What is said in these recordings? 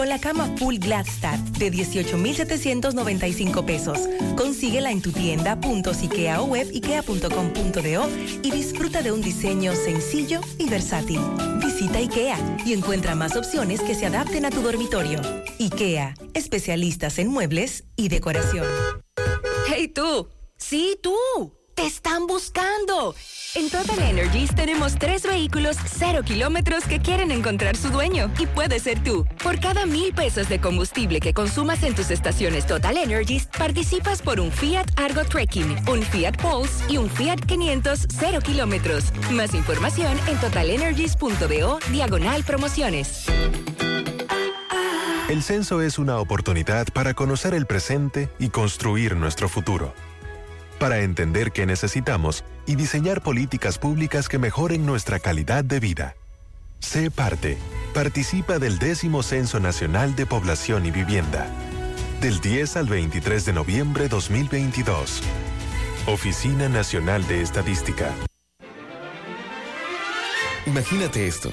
con la cama Full Glad Start de 18,795 pesos. Consíguela en tu tienda .ikea o web y disfruta de un diseño sencillo y versátil. Visita IKEA y encuentra más opciones que se adapten a tu dormitorio. IKEA, especialistas en muebles y decoración. ¡Hey tú! ¡Sí, tú! ¡Te están buscando! En Total Energies tenemos tres vehículos cero kilómetros que quieren encontrar su dueño y puede ser tú. Por cada mil pesos de combustible que consumas en tus estaciones Total Energies, participas por un Fiat Argo Trekking, un Fiat Pulse y un Fiat 500 cero kilómetros. Más información en totalenergies.do diagonal promociones. El censo es una oportunidad para conocer el presente y construir nuestro futuro para entender qué necesitamos y diseñar políticas públicas que mejoren nuestra calidad de vida. Sé parte. Participa del décimo Censo Nacional de Población y Vivienda. Del 10 al 23 de noviembre 2022. Oficina Nacional de Estadística. Imagínate esto.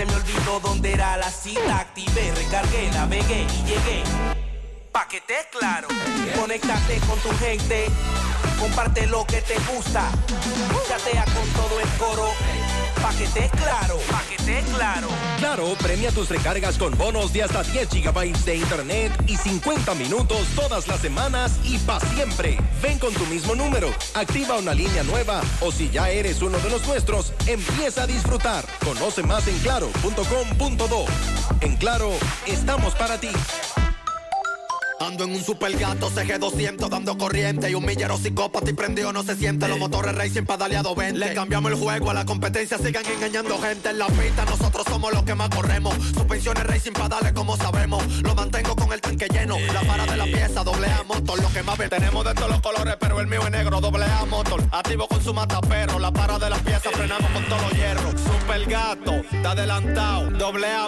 se me olvidó dónde era la cita. Activé, recargué, navegué y llegué. Pa' que te claro, conéctate con tu gente, comparte lo que te gusta, chatea con todo el coro. Pa' claro, pa' claro. Claro, premia tus recargas con bonos de hasta 10 gigabytes de internet y 50 minutos todas las semanas y pa' siempre. Ven con tu mismo número, activa una línea nueva o si ya eres uno de los nuestros, empieza a disfrutar. Conoce más en claro.com.do. En Claro, estamos para ti. Ando en un super gato CG200 dando corriente y un millero psicópata y prendido no se siente. Los motores racing pedaleado 20. Le cambiamos el juego a la competencia, sigan engañando gente en la pista. Nosotros somos los que más corremos. Suspensiones racing pedales como sabemos. Lo mantengo con el tanque lleno. La para de la pieza, doble A motor, lo que más ven. Tenemos de todos los colores, pero el mío es negro, doble A motor. Activo con su matapero. La para de la pieza, frenamos con todos los hierros. Super gato, está adelantado, doble A.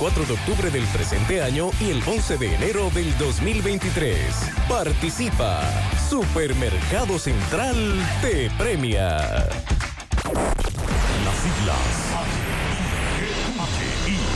de octubre del presente año y el 11 de enero del 2023. Participa. Supermercado Central te premia. Las siglas.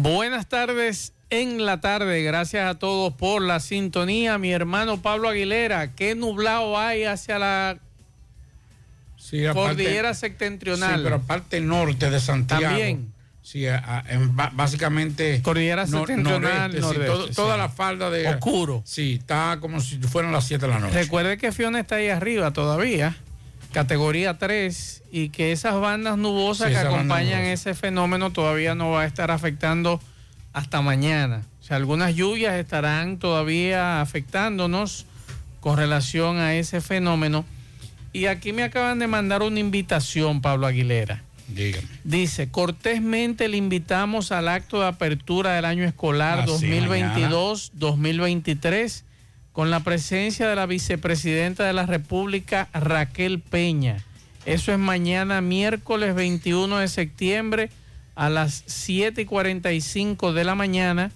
Buenas tardes en la tarde. Gracias a todos por la sintonía. Mi hermano Pablo Aguilera, ¿qué nublado hay hacia la Sí, cordillera septentrional? Sí, pero aparte norte de Santiago. También. Sí, en básicamente. Cordillera septentrional, nordeste, todo- sí. toda la falda de. Oscuro. Sí, está como si fueran las 7 de la noche. Recuerde que Fiona está ahí arriba todavía, categoría 3, y que esas bandas nubosas Sí, que acompañan ese fenómeno todavía no va a estar afectando hasta mañana. O sea, algunas lluvias estarán todavía afectándonos con relación a ese fenómeno. Y aquí me acaban de mandar una invitación, Pablo Aguilera. Dígame. Dice, cortésmente le invitamos al acto de apertura del año escolar Ah, sí, 2022-2023 con la presencia de la vicepresidenta de la República, Raquel Peña. Eso es mañana, miércoles 21 de septiembre, a las 7 y 45 de la mañana,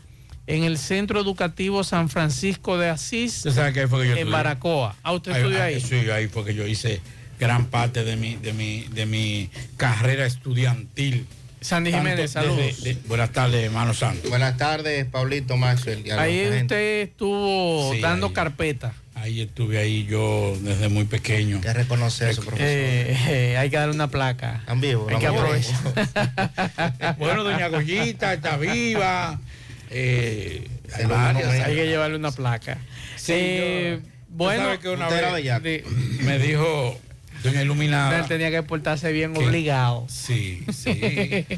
en el Centro Educativo San Francisco de Asís, ¿Usted sabe que ahí fue que yo en estudié? Baracoa. Ah, ¿usted estudió ahí? Sí, ahí fue que yo hice gran parte de mi, de mi, de mi carrera estudiantil. Sandy Jiménez, saludos. de- buenas tardes, hermano Santo. Buenas tardes, Pablito Maxwell. Ahí gente. usted estuvo Sí, dando ahí. carpeta. Ahí estuve ahí yo desde muy pequeño. Hay que reconocer eso, profesor. Eh, eh, hay que darle una placa. Están vivos. Hay que aprovechar. Bueno, doña Goyita está viva. Eh, hay varias. que llevarle una placa. Sí, Eh, yo- bueno, una vez me dijo doña Iluminada. él tenía que portarse bien ¿Qué? obligado. Sí, sí.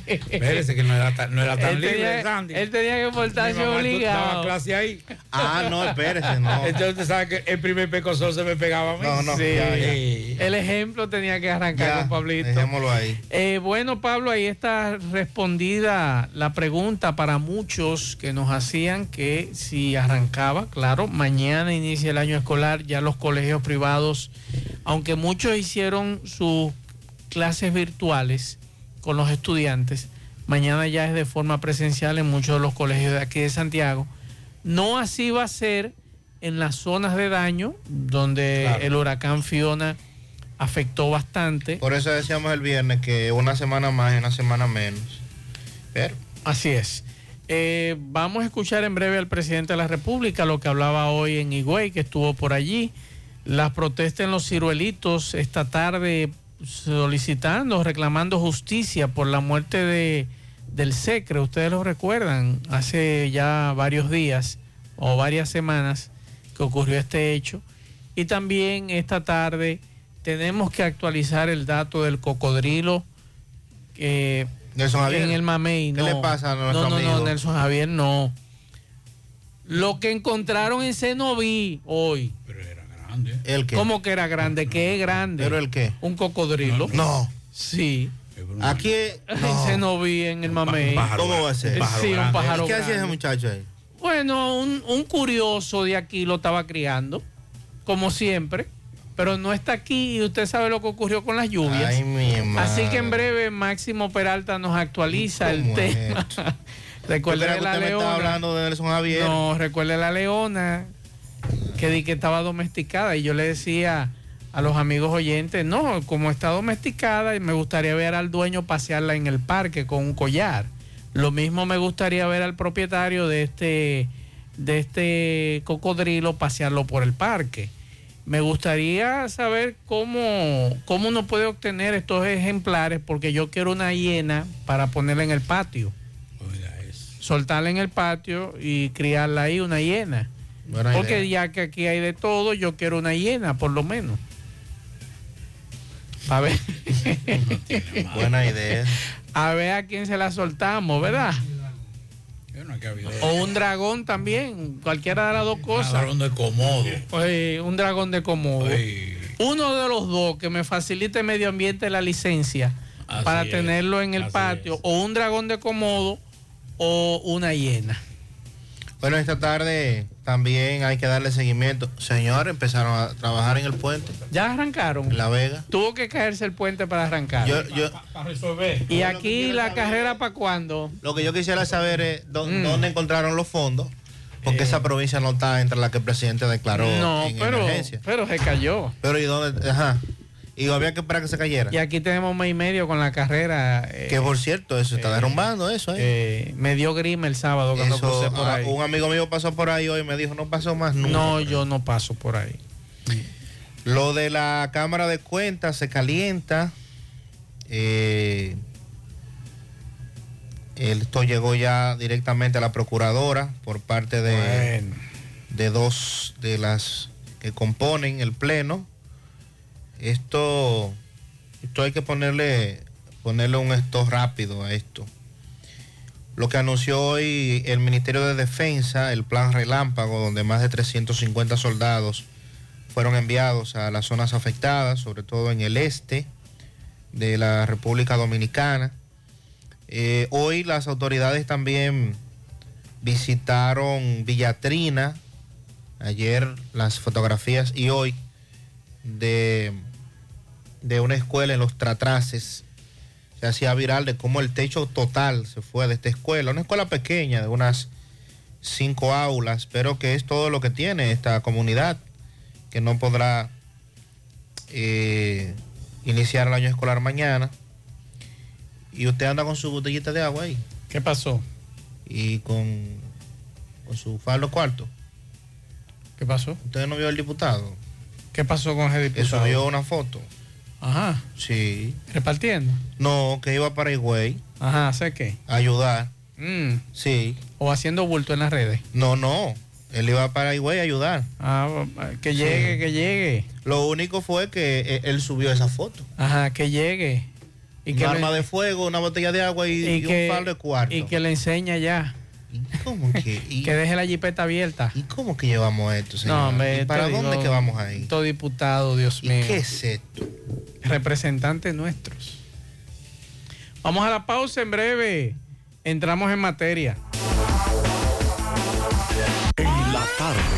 Espérese que no era tan, no era tan Él libre, tenía, Sandy. él tenía que portarse mamá daba obligado. clase ahí. Ah, no, espérese, no. Entonces usted sabe que el primer pecozón se me pegaba a mí. No, no, Sí. ya, ya. Sí. El ejemplo tenía que arrancar Ya, con Pablito. dejémoslo ahí. Eh, bueno, Pablo, ahí está respondida la pregunta para muchos que nos hacían que si arrancaba, claro, mañana inicia el año escolar, ya los colegios privados, aunque muchos hicieron sus clases virtuales con los estudiantes, mañana ya es de forma presencial en muchos de los colegios de aquí de Santiago. No así va a ser en las zonas de daño, donde Claro. el huracán Fiona afectó bastante. Por eso decíamos el viernes que una semana más y una semana menos. Pero Así es. Eh, vamos a escuchar en breve al presidente de la República, lo que hablaba hoy en Higüey, que estuvo por allí. Las protestas en los ciruelitos esta tarde solicitando, reclamando justicia por la muerte de, del Secre. Ustedes lo recuerdan, hace ya varios días o varias semanas que ocurrió este hecho. Y también esta tarde tenemos que actualizar el dato del cocodrilo. que Nelson Javier. en el Mamey, ¿Qué le pasa a nuestro no, no, amigo? no, Nelson Javier, no. Lo que encontraron en Cenoví hoy. Pero grande. ¿El qué? ¿Cómo que era grande? ¿Qué es grande? ¿Pero el qué? Un cocodrilo. No. Sí. Aquí. En No. Cenoví, en el Mamey. ¿Cómo va a ser? Sí, un grande. pájaro ¿Y ¿Qué hacía ese muchacho ahí? Bueno, un, un curioso de aquí lo estaba criando, como siempre, pero no está aquí y usted sabe lo que ocurrió con las lluvias. Ay, mi madre. Así que en breve Máximo Peralta nos actualiza el ¿Cómo es tema. Recuerde la usted me estaba leona. hablando de Nelson Javier. No, recuerde la leona que di que estaba domesticada y yo le decía a los amigos oyentes, no, como está domesticada, me gustaría ver al dueño pasearla en el parque con un collar. Lo mismo me gustaría ver al propietario de este de este cocodrilo pasearlo por el parque. Me gustaría saber cómo, cómo uno puede obtener estos ejemplares porque yo quiero una hiena para ponerla en el patio soltarla en el patio y criarla ahí, una hiena. Buena Porque idea. ya que aquí hay de todo, yo quiero una hiena, por lo menos. A ver, Buena idea. a ver a quién se la soltamos, ¿verdad? Yo no. O un dragón también, cualquiera de las dos cosas. Dragón de comodo. Oye, un dragón de Komodo. Ay, Uno de los dos que me facilite el medio ambiente la licencia Así para es, tenerlo en el así patio, es. o un dragón de Komodo o una hiena. Bueno, esta tarde también hay que darle seguimiento. Señores, empezaron a trabajar en el puente, Ya arrancaron. en La Vega. Tuvo que caerse el puente para arrancar. Yo, yo, para resolver. y aquí la saber carrera para cuándo. lo que yo quisiera saber es Mm. dónde encontraron los fondos, porque Eh. esa provincia no está entre las que el presidente declaró No, en pero, emergencia. pero se cayó. Pero ¿y dónde? Ajá. Y había que esperar que se cayera. Y aquí tenemos un mes y medio con la carrera. eh, Que por cierto, eso está eh, derrumbando eso. ¿eh? me dio grima el sábado cuando Eso, crucé por ah, ahí. un amigo mío pasó por ahí hoy y me dijo, no pasó más nunca. No, yo no paso por ahí. Lo de la Cámara de Cuentas se calienta. Esto llegó ya directamente a la procuradora por parte de, Bueno, de dos de las que componen el pleno. Esto, esto hay que ponerle, ponerle un esto rápido a esto. Lo que anunció hoy el Ministerio de Defensa, el plan relámpago, donde más de 350 soldados fueron enviados a las zonas afectadas, sobre todo en el este, de la República Dominicana. Eh, hoy las autoridades también visitaron Villatrina, ayer las fotografías y hoy de, de una escuela en los Tratraces. Se hacía viral de cómo el techo total se fue de esta escuela, una escuela pequeña de unas cinco aulas, pero que es todo lo que tiene esta comunidad, que no podrá eh, iniciar el año escolar mañana. Y usted anda con su botellita de agua ahí. ¿Qué pasó? Y con, con su fardo cuarto. ¿Qué pasó? ¿Usted no vio al diputado? ¿Qué pasó con ese Que diputado? subió una foto. Ajá. Sí. ¿Repartiendo? No, que iba para Higüey Ajá, ¿sé qué? ayudar. Mm. Sí. O haciendo bulto en las redes. No, no. Él iba para Higüey a ayudar. Ah, que llegue, Sí. que llegue. Lo único fue que eh, él subió esa foto. Ajá, que llegue. Y un que arma le- de fuego, una botella de agua y, y y que- un fardo de cuarto. Y que le enseña ya. ¿Cómo que? y- que deje la jipeta abierta. ¿Y cómo que llevamos esto, señor? No, hombre, ¿Y para dónde digo, que vamos ahí? Todo diputado, Dios ¿Y mío. qué es esto? Representantes nuestros. Vamos a la pausa en breve. Entramos en materia. En la tarde, 100.3 FM.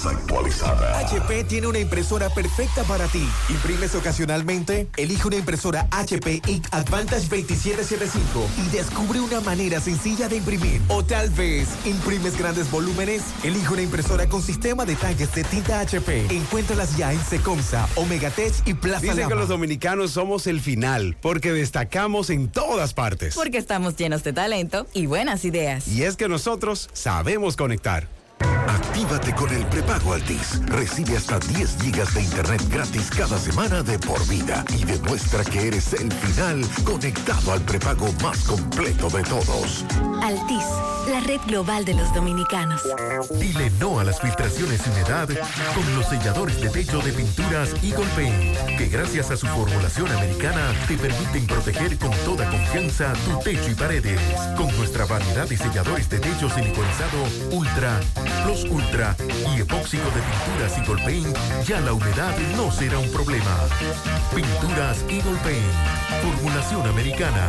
Más actualizada. HP tiene una impresora perfecta para ti. ¿Imprimes ocasionalmente? Elige una impresora HP Ink Advantage 2775 y descubre una manera sencilla de imprimir. O tal vez, ¿imprimes grandes volúmenes? Elige una impresora con sistema de tanques de tinta HP. Encuéntralas ya en Secomsa, Omegatech y Plaza Dicen que los dominicanos somos el final, porque destacamos en todas partes. Porque estamos llenos de talento y buenas ideas. Y es que nosotros sabemos conectar. Actívate con el prepago Altis. Recibe hasta 10 gigas de internet gratis cada semana de por vida y demuestra que eres el final conectado al prepago más completo de todos. Altis, la red global de los dominicanos. Dile no a las filtraciones y humedad con los selladores de techo de pinturas Eagle Paint, que gracias a su formulación americana te permiten proteger con toda confianza tu techo y paredes. Con nuestra variedad de selladores de techo siliconizado Ultra, Ultra y epóxico de pinturas Eagle Paint, ya la humedad no será un problema. Pinturas Eagle Paint, formulación americana.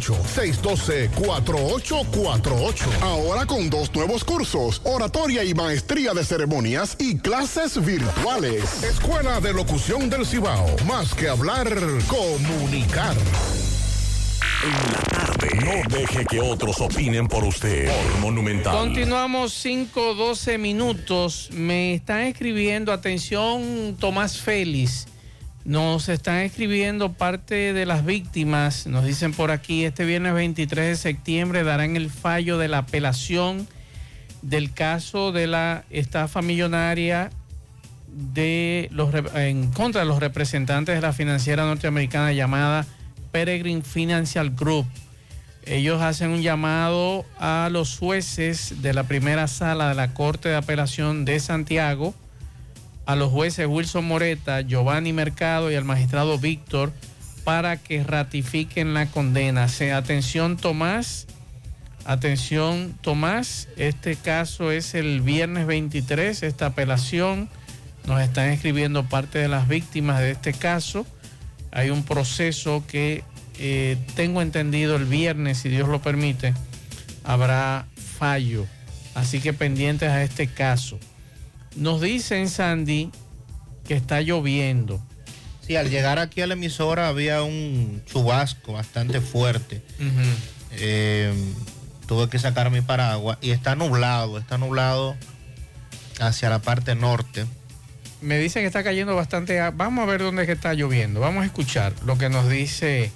612-4848. Ahora con dos nuevos cursos, oratoria y maestría de ceremonias y clases virtuales. Escuela de Locución del Cibao. Más que hablar, comunicar. En la tarde. No deje que otros opinen por usted. Por Monumental. Continuamos 5, 12 minutos. Me están escribiendo, atención, Tomás Félix. Nos están escribiendo parte de las víctimas. Nos dicen por aquí, este viernes 23 de septiembre darán el fallo de la apelación del caso de la estafa millonaria de los, en contra de los representantes de la financiera norteamericana llamada Peregrine Financial Group. Ellos hacen un llamado a los jueces de la primera sala de la Corte de Apelación de Santiago, a los jueces Wilson Moreta, Giovanni Mercado y al magistrado Víctor para que ratifiquen la condena. Atención Tomás, atención Tomás, este caso es el viernes 23, esta apelación. Nos están escribiendo parte de las víctimas de este caso. Hay un proceso que eh, tengo entendido el viernes, si Dios lo permite, habrá fallo. Así que pendientes a este caso. Nos dicen, Sandy, que está lloviendo. Sí, al llegar aquí a la emisora había un chubasco bastante fuerte. Eh, tuve que sacar mi paraguas y está nublado, está nublado hacia la parte norte. Me dicen que está cayendo bastante. a- Vamos a ver dónde es que está lloviendo. Vamos a escuchar lo que nos dice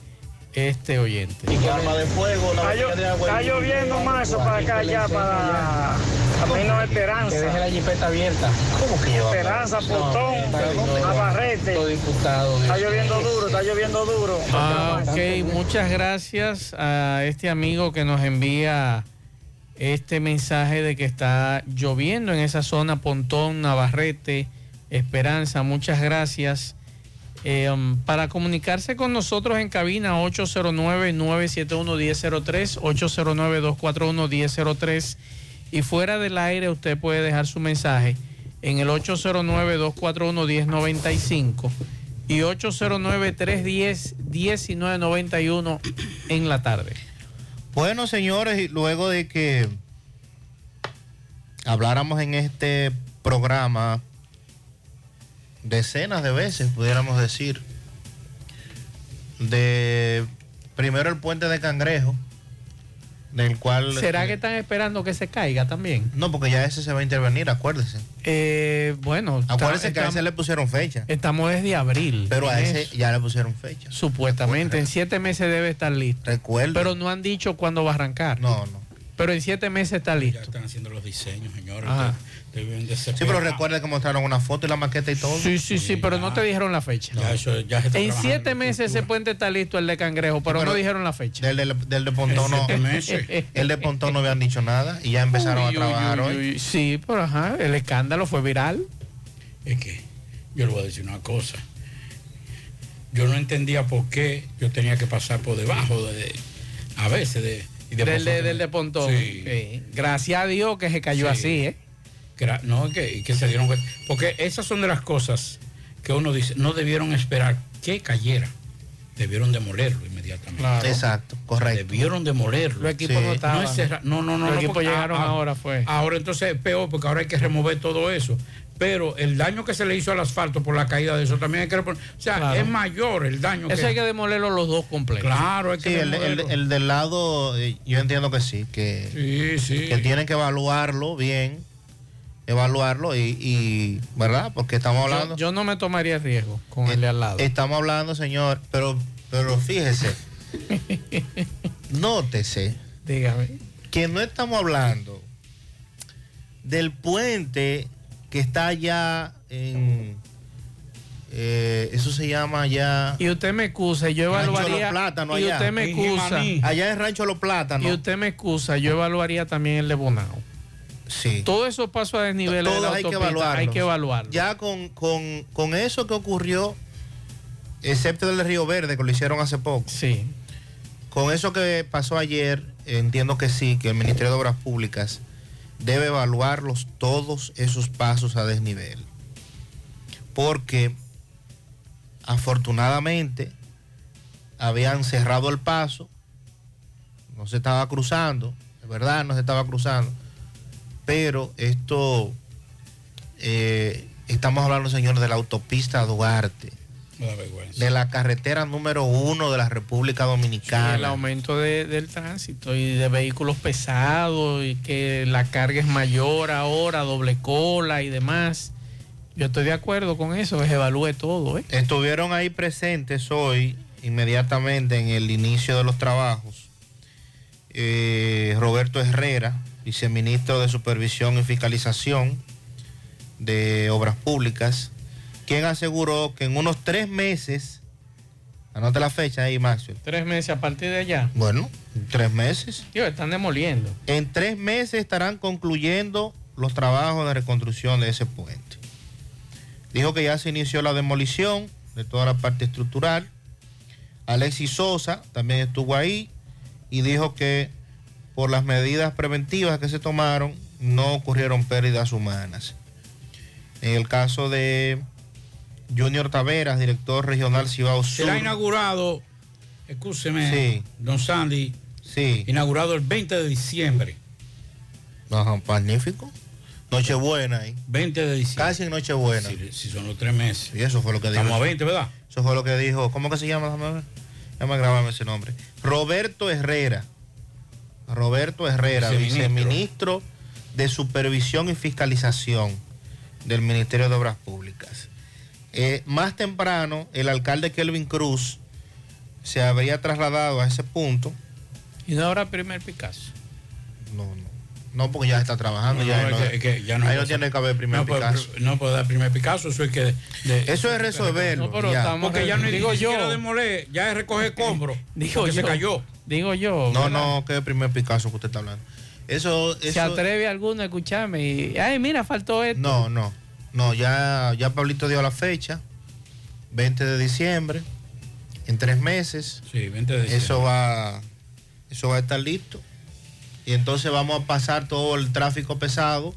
este oyente. arma de fuego, Está, llo- está lloviendo más eso para acá ya, para Camino Esperanza. Que deje la jipeta abierta. ¿Cómo que lleva? Esperanza, No, Portón, dónde? Navarrete. diputado. Está lloviendo duro, está lloviendo duro. Ah, ok, muchas gracias a este amigo que nos envía este mensaje de que está lloviendo en esa zona, Pontón, Navarrete, Esperanza, muchas gracias. Eh, um, para comunicarse con nosotros en cabina 809-971-1003, 809-241-1003 y fuera del aire usted puede dejar su mensaje en el 809-241-1095 y 809-310-1991 en la tarde. Bueno, señores, y luego de que habláramos en este programa decenas de veces, pudiéramos decir, de primero el puente de Cangrejo, del cual... ¿Será que están esperando que se caiga también? No, porque ya ese se va a intervenir, acuérdese. Eh, bueno, Acuérdese está- que a ese le pusieron fecha. Estamos desde abril. Pero a ese eso. ya le pusieron fecha. Supuestamente, en siete meses debe estar listo. Recuerdo. Pero no han dicho cuándo va a arrancar. No, no. Pero en siete meses está listo. Están haciendo los diseños, señores. Sí, pero recuerde que mostraron una foto y la maqueta y todo. Sí, sí, sí, pero no te dijeron la fecha. Ya eso- ya se está en siete meses ese puente está listo, el de Cangrejo, pero, no dijeron la fecha. Del, del- del de Pontón no. En siete meses. El de Pontón no habían dicho nada y ya empezaron Uy, a trabajar uy, hoy. uy. Sí, pero ajá, el escándalo fue viral. Es que yo le voy a decir una cosa. Yo no entendía por qué yo tenía que pasar por debajo de, a veces de, y de Del de, del de Pontón. Sí. Sí. Gracias a Dios que se cayó Sí. así, ¿eh? Gra- no, que, que se dieron cuenta. Porque esas son de las cosas que uno dice, no debieron esperar que cayera. Debieron demolerlo inmediatamente. Claro. Exacto, correcto. Debieron demolerlo. Los equipos no estaban. No, no, no, no. Los no, equipos porque llegaron a- a- ahora, fue. Ahora entonces es peor porque ahora hay que remover todo eso. Pero el daño que se le hizo al asfalto por la caída de eso también hay que reponer. O sea, Claro. es mayor el daño Eso que. hay que demolerlo los dos completos. Claro, hay que Sí, el, el- del lado, eh, yo entiendo que sí, que, Sí, sí. que tienen que evaluarlo bien, evaluarlo y, y, ¿verdad? Porque estamos hablando... Yo, yo no me tomaría riesgo con el de al lado. Estamos hablando, señor, pero, pero fíjese, nótese Dígame. que no estamos hablando del puente que está allá en, eh, eso se llama ya... Y usted me excusa, yo Rancho evaluaría... Los Plátanos y allá. usted me En excusa... Allá en Rancho Los Plátanos. Y usted me excusa, yo evaluaría también el de Bonao. Sí. Todo eso paso a desnivel de Todos la hay que autopista, evaluarlos. hay que evaluarlo. Ya con, con- con eso que ocurrió, excepto del Río Verde, que lo hicieron hace poco. Sí. Con eso que pasó ayer, entiendo que sí, que el Ministerio de Obras Públicas debe evaluarlos todos esos pasos a desnivel. Porque afortunadamente habían cerrado el paso, no se estaba cruzando, de verdad no se estaba cruzando, pero esto, eh, estamos hablando, señores, de la autopista Duarte. De la carretera número uno de la República Sí, Dominicana. el aumento de- del tránsito y de vehículos pesados y que la carga es mayor ahora, doble cola y demás. Yo estoy de acuerdo con eso, que se evalúe todo. ¿eh? Estuvieron ahí presentes hoy, inmediatamente en el inicio de los trabajos, eh, Roberto Herrera, viceministro de Supervisión y Fiscalización de Obras Públicas, quien aseguró que en unos tres meses, anote la fecha ahí, Maxwell. Tres meses a partir de allá. Bueno, tres meses. Tío, están demoliendo. En tres meses estarán concluyendo los trabajos de reconstrucción de ese puente. Dijo que ya se inició la demolición de toda la parte estructural. Alexis Sosa también estuvo ahí y dijo que por las medidas preventivas que se tomaron no ocurrieron pérdidas humanas. En el caso de Junior Taveras, director regional Cibao Sur. Será inaugurado, escúcheme, Sí. don Sandy, Sí. inaugurado el 20 de diciembre. Ajá, magnífico. Nochebuena ahí. 20 de diciembre. Casi en Nochebuena. Si son los tres meses. Y eso fue lo que dijo. Estamos a 20, ¿verdad? Eso fue lo que dijo. ¿Cómo que se llama? Déjame grabarme ese nombre. Roberto Herrera. Roberto Herrera, Viceministro. viceministro de Supervisión y Fiscalización del Ministerio de Obras Públicas. Eh, más temprano, el alcalde Kelvin Cruz se habría trasladado a ese punto. Y no habrá primer Picasso. No, no. No, porque ya está trabajando. No, ya no, no, es que- es que ya no ahí no tiene que haber primer no, puede- Picasso. no puede dar primer Picasso, eso es que... de- Eso es resolverlo. No, pero ya. estamos- Porque ya no digo yo. demoler, ya es recoger escombros. Digo porque yo. Se cayó. Digo yo. No, ¿verdad? no, que es el primer Picasso que usted está hablando. Eso, eso ¿Se atreve alguno a escucharme? Y, ay, mira, faltó esto. No, no. No, ya, ya Pablito dio la fecha. 20 de diciembre. En tres meses. Sí, 20 de diciembre. Eso va, eso va a estar listo. Y entonces vamos a pasar todo el tráfico pesado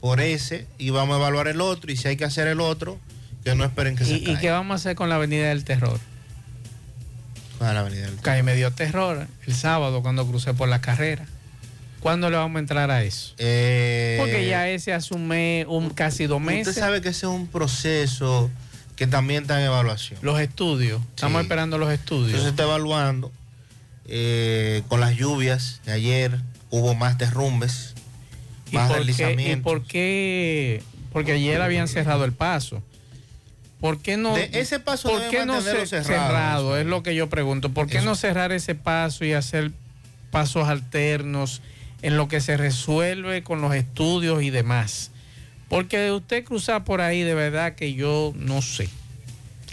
por ese y vamos a evaluar el otro. Y si hay que hacer el otro, que no esperen que se ¿Y, y caiga. qué vamos a hacer con la Avenida del Terror? Con la Avenida del Que ahí me dio terror el sábado cuando crucé por la carrera. ¿Cuándo le vamos a entrar a eso? Eh, Porque ya ese asume un casi dos meses. Usted sabe que ese es un proceso que también está en evaluación. Los estudios. Estamos esperando los estudios. Entonces se está evaluando. eh, con las lluvias de ayer hubo más derrumbes, ¿Y más por, qué, ¿Y deslizamientos. por qué? Porque ayer habían cerrado el paso. ¿Por qué no? De ese paso ¿Por qué no cerrado, cerrado? Es lo que yo pregunto. ¿Por qué Eso. no cerrar ese paso y hacer pasos alternos en lo que se resuelve con los estudios y demás? Porque usted cruzar por ahí, de verdad que yo no sé.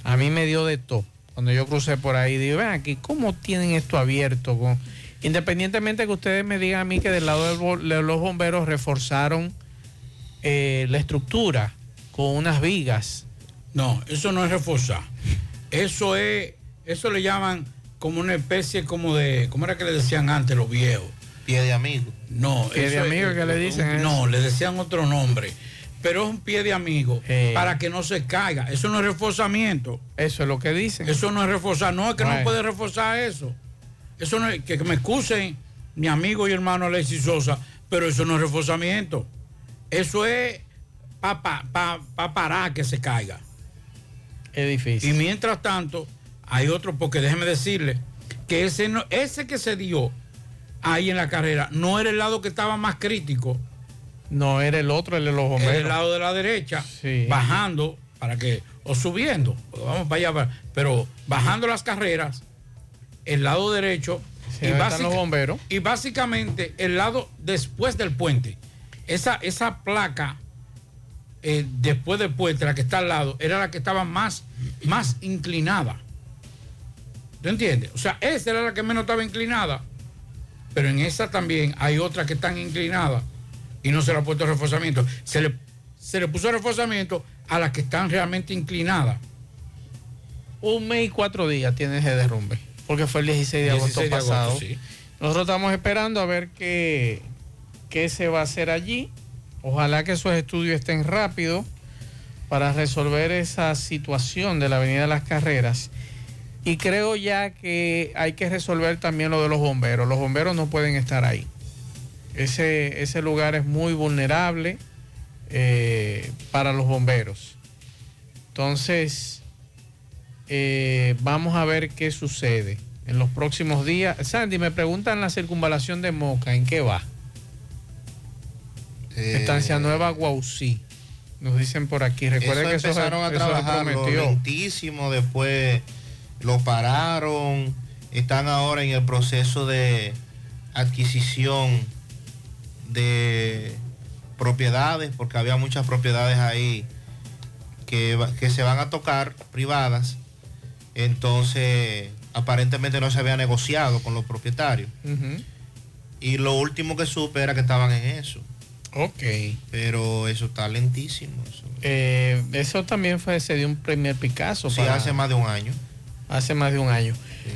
A mí me dio de todo. Cuando yo crucé por ahí, digo, ven aquí, ¿cómo tienen esto abierto? Independientemente que ustedes me digan a mí que del lado de los bomberos reforzaron eh, la estructura con unas vigas. No, eso no es reforzar. Eso es, eso le llaman como una especie como de, ¿cómo era que le decían antes los viejos? Pie de amigo. No, Pie de es- amigo que le dicen un- No, le decían otro nombre. Pero es un pie de amigo Eh. para que no se caiga. Eso no es reforzamiento. Eso es lo que dicen. Eso no es reforzar. No, es que no puede reforzar eso. Eso no es, que, que me excusen mi amigo y hermano Alexis Sosa, pero eso no es reforzamiento. Eso es para pa, pa- pa parar que se caiga. Es difícil. Y mientras tanto, hay otro, porque déjeme decirle que ese, no, ese que se dio ahí en la carrera no era el lado que estaba más crítico, No, era el otro, el de los era bomberos. el lado de la derecha, Sí. bajando para que, o subiendo, vamos para allá, pero bajando las carreras, el lado derecho, Sí, ahí están los bomberos. y básicamente el lado después del puente. Esa, esa placa eh, después del puente, la que está al lado, era la que estaba más, más inclinada. ¿Tú entiendes? O sea, esa era la que menos estaba inclinada. Pero en esa también hay otras que están inclinadas y no se le ha puesto reforzamiento. Se le, se le puso reforzamiento a las que están realmente inclinadas. Un mes y cuatro días tiene ese derrumbe, porque fue el 16 de agosto 16 de agosto, pasado. sí. Nosotros estamos esperando a ver qué, qué se va a hacer allí. Ojalá que esos estudios estén rápidos para resolver esa situación de la Avenida Las Carreras. Y creo ya que hay que resolver también lo de los bomberos. Los bomberos no pueden estar ahí. Ese, ese lugar es muy vulnerable eh, para los bomberos. Entonces, eh, vamos a ver qué sucede en los próximos días. Sandy, me preguntan la circunvalación de Moca, ¿en qué va? Estancia Nueva Guausí. Nos dicen por aquí. Recuerden Eso que eso, empezaron a eso trabajar lentísimo, después lo pararon, están ahora en el proceso de adquisición de propiedades, porque había muchas propiedades ahí que, que se van a tocar privadas, entonces aparentemente no se había negociado con los propietarios. Y lo último que supe era que estaban en eso. Ok. Pero eso está lentísimo. Eso. Eh, eso también fue, se dio un primer Picasso. Sí, para- hace más de un año. Hace más de un año.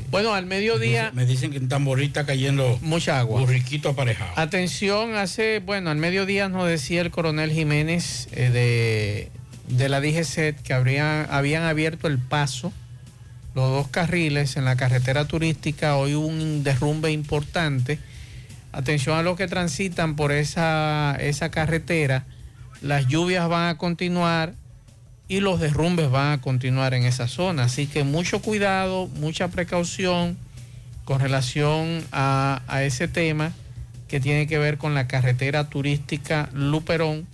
Bueno, al mediodía. Me dicen que en Tamborí está cayendo mucha agua. Burriquito aparejado. Atención, hace, bueno, al mediodía nos decía el coronel Jiménez eh, de, de la DGCET que habrían, habían abierto el paso, los dos carriles en la carretera turística. Hoy hubo un derrumbe importante. Atención a los que transitan por esa, esa carretera. Las lluvias van a continuar y los derrumbes van a continuar en esa zona. Así que mucho cuidado, mucha precaución con relación a, ese tema que tiene que ver con la carretera turística Luperón,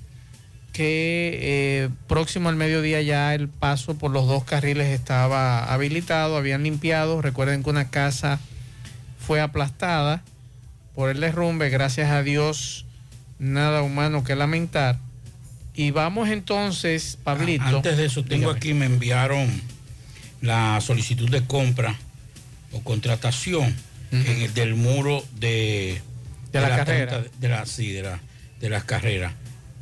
que eh, próximo al mediodía ya el paso por los dos carriles estaba habilitado, habían limpiado. Recuerden que una casa fue aplastada por el derrumbe, gracias a Dios, nada humano que lamentar. Y vamos entonces, Pablito. Antes de eso, tengo dígame. aquí, me enviaron la solicitud de compra o contratación en el del muro de, De la carrera. 30 de la, sí, de, la- de las carreras.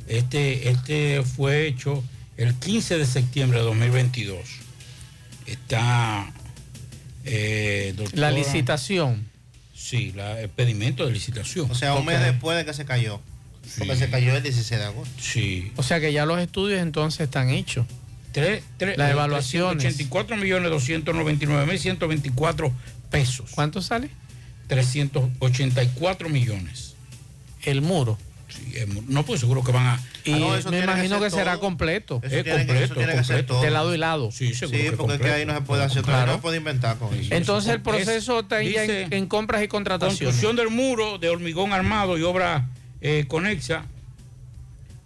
Este, este fue hecho el 15 de septiembre de 2022. Está. eh, La doctora- licitación. Sí, la- el pedimento de licitación. O sea, un mes después de que se cayó. Porque se cayó el 16 de agosto. Sí. O sea que ya los estudios entonces están hechos. Tres, tres, Las eh, evaluaciones. 384 millones 299 mil 124 pesos. ¿Cuánto sale? 384 millones. El muro. Sí, el muro. no, pues seguro que van a. Y Ah, no, eso me que imagino que, ser será completo. Eso Es que- completo, eso tiene que ser completo. todo. De lado y lado. Sí, seguro Sí, que porque es que ahí no se puede hacer otra Claro. no se puede inventar con eso. Entonces el Es- proceso está en compras y contrataciones. Construcción del muro de hormigón armado y obra eh, conexa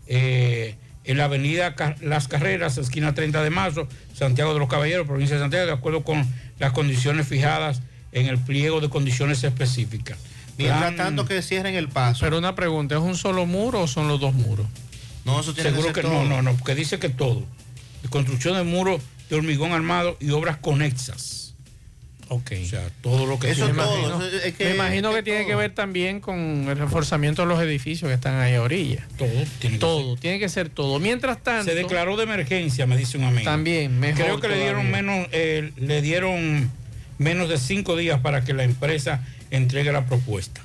eh, en la avenida Las Carreras, esquina 30 de marzo, Santiago de los Caballeros, provincia de Santiago, de acuerdo con las condiciones fijadas en el pliego de condiciones específicas. Mientras Plan- tanto que cierren el paso. Pero una pregunta, ¿es un solo muro o son los dos muros? no, eso tiene Seguro que que, ser no, todo. no, no, porque dice que todo. De construcción de muros de hormigón armado y obras conexas. Ok. O sea, todo lo que Eso se es todo. imagino. eso es que- Me imagino es que tiene todo. que ver también con el reforzamiento de los edificios que están ahí a orilla. Todo tiene que Todo, tiene que ser todo. Mientras tanto, Se declaró de emergencia, me dice un amigo. también mejor Creo que le dieron menos, eh, le dieron menos de cinco días para que la empresa entregue la propuesta.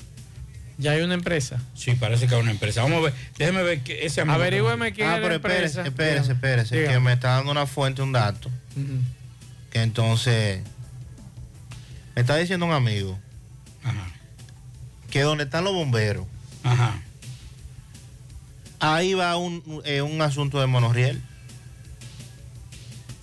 Ya hay una empresa. Sí, parece que hay una empresa. Vamos a ver, déjeme ver que ese amigo. Averígüeme quién Ah, es la pero empresa. espérese, espérese, espérese, que me está dando una fuente, un dato, que entonces me está diciendo un amigo Ajá, que donde están los bomberos, ajá. ahí va un, eh, un asunto de monorriel.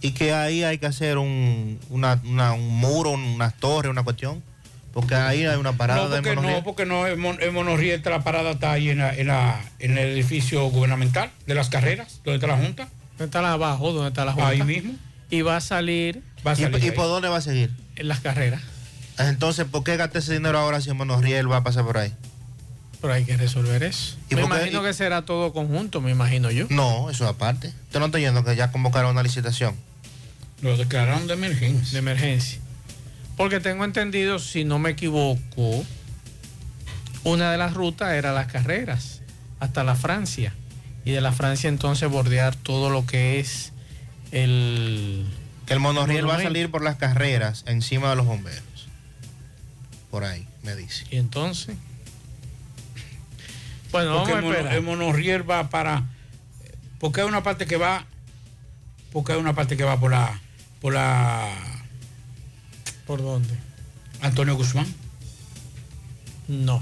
Y que ahí hay que hacer un, una- una- un muro, unas torres, una cuestión. Porque ahí hay una parada No, de monorriel. no, porque no, el, mon, el monorriel, la parada está ahí en, la- en, la- en el edificio gubernamental de las carreras, donde está la Junta. ¿Dónde está la abajo? ¿Dónde está la junta? Ahí mismo. Y va a salir Va a ¿Y, salir y ahí. por dónde va a seguir? en las carreras. Entonces, ¿por qué gasté ese dinero ahora si el monorriel va a pasar por ahí? Pero hay que resolver eso. ¿Y me imagino y- que será todo conjunto, me imagino yo. No, eso aparte. Usted no está yendo que ya convocaron una licitación. Lo declararon de emergencia. De emergencia. Porque tengo entendido, si no me equivoco, una de las rutas era las carreras, hasta la Francia. Y de la Francia entonces bordear todo lo que es el... Que el monorriel va a salir por las carreras encima de los bomberos. Por ahí, me dice. Y entonces... Bueno, Porque vamos a el, mono- esperar. el monorriel va para. Porque hay una parte que va. Porque hay una parte que va por la. Por la. ¿Por dónde? Antonio Guzmán. No.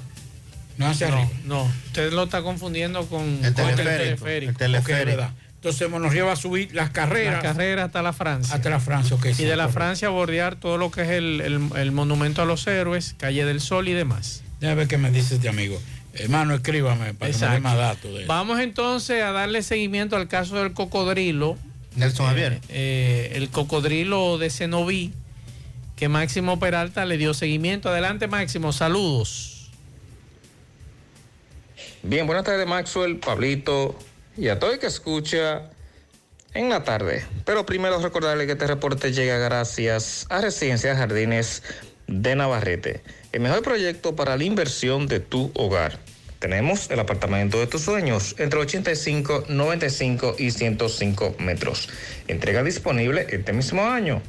No hacia no, arriba. no, usted lo está confundiendo con El con teleférico, el teleférico. Entonces el monorriel va a subir las carreras. Las carreras hasta la Francia. Hasta la Francia, ok. y sí, de la correcto. Francia bordear todo lo que es el, el- el monumento a los héroes, calle del Sol y demás. Déjame ver qué me dice este amigo. Hermano, escríbame para que me dé Exacto. más datos de eso. Vamos entonces a darle seguimiento al caso del cocodrilo. Nelson Eh, Javier. eh, el cocodrilo de Cenoví, que Máximo Peralta le dio seguimiento. Adelante, Máximo, saludos. Bien, buenas tardes Maxwell, Pablito y a todo el que escucha en la tarde. Pero primero recordarle que este reporte llega gracias a Residencias Jardines de Navarrete, el mejor proyecto para la inversión de tu hogar. Tenemos el apartamento de tus sueños entre 85, 95 y 105 metros. Entrega disponible este mismo año.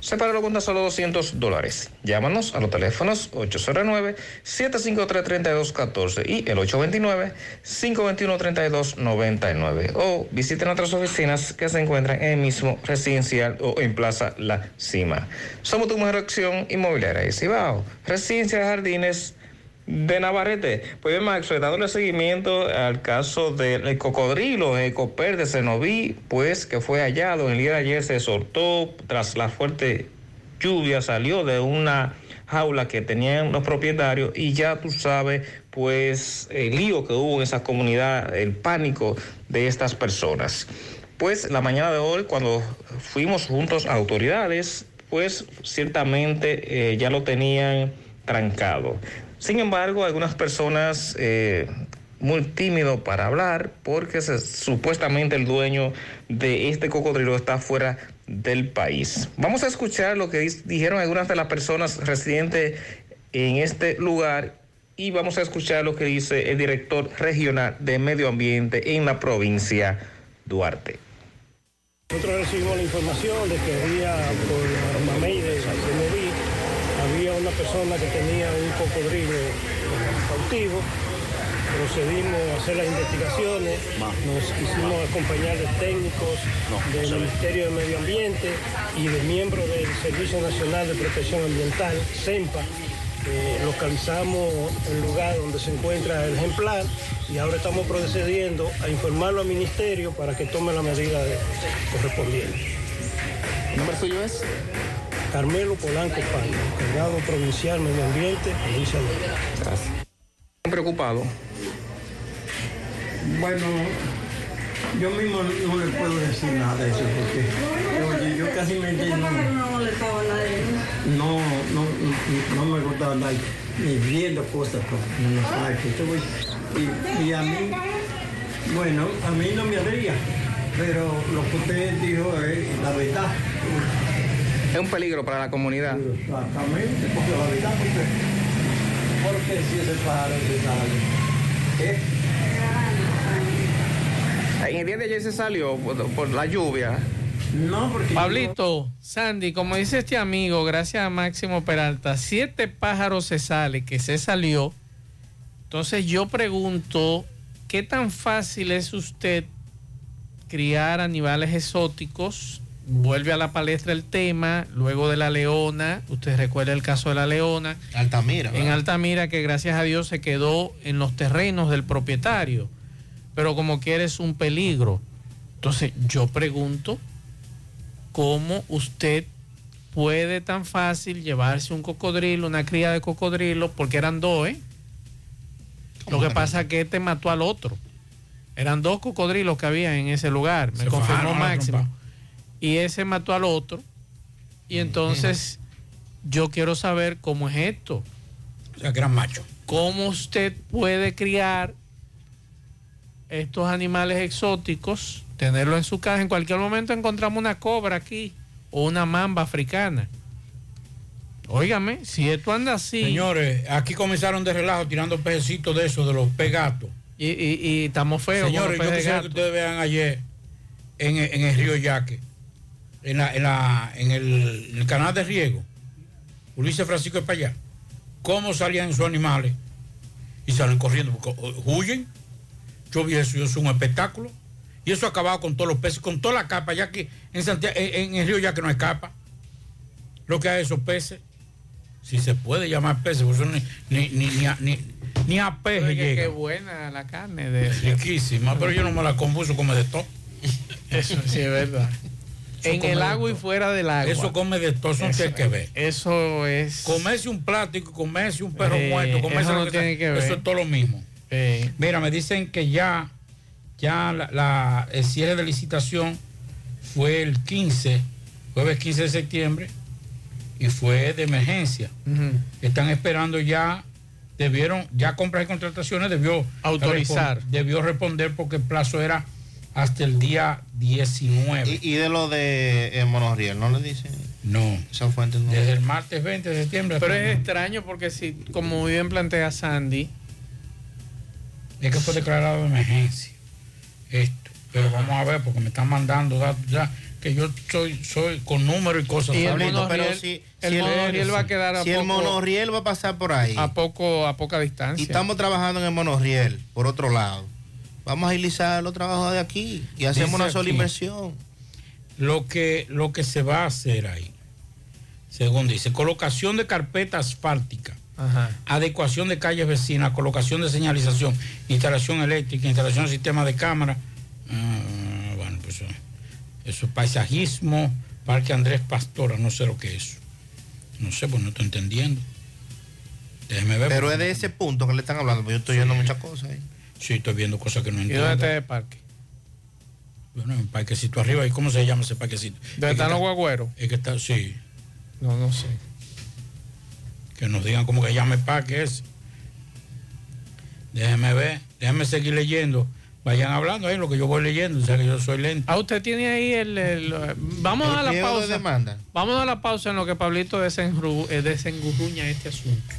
Sepáralo con tan solo 200 dólares. Llámanos a los teléfonos 809-753-3214 y el 829-521-3299. O visiten nuestras oficinas que se encuentran en el mismo residencial o en Plaza La Cima. Somos tu mejor opción inmobiliaria de Cibao. Residencia de Jardines de Navarrete. Pues bien, Max, dándole seguimiento al caso del cocodrilo Ecoper de Cenoví, pues que fue hallado el día de ayer, se soltó tras la fuerte lluvia, salió de una jaula que tenían los propietarios y ya tú sabes, pues el lío que hubo en esa comunidad, el pánico de estas personas. Pues la mañana de hoy, cuando fuimos juntos a autoridades, pues ciertamente eh, ya lo tenían trancado. Sin embargo, algunas personas eh, muy tímido para hablar porque supuestamente el dueño de este cocodrilo está fuera del país. Vamos a escuchar lo que dijeron algunas de las personas residentes en este lugar y vamos a escuchar lo que dice el director regional de medio ambiente en la provincia Duarte. Nosotros recibimos la información de que había por la mamey de Cenoví, había una persona que tenía un cocodrilo cautivo. Procedimos a hacer las investigaciones, nos hicimos acompañar de técnicos del Ministerio de Medio Ambiente y de miembros del Servicio Nacional de Protección Ambiental, CEMPA. Eh, localizamos el lugar donde se encuentra el ejemplar y ahora estamos procediendo a informarlo al ministerio para que tome la medida correspondiente. ¿El nombre suyo es? Carmelo Polanco Pan, encargado provincial Medio Ambiente, provincia de Gracias. preocupado? Bueno, yo mismo no le puedo decir nada de eso porque oye, yo casi me no, no, no, no me gusta andar ni viendo cosas pues, esto, pues, y, y a mí, bueno, a mí no me haría, pero lo que usted dijo es la verdad. Es un peligro para la comunidad. Exactamente, porque la verdad, porque, porque si ese pájaro se sale, ¿eh? En el día de ayer se salió por, por la lluvia. No, porque. Pablito, Sandy, como dice este amigo, gracias a Máximo Peralta, siete pájaros se sale, que se salió. Entonces yo pregunto, ¿qué tan fácil es usted criar animales exóticos? Vuelve a la palestra el tema, luego de la leona, usted recuerda el caso de la leona. Altamira. En Altamira, que gracias a Dios se quedó en los terrenos del propietario. Pero como quiere es un peligro. Entonces yo pregunto, ¿cómo usted puede tan fácil llevarse un cocodrilo, una cría de cocodrilo, porque eran dos, ¿eh? Lo que pasa es que este mató al otro. Eran dos cocodrilos que había en ese lugar, me Se confirmó Máximo. Y ese mató al otro. Y entonces yo quiero saber cómo es esto. O sea, que eran machos. cómo usted puede criar estos animales exóticos, tenerlo en su casa. En cualquier momento encontramos una cobra aquí o una mamba africana. Óigame, si esto anda así. Señores, aquí comenzaron de relajo tirando pejecitos de esos, de los pegatos. Y, y- y estamos feos. Señores, yo quisiera que ustedes vean ayer en, el- en el río Yaque, en, la, en, la- en el, en el canal de riego, Ulises Francisco para allá, cómo salían esos animales y salen corriendo, porque huyen. Yo vi eso, es un espectáculo. Y eso ha acabado con todos los peces, con toda la capa, ya que en, Santiago, en, en el río Yaque no hay capa. Lo que hay esos peces, si se puede llamar peces, ni, ni, ni, ni a, ni, ni a peje Oye, llega. qué buena la carne de Riquísima, pero yo no me la compuso come de todo. Eso sí es verdad. En el agua y fuera del agua. Eso come de todo, eso no Eso- tiene que ver. Eso es. Comerse un plástico, comerse un perro Eh, muerto, comerse eso lo no tiene que ver. Eso es todo lo mismo. Eh, Mira, me dicen que ya, ya la, la- el cierre de licitación fue el 15, jueves 15 de septiembre, y fue de emergencia. Están esperando ya, debieron, ya compras y contrataciones debió Autorizar. Debió responder porque el plazo era hasta el día 19. Y, y de lo de eh, Monorriel, ¿no le dicen? No. Esa fuente no. Desde el martes 20 de septiembre. Pero es extraño porque si, como muy bien plantea Sandy, Es que fue declarado de emergencia. Esto. Pero vamos a ver, porque me están mandando datos ya, que yo soy, soy con números y cosas. Y el Pablito, monorriel- pero si, el si monorriel va a quedar a si el monorriel va a pasar por ahí a poco, a poca y distancia. estamos trabajando en el monorriel, por otro lado, vamos a agilizar los trabajos de aquí y hacemos Dice una sola aquí. inversión. lo que, lo que se va a hacer ahí, según dice, colocación de carpeta asfáltica, Ajá. adecuación de calles vecinas, colocación de señalización, instalación eléctrica, instalación de sistema de cámara. Ah, bueno, pues eso, eso es paisajismo, Parque Andrés Pastora, no sé lo que es. No sé, pues no estoy entendiendo. Déjeme ver. Pero porque- es de ese punto que le están hablando, porque yo estoy viendo muchas cosas ahí. Sí, estoy viendo cosas que no ¿Y entiendo. dónde está el parque? Bueno, un parquecito arriba. ¿Y cómo se llama ese parquecito? ¿Dónde Es están los guagüeros? Es que está, sí. No, no sé. Que nos digan cómo que llame el parque ese. Déjeme ver, déjeme seguir leyendo. Vayan hablando ahí lo que yo voy leyendo, o sea que yo soy lento. Ah, usted tiene ahí el... el- vamos El a la pliego de pausa. demanda. Vamos a la pausa en lo que Pablito eh, desengurruña este asunto.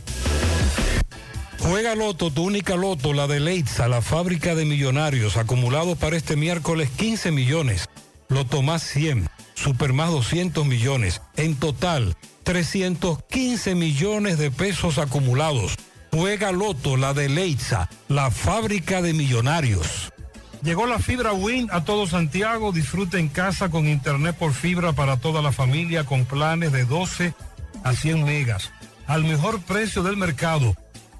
Juega Loto, tu única Loto, la de Leitza, la fábrica de millonarios, acumulado para este miércoles 15 millones. Loto más 100, Super más 200 millones. En total, 315 millones de pesos acumulados. Juega Loto, la de Leitza, la fábrica de millonarios. Llegó la fibra Win a todo Santiago. Disfruta en casa con internet por fibra para toda la familia con planes de 12 a 100 megas. Al mejor precio del mercado.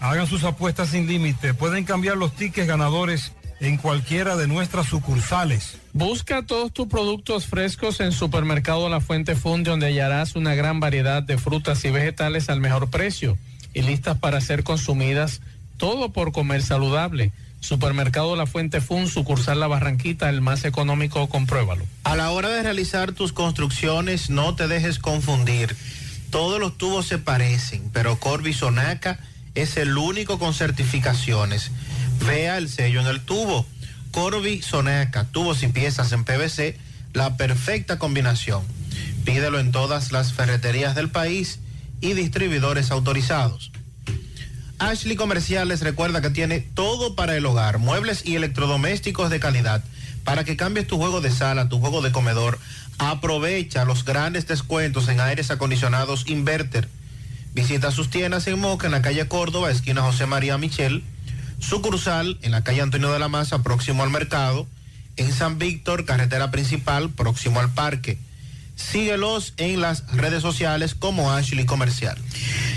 Hagan sus apuestas sin límite. Pueden cambiar los tickets ganadores en cualquiera de nuestras sucursales. Busca todos tus productos frescos en Supermercado La Fuente Fun, donde hallarás una gran variedad de frutas y vegetales al mejor precio y listas para ser consumidas, todo por comer saludable. Supermercado La Fuente Fun, sucursal La Barranquita, el más económico, compruébalo. A la hora de realizar tus construcciones, no te dejes confundir. Todos los tubos se parecen, pero Corby Sonaca es el único con certificaciones. Vea el sello en el tubo. Corby Sonaca, tubos y piezas en PVC, la perfecta combinación. Pídelo en todas las ferreterías del país y distribuidores autorizados. Ashley Comerciales recuerda que tiene todo para el hogar, muebles y electrodomésticos de calidad. Para que cambies tu juego de sala, tu juego de comedor, aprovecha los grandes descuentos en aires acondicionados Inverter. Visita sus tiendas en Moca, en la calle Córdoba, esquina José María Michel, sucursal en la calle Antonio de la Maza, próximo al mercado, en San Víctor, carretera principal, próximo al parque. Síguelos en las redes sociales como Ashley Comercial.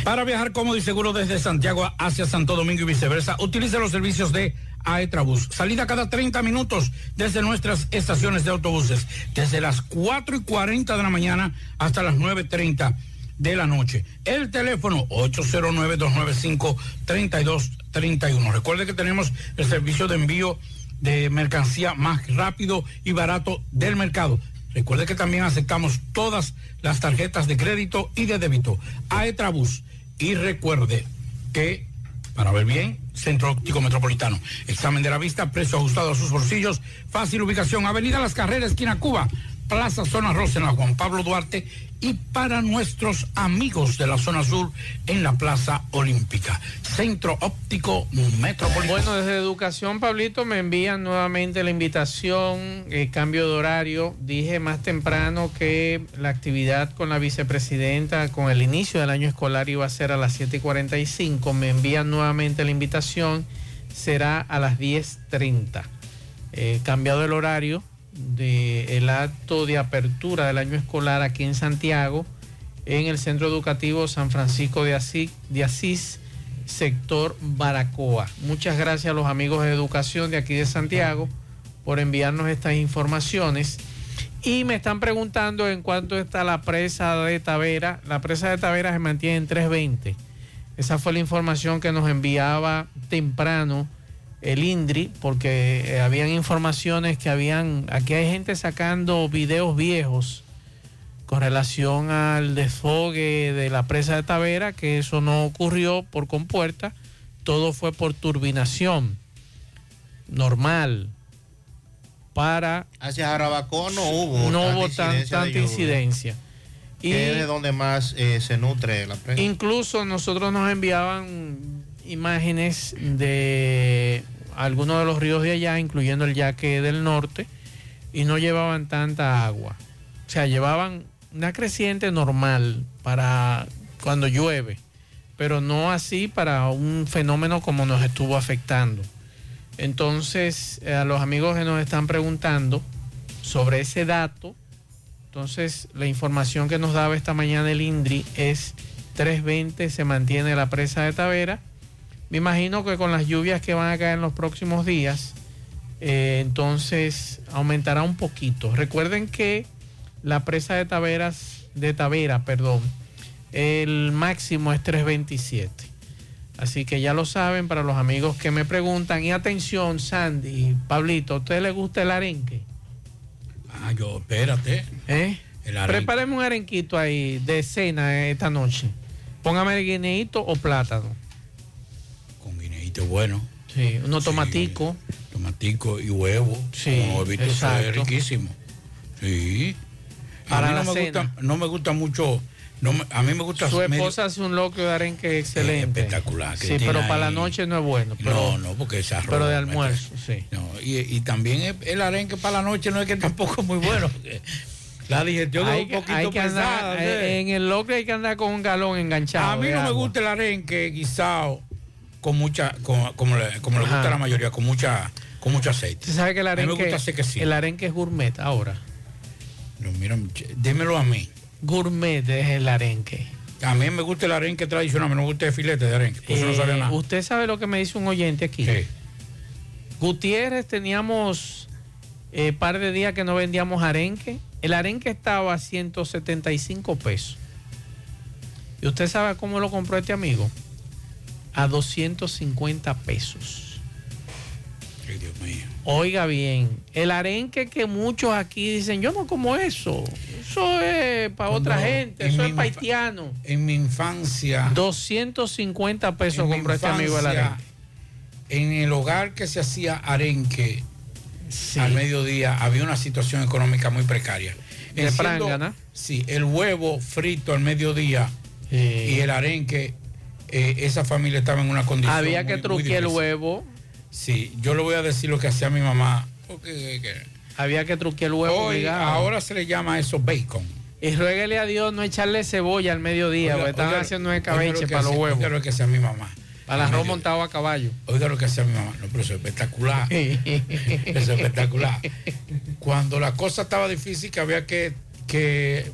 Para viajar cómodo y seguro desde Santiago hacia Santo Domingo y viceversa, utilice los servicios de Aetrabús. Salida cada 30 minutos desde nuestras estaciones de autobuses, desde las 4 y 40 de la mañana hasta las 9.30 de la noche. El teléfono 809-295-3231. Recuerde que tenemos el servicio de envío de mercancía más rápido y barato del mercado. Recuerde que también aceptamos todas las tarjetas de crédito y de débito. Aetrabús. Y recuerde que, para ver bien, Centro Óptico Metropolitano. Examen de la vista, precio ajustado a sus bolsillos, fácil ubicación, Avenida Las Carreras, esquina Cuba, Plaza Zona Rosa en la Juan Pablo Duarte y para nuestros amigos de la zona sur en la Plaza Olímpica. Centro Óptico Metropolitano. Bueno, desde Educación, Pablito, me envían nuevamente la invitación, eh, cambio de horario. Dije más temprano que la actividad con la vicepresidenta, con el inicio del año escolar, iba a ser a las 7.45. Me envían nuevamente la invitación, será a las 10.30. Eh, cambiado el horario del acto de apertura del año escolar aquí en Santiago, en el Centro Educativo San Francisco de Asís, de Asís, sector Baracoa. Muchas gracias a los amigos de educación de aquí de Santiago por enviarnos estas informaciones. Y me están preguntando en cuánto está la presa de Tavera. La presa de Tavera se mantiene en 320. Esa fue la información que nos enviaba temprano el INDRI, porque eh, habían informaciones que habían, aquí hay gente sacando videos viejos con relación al desfogue de la presa de Tavera, que eso no ocurrió por compuerta, todo fue por turbinación normal para... Hacia Jarabacoa no hubo no tanta hubo incidencia de tanta incidencia. Que es de donde más eh, se nutre la presa. Incluso nosotros nos enviaban imágenes de algunos de los ríos de allá, incluyendo el Yaque del norte, y no llevaban tanta agua. O sea, llevaban una creciente normal para cuando llueve, pero no así para un fenómeno como nos estuvo afectando. Entonces, eh, a los amigos que nos están preguntando sobre ese dato, entonces, la información que nos daba esta mañana el INDRI es 320 se mantiene la presa de Tavera. Me imagino que con las lluvias que van a caer en los próximos días, eh, entonces aumentará un poquito. Recuerden que la presa de Taveras, de Tavera, perdón, el máximo es 327. Así que ya lo saben para los amigos que me preguntan. Y atención, Sandy, Pablito, ¿a usted le gusta el arenque? Ah, yo, espérate. ¿Eh? Prepáreme un arenquito ahí de cena esta noche. Póngame el guineíto o plátano. Bueno. Sí, unos tomaticos. Tomatico y huevo. Sí, es riquísimo. Sí. Para a mí la no me, cena. gusta, no me gusta mucho. no me- a mí me gusta Su medio- esposa hace un loco de arenque excelente. espectacular. Sí, pero para la noche no es bueno. Pero, no, no, porque es arroz. pero de ¿me almuerzo, sí. No, y, y también el- arenque para la noche no es que tampoco es muy bueno. La digestión Hay es un poquito hay que andar- pesada. eh, ¿sí? en el locre hay que andar con un galón enganchado. A mí no me gusta el arenque guisado con mucha, con- como le, como le gusta a la mayoría, con mucha, con mucho aceite. Sabe que el A mí me arenque, gusta el arenque es gourmet ahora. No, mira, dímelo a mí. Gourmet es el arenque. A mí me gusta el arenque tradicional, a mí no me gusta el filete de arenque, por eso no Eh, sabe nada. Usted sabe lo que me dice un oyente aquí. Gutiérrez teníamos eh, par de días que no vendíamos arenque. El arenque estaba a 175 pesos. ¿Y usted sabe cómo lo compró este amigo? A 250 pesos. Ay, Dios mío. Oiga bien, el arenque que muchos aquí dicen, yo no como eso. Eso es para otra gente, en eso es para haitianos. En mi infancia. 250 pesos compró este amigo el arenque. En el hogar que se hacía arenque al mediodía había una situación económica muy precaria. De prangana. Sí, el huevo frito al mediodía y el arenque, eh, esa familia estaba en una condición. Había que muy- muy truquear el huevo. Sí, yo le voy a decir lo que hacía mi mamá. Había que truquear el huevo. Hoy, ahora se le llama eso bacon. Y ruéguele a Dios no echarle cebolla al mediodía, Oiga, porque oiga, haciendo lo escabeche que para los huevos. Oiga lo que hacía mi mamá. Para arroz montado a caballo. Oiga lo que hacía mi mamá. No, pero eso es espectacular. eso es espectacular. Cuando la cosa estaba difícil, que había que, que,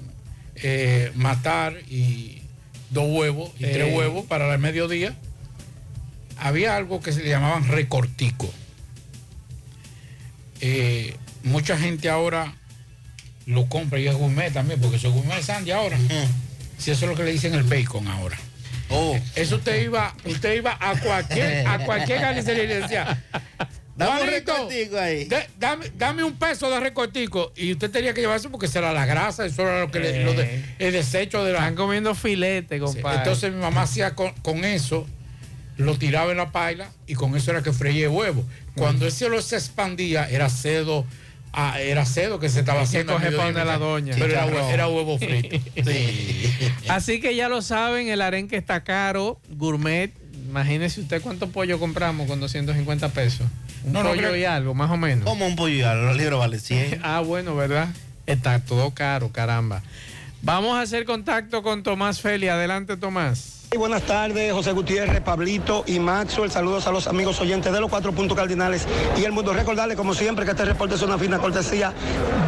eh, matar y dos huevos y tres Eh. huevos para el mediodía. Había algo que se le llamaban recortico. Eh, mucha gente ahora lo compra y es gourmet también, porque eso es gourmet Sandy ahora. Si eso es lo que le dicen el bacon ahora. Eso usted iba, usted iba a cualquier, a cualquier carnicería y le decía, Dame un "Juanito, recortico ahí". de- dame, dame un peso de recortico. Y usted tenía que llevarse porque será la grasa, eso era lo que le- lo de- el desecho de la. Están comiendo filete, compadre. Entonces mi mamá hacía con, con eso, lo tiraba en la paila y con eso era que freía el huevo. Cuando ese lo se expandía, era cedo, ah, era cedo que se estaba que haciendo. donde la doña. Pero era, Chicharrón. hue- era huevo frito. Así que ya lo saben, el arenque está caro, gourmet. Imagínese usted cuánto pollo compramos con 250 pesos. Un No, no pollo y algo, más o menos. Como un pollo y algo, los libros valen 100. ah, bueno, ¿verdad? Está todo caro, caramba. Vamos a hacer contacto con Tomás Feli. Adelante, Tomás. Buenas tardes, José Gutiérrez, Pablito y Maxwell. Saludos a los amigos oyentes de los cuatro puntos cardinales y el mundo. Recordarles, como siempre, que este reporte es una fina cortesía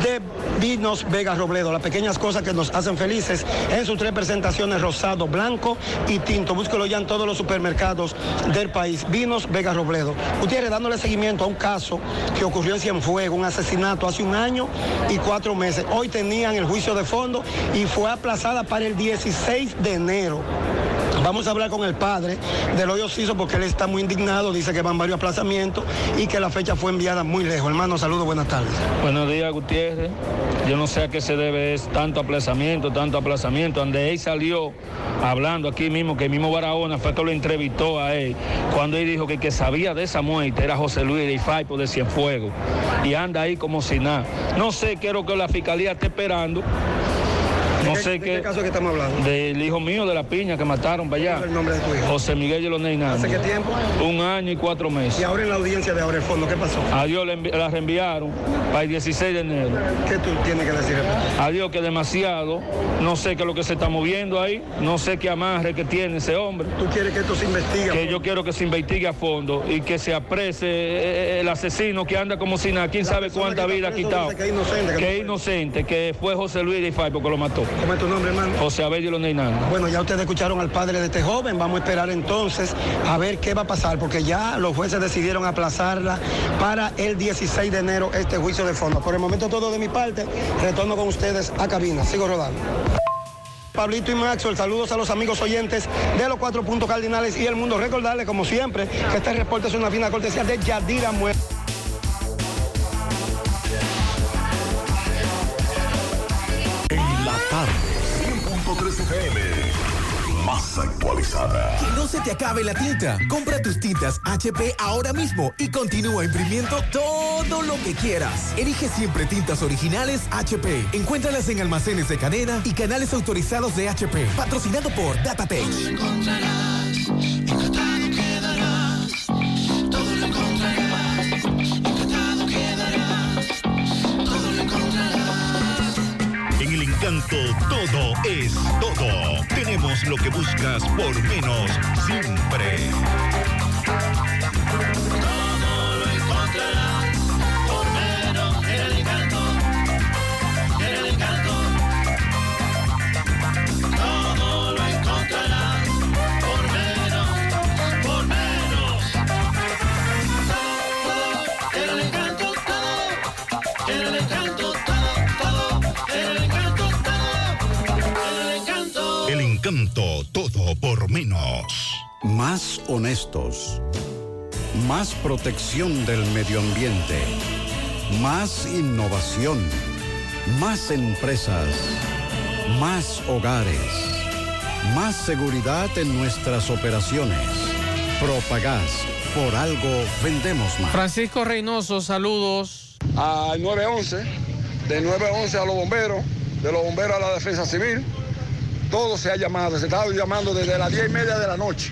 de Vinos Vega Robledo. Las pequeñas cosas que nos hacen felices en sus tres presentaciones, rosado, blanco y tinto. Búsquelo ya en todos los supermercados del país. Vinos Vega Robledo. Gutiérrez, dándole seguimiento a un caso que ocurrió en Cienfuegos, un asesinato hace un año y cuatro meses. Hoy tenían el juicio de fondo y fue aplazada para el 16 de enero. Vamos a hablar con el padre del hoyo Ciso porque él está muy indignado, dice que van varios aplazamientos y que la fecha fue enviada muy lejos. Hermano, saludos, buenas tardes. Buenos días, Gutiérrez. Yo no sé a qué se debe tanto aplazamiento, tanto aplazamiento. Donde él salió hablando aquí mismo, que el mismo Barahona fue que lo entrevistó a él, cuando él dijo que el que sabía de esa muerte era José Luis de Faipo de Cienfuegos. Y anda ahí como si nada. No sé lo que la fiscalía está esperando. No ¿De qué- sé qué. caso que estamos hablando? Del hijo mío de la piña que mataron para allá. ¿Cuál es el nombre de tu hijo? José Miguel. ¿Hace qué tiempo? Un año y cuatro meses. Y ahora en la audiencia de ahora el fondo, ¿qué pasó? Adiós, le envi- la reenviaron para el 16 de enero. ¿Qué tú tienes que decir? Adiós, que demasiado. No sé qué es lo que se está moviendo ahí. No sé qué amarre que tiene ese hombre. ¿Tú quieres que esto se investigue? Que yo quiero que se investigue a fondo y que se aprese eh, el asesino que anda como si nada. ¿Quién sabe cuánta vida ha quitado? que es inocente, que Que no es inocente, que fue José Luis de Faipo que lo mató. ¿Cómo es tu nombre, hermano? José Abel de los Hernández. Bueno, ya ustedes escucharon al padre de este joven. Vamos a esperar entonces a ver qué va a pasar, porque ya los jueces decidieron aplazarla para el 16 de enero este juicio de fondo. Por el momento todo de mi parte. Retorno con ustedes a cabina. Sigo rodando. Pablito y Maxwell, saludos a los amigos oyentes de los cuatro puntos cardinales y el mundo. Recordarles, como siempre, que este reporte es una fina cortesía de Yadira Mueble. Que no se te acabe la tinta. Compra tus tintas HP ahora mismo y continúa imprimiendo todo lo que quieras. Elige siempre tintas originales HP. Encuéntralas en almacenes de cadena y canales autorizados de HP. Patrocinado por Datatech. encontrarás, encanto todo es todo. Tenemos lo que buscas por menos siempre. Todo lo encontrarás, por menos en el encanto, en el encanto. Todo lo encontrarás, por menos, por menos. Todo, en el encanto, todo, en el encanto, encanto todo por menos. Más honestos. Más protección del medio ambiente. Más innovación. Más empresas. Más hogares. Más seguridad en nuestras operaciones. Propagás. Por algo vendemos más. Francisco Reynoso, saludos. al 911, de 911 a los bomberos, de los bomberos a la defensa civil. Todo se ha llamado, se está llamando desde las 10 y media de la noche.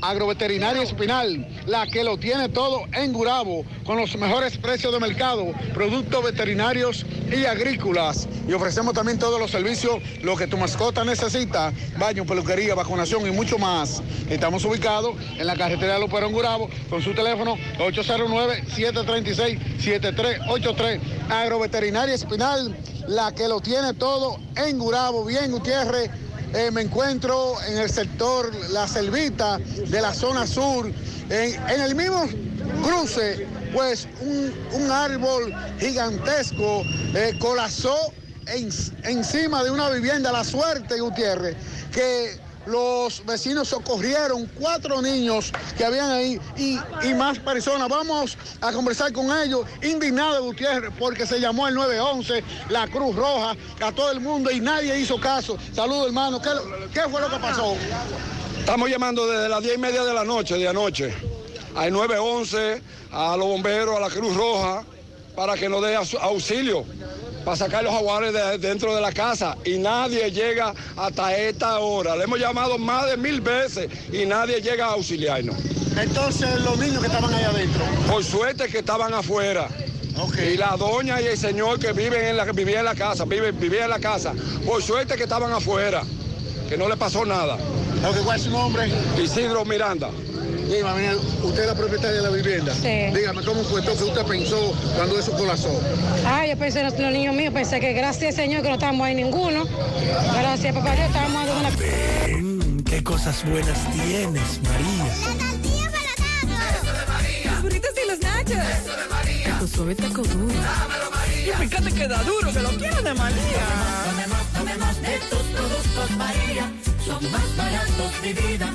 Agroveterinaria Espinal, la que lo tiene todo en Gurabo, con los mejores precios de mercado, productos veterinarios y agrícolas. Y ofrecemos también todos los servicios, lo que tu mascota necesita, baño, peluquería, vacunación y mucho más. Estamos ubicados en la carretera de Luperón Gurabo, con su teléfono 809-736-7383. Agroveterinaria Espinal, la que lo tiene todo en Gurabo. Bien, Gutiérrez. Eh, me encuentro en el sector La Selvita de la zona sur, en, el mismo cruce, pues un, un árbol gigantesco eh, colapsó en- encima de una vivienda, la suerte, Gutiérrez, que los vecinos socorrieron cuatro niños que habían ahí y, y más personas. Vamos a conversar con ellos, indignados Gutiérrez, porque se llamó el 911, la Cruz Roja, a todo el mundo y nadie hizo caso. Saludos, hermano. ¿Qué, qué fue lo que pasó? Estamos llamando desde las 10 y media de la noche, de anoche, al 911, a los bomberos, a la Cruz Roja, para que nos dé auxilio, para sacar los jaguares de dentro de la casa. Y nadie llega hasta esta hora. Le hemos llamado más de mil veces y nadie llega a auxiliarnos. Entonces, los niños que estaban ahí adentro. Por suerte que estaban afuera. Y la doña y el señor que viven en la, vivía en la casa, vive, vivía en la casa. Por suerte que estaban afuera, que no le pasó nada. ¿Cuál es su nombre? Isidro Miranda. Mira, usted es la propietaria de la vivienda. Sí. Dígame, ¿cómo fue esto que usted pensó cuando eso colapsó? Ay, yo pensé, los, los niños míos, pensé que gracias Señor que no estábamos ahí ninguno. Gracias, papá Dios, estábamos dando una... Mm, qué cosas buenas tienes, María. Los burritos y los nachos. Eso de María. Tu suave taco duro. Y fíjate que da duro, que lo quiero de María. Tomemos, tomemos de tus productos María. Son más baratos de vida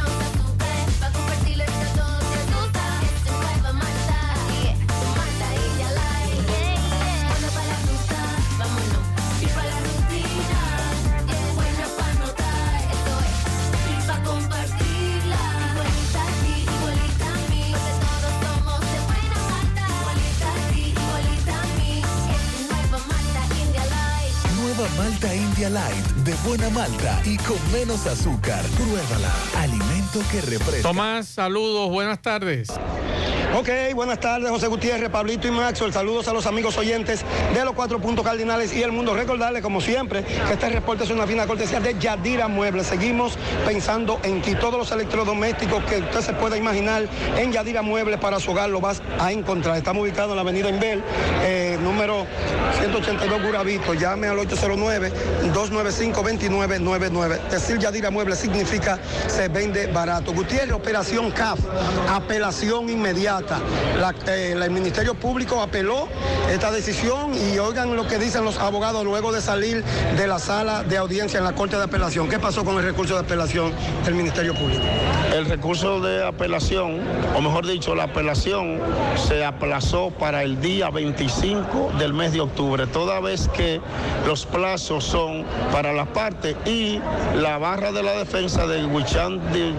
Malta India Light, de buena malta y con menos azúcar. Pruébala. Alimento que refresca. Tomás, saludos, buenas tardes. Ok, buenas tardes, José Gutiérrez, Pablito y Maxwell. Saludos a los amigos oyentes de los cuatro puntos cardinales y el mundo. Recordarles, como siempre, que este reporte es una fina cortesía de Yadira Muebles. Seguimos pensando en ti. Todos los electrodomésticos que usted se pueda imaginar en Yadira Muebles para su hogar lo vas a encontrar. Estamos ubicados en la avenida Inbel, eh, número 182 Guravito. Llame al 809-295-2999. Decir Yadira Muebles significa se vende barato. Gutiérrez, operación CAF, apelación inmediata. La- eh, la- el Ministerio Público apeló esta decisión y oigan lo que dicen los abogados luego de salir de la sala de audiencia en la Corte de Apelación. ¿Qué pasó con el recurso de apelación del Ministerio Público? El recurso de apelación, o mejor dicho, la apelación se aplazó para el día 25 del mes de octubre, toda vez que los plazos son para las partes y la barra de la defensa de Huichán de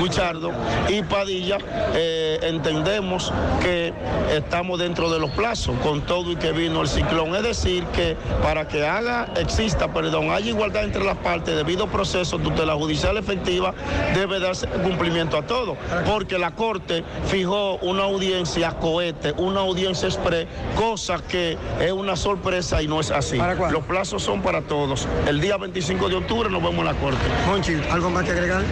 Guichardo y Padilla, eh, entendemos que estamos dentro de los plazos con todo y que vino el ciclón. Es decir, que para que haga, exista, perdón, haya igualdad entre las partes, debido proceso de tutela judicial efectiva, debe darse cumplimiento a todo, porque la Corte fijó una audiencia cohete, una audiencia express, cosa que es una sorpresa y no es así. Los plazos son para todos. El día 25 de octubre nos vemos en la Corte. Monchi, ¿algo más que agregar?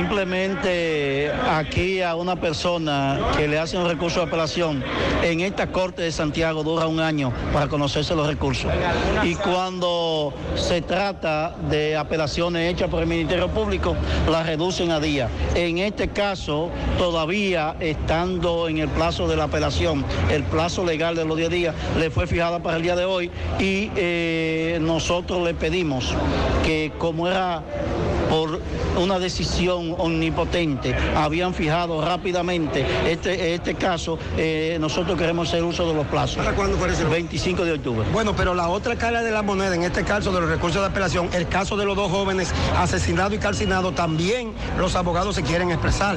Simplemente aquí a una persona que le hace un recurso de apelación, en esta Corte de Santiago dura un año para conocerse los recursos. Y cuando se trata de apelaciones hechas por el Ministerio Público, las reducen a día. En este caso, todavía estando en el plazo de la apelación, el plazo legal de los 10 días le fue fijada para el día de hoy y eh, nosotros le pedimos que como era por una decisión omnipotente, habían fijado rápidamente este, este caso, eh, nosotros queremos hacer uso de los plazos. ¿Para cuándo parece? 25 de octubre. Bueno, pero la otra cara de la moneda, en este caso de los recursos de apelación, el caso de los dos jóvenes asesinados y calcinados, también los abogados se quieren expresar.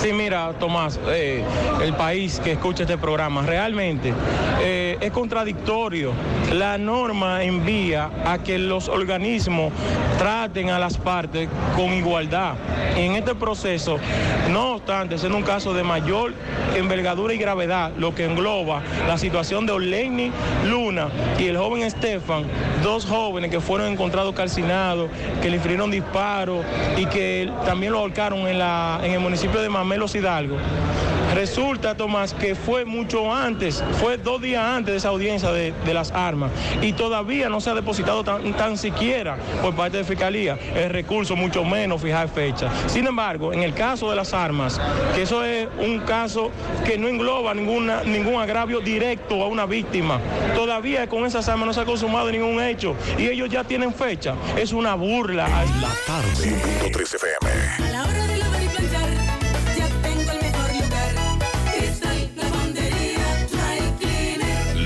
Sí, mira, Tomás, eh, el país que escucha este programa, realmente eh, es contradictorio. La norma envía a que los organismos traten a las partes con igualdad. En este proceso, no obstante, siendo un caso de mayor envergadura y gravedad, lo que engloba la situación de Oleni Luna y el joven Estefan, dos jóvenes que fueron encontrados calcinados, que le infirieron disparos y que también lo ahorcaron en, la, en el municipio de Mamelos Hidalgo. Resulta, Tomás, que fue mucho antes, fue dos días antes de esa audiencia de, de las armas y todavía no se ha depositado tan, tan siquiera por parte de Fiscalía el recurso, mucho menos fijar fecha. Sin embargo, en el caso de las armas, que eso es un caso que no engloba ninguna, ningún agravio directo a una víctima, todavía con esas armas no se ha consumado ningún hecho y ellos ya tienen fecha. Es una burla. La tarde. 103 FM. A la hora de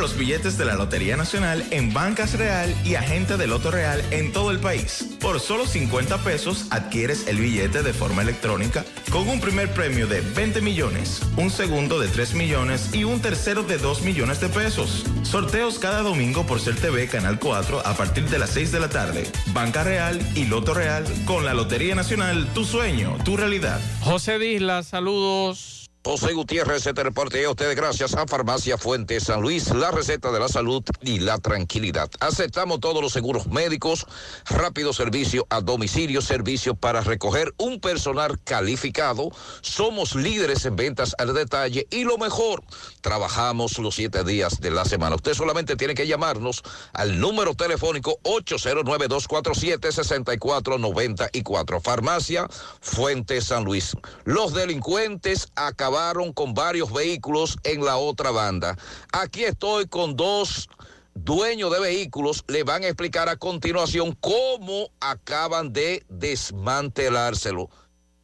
Los billetes de la Lotería Nacional en Bancas Real y Agente de Loto Real en todo el país. Por solo 50 pesos adquieres el billete de forma electrónica con un primer premio de 20 millones, un segundo de 3 millones y un tercero de 2 millones de pesos. Sorteos cada domingo por Ser TV Canal 4 a partir de las 6 de la tarde. Banca Real y Loto Real con la Lotería Nacional, tu sueño, tu realidad. José Disla, saludos. José Gutiérrez, este reporte a ustedes gracias a Farmacia Fuentes San Luis, la receta de la salud y la tranquilidad. Aceptamos todos los seguros médicos, rápido servicio a domicilio, servicio para recoger un personal calificado. Somos líderes en ventas al detalle y lo mejor, trabajamos los siete días de la semana. Usted solamente tiene que llamarnos al número telefónico 809-247-6494. Farmacia Fuentes San Luis. Los delincuentes acabaron con varios vehículos en la otra banda. Aquí estoy con dos dueños de vehículos. Le van a explicar a continuación cómo acaban de desmantelárselo.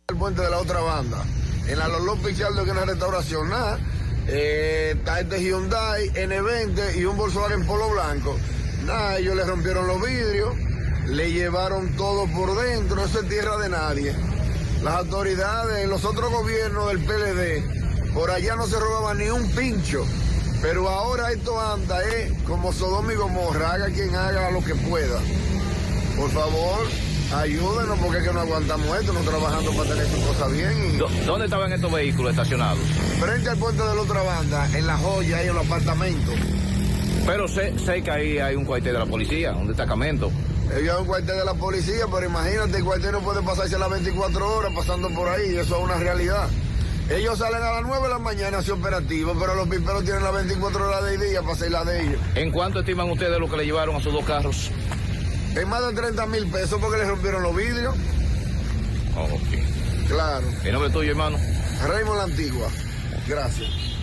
El puente de la otra banda. En la Lolo Pichardo, que restauración, nada. Eh, este Hyundai N20 y un Volkswagen Polo Blanco. Nada, ellos le rompieron los vidrios, le llevaron todo por dentro, eso es tierra de nadie. Las autoridades, los otros gobiernos del PLD, por allá no se robaba ni un pincho. Pero ahora esto anda, ¿eh? Como Sodoma y Gomorra, haga quien haga lo que pueda. Por favor, ayúdenos porque es que no aguantamos esto, no trabajando para tener sus cosas bien. y- ¿Dónde estaban estos vehículos estacionados? Frente al puente de la otra banda, en La Joya y en los apartamentos. Pero sé, sé que ahí hay un cuartel de la policía, un destacamento. Ellos hay un cuartel de la policía, pero imagínate, el cuartel no puede pasarse las 24 horas pasando por ahí, eso es una realidad. Ellos salen a las 9 de la mañana hacia operativo, pero los piperos tienen las 24 horas de día para hacer la de ellos. ¿En cuánto estiman ustedes lo que le llevaron a sus dos carros? En más de 30 mil pesos porque les rompieron los vidrios. Oh, ok. Claro. ¿El nombre tuyo, hermano? Raymond la Antigua. Gracias.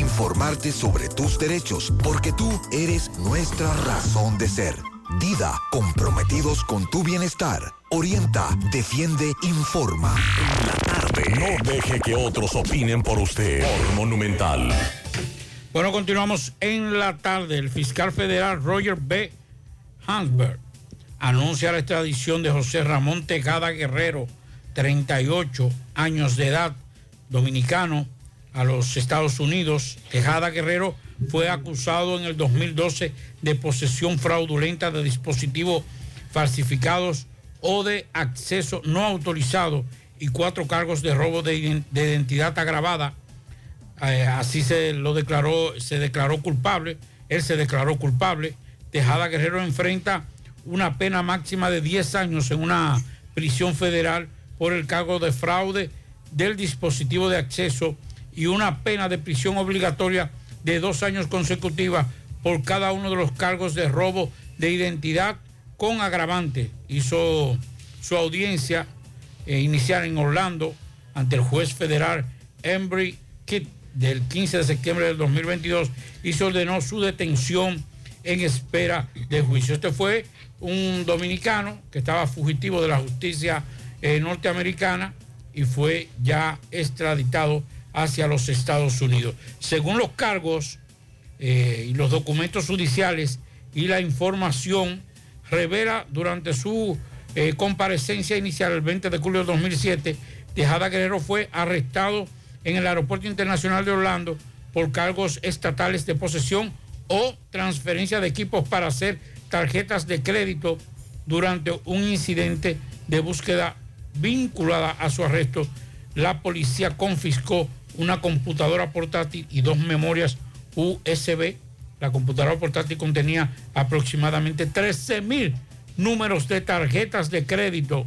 informarte sobre tus derechos, porque tú eres nuestra razón de ser. Dida, comprometidos con tu bienestar. Orienta, defiende, informa. No deje que otros opinen por usted. Por Monumental. Bueno, continuamos en la tarde. El fiscal federal Roger B. Hansberg anuncia la extradición de José Ramón Tejada Guerrero, 38 años de edad, dominicano, a los Estados Unidos. Tejada Guerrero fue acusado en el 2012 de posesión fraudulenta de dispositivos falsificados o de acceso no autorizado y cuatro cargos de robo de, iden- de identidad agravada. Eh, así se lo declaró, se declaró culpable. Él se declaró culpable. Tejada Guerrero enfrenta una pena máxima de 10 años en una prisión federal por el cargo de fraude del dispositivo de acceso y una pena de prisión obligatoria de dos años consecutivas por cada uno de los cargos de robo de identidad con agravante. Hizo su audiencia eh, inicial en Orlando ante el juez federal Embry Kidd del 15 de septiembre del 2022 y se ordenó su detención en espera de juicio. Este fue un dominicano que estaba fugitivo de la justicia eh, norteamericana y fue ya extraditado hacia los Estados Unidos. Según los cargos eh, y los documentos judiciales y la información, revela durante su eh, comparecencia inicial el 20 de julio de 2007, Tejada Guerrero fue arrestado en el Aeropuerto Internacional de Orlando por cargos estatales de posesión o transferencia de equipos para hacer tarjetas de crédito durante un incidente de búsqueda vinculada a su arresto. La policía confiscó una computadora portátil y dos memorias USB. La computadora portátil contenía aproximadamente 13 mil números de tarjetas de crédito,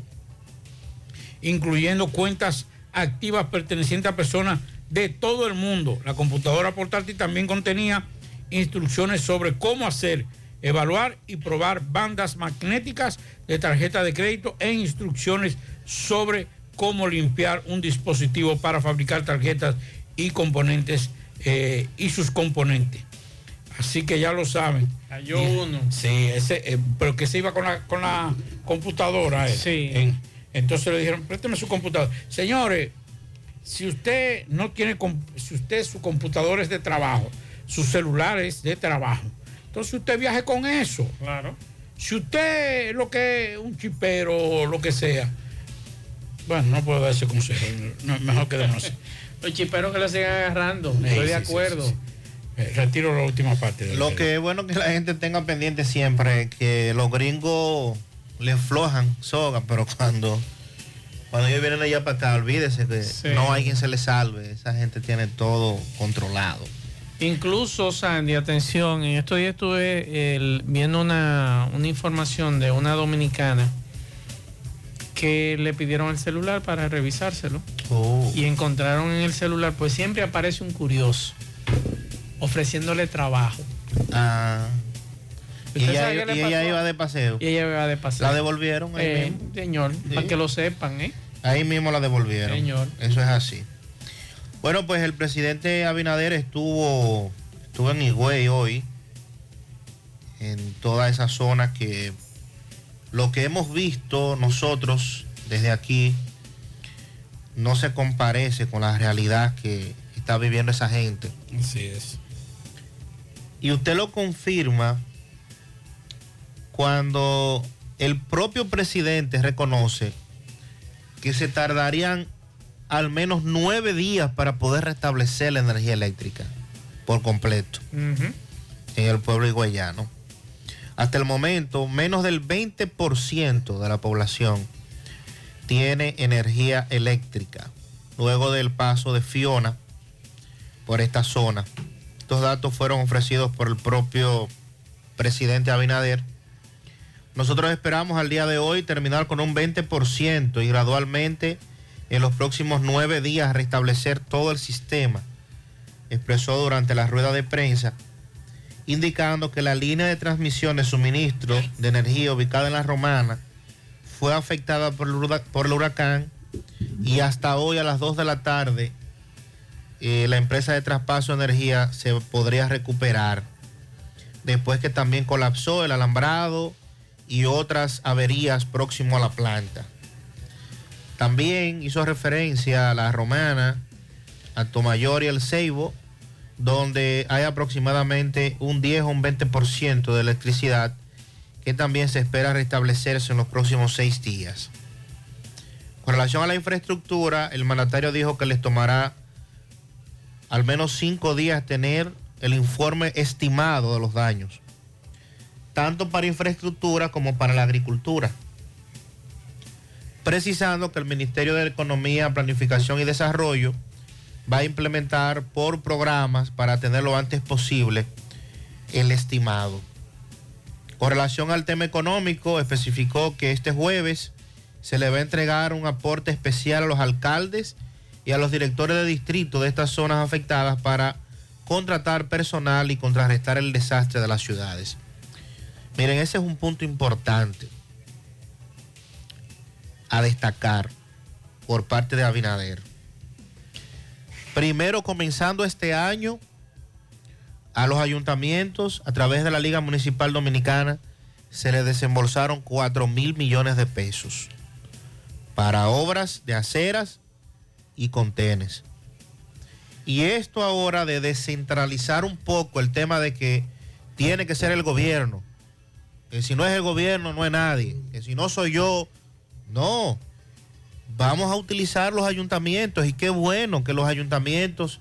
incluyendo cuentas activas pertenecientes a personas de todo el mundo. La computadora portátil también contenía instrucciones sobre cómo hacer, evaluar y probar bandas magnéticas de tarjeta de crédito e instrucciones sobre cómo limpiar un dispositivo para fabricar tarjetas y componentes eh, y sus componentes. Así que ya lo saben. Cayó uno. Sí, ese, eh, pero que se iba con la, con la computadora. eh. Sí. En- entonces le dijeron, présteme su computadora. Señores, si usted no tiene, si usted su computadora es de trabajo, su celular es de trabajo, entonces usted viaje con eso. Claro. Si usted lo que es un chipero o lo que sea, bueno, no puedo dar ese consejo, no, mejor que así. Los chiperos que lo sigan agarrando. Sí, Estoy de sí, acuerdo. sí, sí. Eh, retiro la última parte. Lo que es bueno que la gente tenga pendiente siempre que los gringos le aflojan soga, pero cuando, cuando ellos vienen allá para acá, olvídese que Sí. no hay quien se le salve. Esa gente tiene todo controlado. Incluso, Sandy, atención, en estos días estuve el- viendo una, una información de una dominicana que le pidieron el celular para revisárselo Oh. y encontraron en el celular, pues siempre aparece un curioso ofreciéndole trabajo. Ah. Y ¿Usted ella, y iba de paseo. Y ella iba de paseo. La devolvieron ahí Eh, mismo. señor, para que lo sepan, ¿eh? Ahí mismo la devolvieron. Señor. Eso es así. Bueno, pues el presidente Abinader estuvo, estuvo en Higüey hoy, en toda esa zona que lo que hemos visto nosotros desde aquí no se comparece con la realidad que está viviendo esa gente. Así es. Y usted lo confirma cuando el propio presidente reconoce que se tardarían al menos nueve días para poder restablecer la energía eléctrica por completo en el pueblo higüeyano. Hasta el momento, menos del 20% de la población tiene energía eléctrica luego del paso de Fiona por esta zona. Estos datos fueron ofrecidos por el propio presidente Abinader. Nosotros esperamos al día de hoy terminar con un 20% y gradualmente en los próximos nueve días restablecer todo el sistema, expresó durante la rueda de prensa, indicando que la línea de transmisión de suministro de energía ubicada en la Romana fue afectada por el, huracán y hasta hoy a las 2 de la tarde eh, la empresa de traspaso de energía se podría recuperar después que también colapsó el alambrado y otras averías próximo a la planta. También hizo referencia a la Romana, a Tomayor y el Ceibo, donde hay aproximadamente un 10 o un 20% de electricidad que también se espera restablecerse en los próximos seis días. Con relación a la infraestructura, el mandatario dijo que les tomará al menos cinco días tener el informe estimado de los daños, tanto para infraestructura como para la agricultura. Precisando que el Ministerio de Economía, Planificación y Desarrollo va a implementar por programas para tener lo antes posible el estimado. Con relación al tema económico, especificó que este jueves se le va a entregar un aporte especial a los alcaldes y a los directores de distrito de estas zonas afectadas para contratar personal y contrarrestar el desastre de las ciudades. Miren, ese es un punto importante a destacar por parte de Abinader. Primero, comenzando este año, a los ayuntamientos, a través de la Liga Municipal Dominicana, se les desembolsaron 4 mil millones de pesos para obras de aceras y contenes. Y esto ahora de descentralizar un poco el tema de que tiene que ser el gobierno, que si no es el gobierno no es nadie, que si no soy yo, no. Vamos a utilizar los ayuntamientos y qué bueno que los ayuntamientos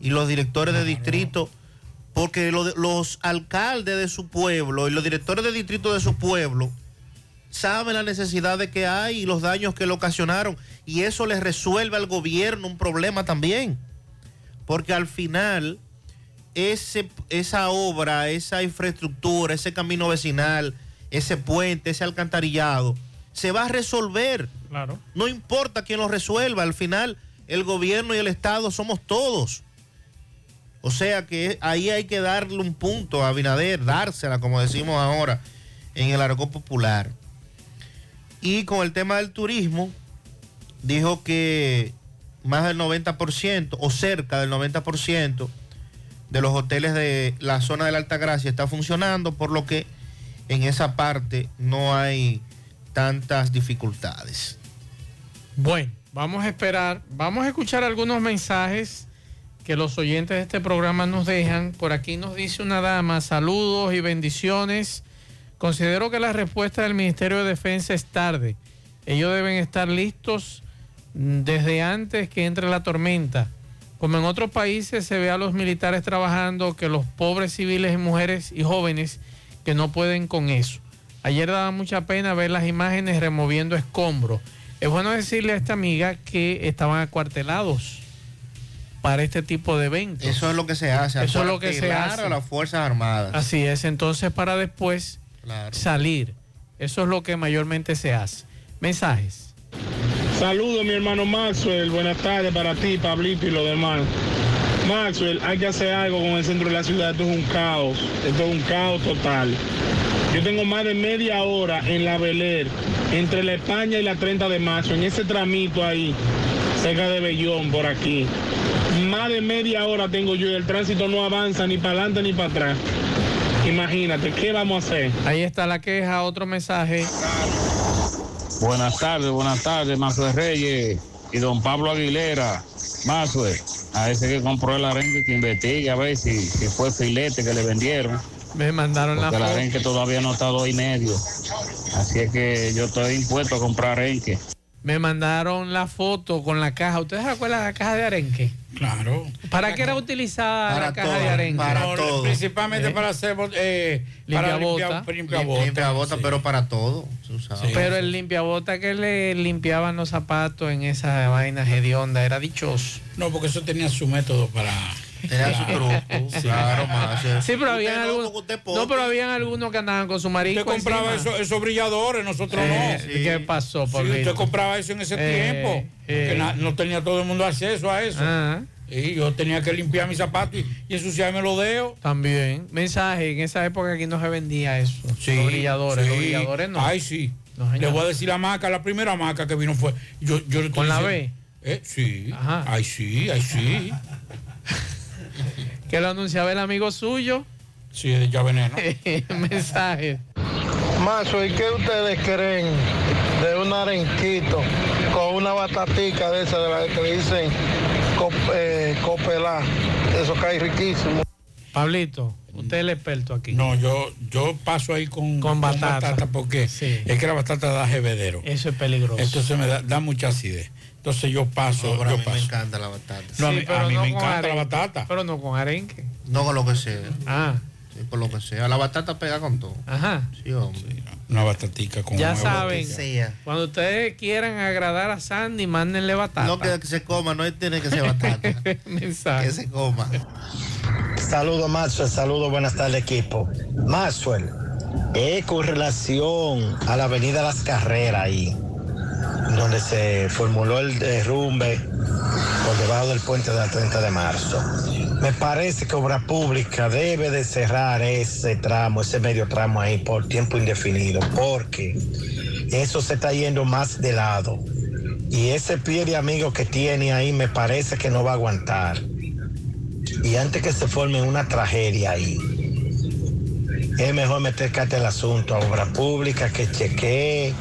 y los directores de distrito, porque lo- los alcaldes de su pueblo y los directores de distrito de su pueblo saben la necesidad de que hay y los daños que le ocasionaron y eso les resuelve al gobierno un problema también. Porque al final ese, esa obra, esa infraestructura, ese camino vecinal, ese puente, ese alcantarillado, se va a resolver. Claro. No importa quién lo resuelva, al final el gobierno y el Estado somos todos. O sea que ahí hay que darle un punto a Abinader, dársela, como decimos ahora en el argot popular. Y con el tema del turismo, dijo que más del 90% o cerca del 90% de los hoteles de la zona de la Alta Gracia está funcionando, por lo que en esa parte no hay tantas dificultades. Bueno, vamos a esperar, vamos a escuchar algunos mensajes que los oyentes de este programa nos dejan. Por aquí nos dice una dama, saludos y bendiciones. Considero que la respuesta del Ministerio de Defensa es tarde. Ellos deben estar listos desde antes que entre la tormenta. Como en otros países se ve a los militares trabajando, que los pobres civiles mujeres y jóvenes que no pueden con eso. Ayer daba mucha pena ver las imágenes removiendo escombros. Es bueno decirle a esta amiga que estaban acuartelados para este tipo de eventos. Eso es lo que se hace. Eso es lo que se hace. a las Fuerzas Armadas. Así es, entonces para después salir. Eso es lo que mayormente se hace. Mensajes. Saludos, mi hermano Maxwell. Buenas tardes para ti, Pablito y los demás. Maxwell, hay que hacer algo con el centro de la ciudad. Esto es un caos. Esto es un caos total. Yo tengo más de media hora en la Beler, entre la España y la 30 de marzo, en ese tramito ahí, cerca de Bellón, por aquí. Más de media hora tengo yo y el tránsito no avanza ni para adelante ni para atrás. Imagínate, ¿qué vamos a hacer? Ahí está la queja, otro mensaje. Buenas tardes, buenas tardes, Mazo Reyes y don Pablo Aguilera. Mazo, a ese que compró el arenque que investigue a ver si, si fue filete que le vendieron. Me mandaron la Porque foto. arenque todavía no está dos y medio. Así es que yo estoy impuesto a comprar arenque. Me mandaron la foto con la caja. ¿Ustedes de la caja de arenque? Claro. ¿Para qué era utilizada la caja de arenque? No, Principalmente ¿Eh? para hacer eh, para Limpiabota. limpiabota. Limpiabota, pero para todo. usaba. Pero el limpiabota que le limpiaban los zapatos en esa vaina hedionda era dichoso. No, porque eso tenía su método para. Tenía su truco, claro, más. Sí, pero habían algunos. No, pero habían algunos que andaban con su marido. Usted compraba eso- esos brilladores, nosotros Eh, no. ¿Qué pasó, Sí, Pablito? usted compraba eso en ese Eh, tiempo. eh. que na- no tenía todo el mundo acceso a eso. Ah. Y yo tenía que limpiar mis zapatos y, y ensuciarme los dedos. También. Mensaje, en esa época aquí no se vendía eso. los brilladores, los sí. brilladores no. Ay, sí. No. Le voy a decir la marca, la primera marca que vino fue. Yo, yo ¿Con la diciendo- ¿Eh? Sí. Ay, sí, ay, sí. Que lo anunciaba el amigo suyo. Sí, de ya veneno. Mensaje. Mazo, ¿y qué ustedes creen de un arenquito con una batatica de esa de la que le dicen cop- eh, copelá? Eso cae riquísimo. Pablito. Usted es el experto aquí. No, yo, yo paso ahí con, Con batata. porque es que la batata da jevedero. Eso es peligroso. Entonces me da, da mucha acidez. Entonces yo paso, No, pero a yo mí me encanta la batata. No, a mí, Sí, pero a mí no me encanta la batata. Pero no con arenque. No con lo que sea. Ah. Sí, con lo que sea. La batata pega con todo. Ajá. Sí, hombre. Una batatica con Ya saben, cuando ustedes quieran agradar a Sandy, mándenle batata. No que se coma, no tiene que ser batata. Mensaje. que se coma. Saludos, Maxwell. Saludos, buenas tardes, equipo. Maxwell, es con relación a la avenida Las Carreras ahí, donde se formuló el derrumbe por debajo del puente del 30 de marzo. Me parece que Obra Pública debe de cerrar ese tramo, ese medio tramo ahí por tiempo indefinido, porque eso se está yendo más de lado. Y ese pie de amigo que tiene ahí me parece que no va a aguantar. Y antes que se forme una tragedia ahí, es mejor meter carta el asunto a obra pública, que chequee,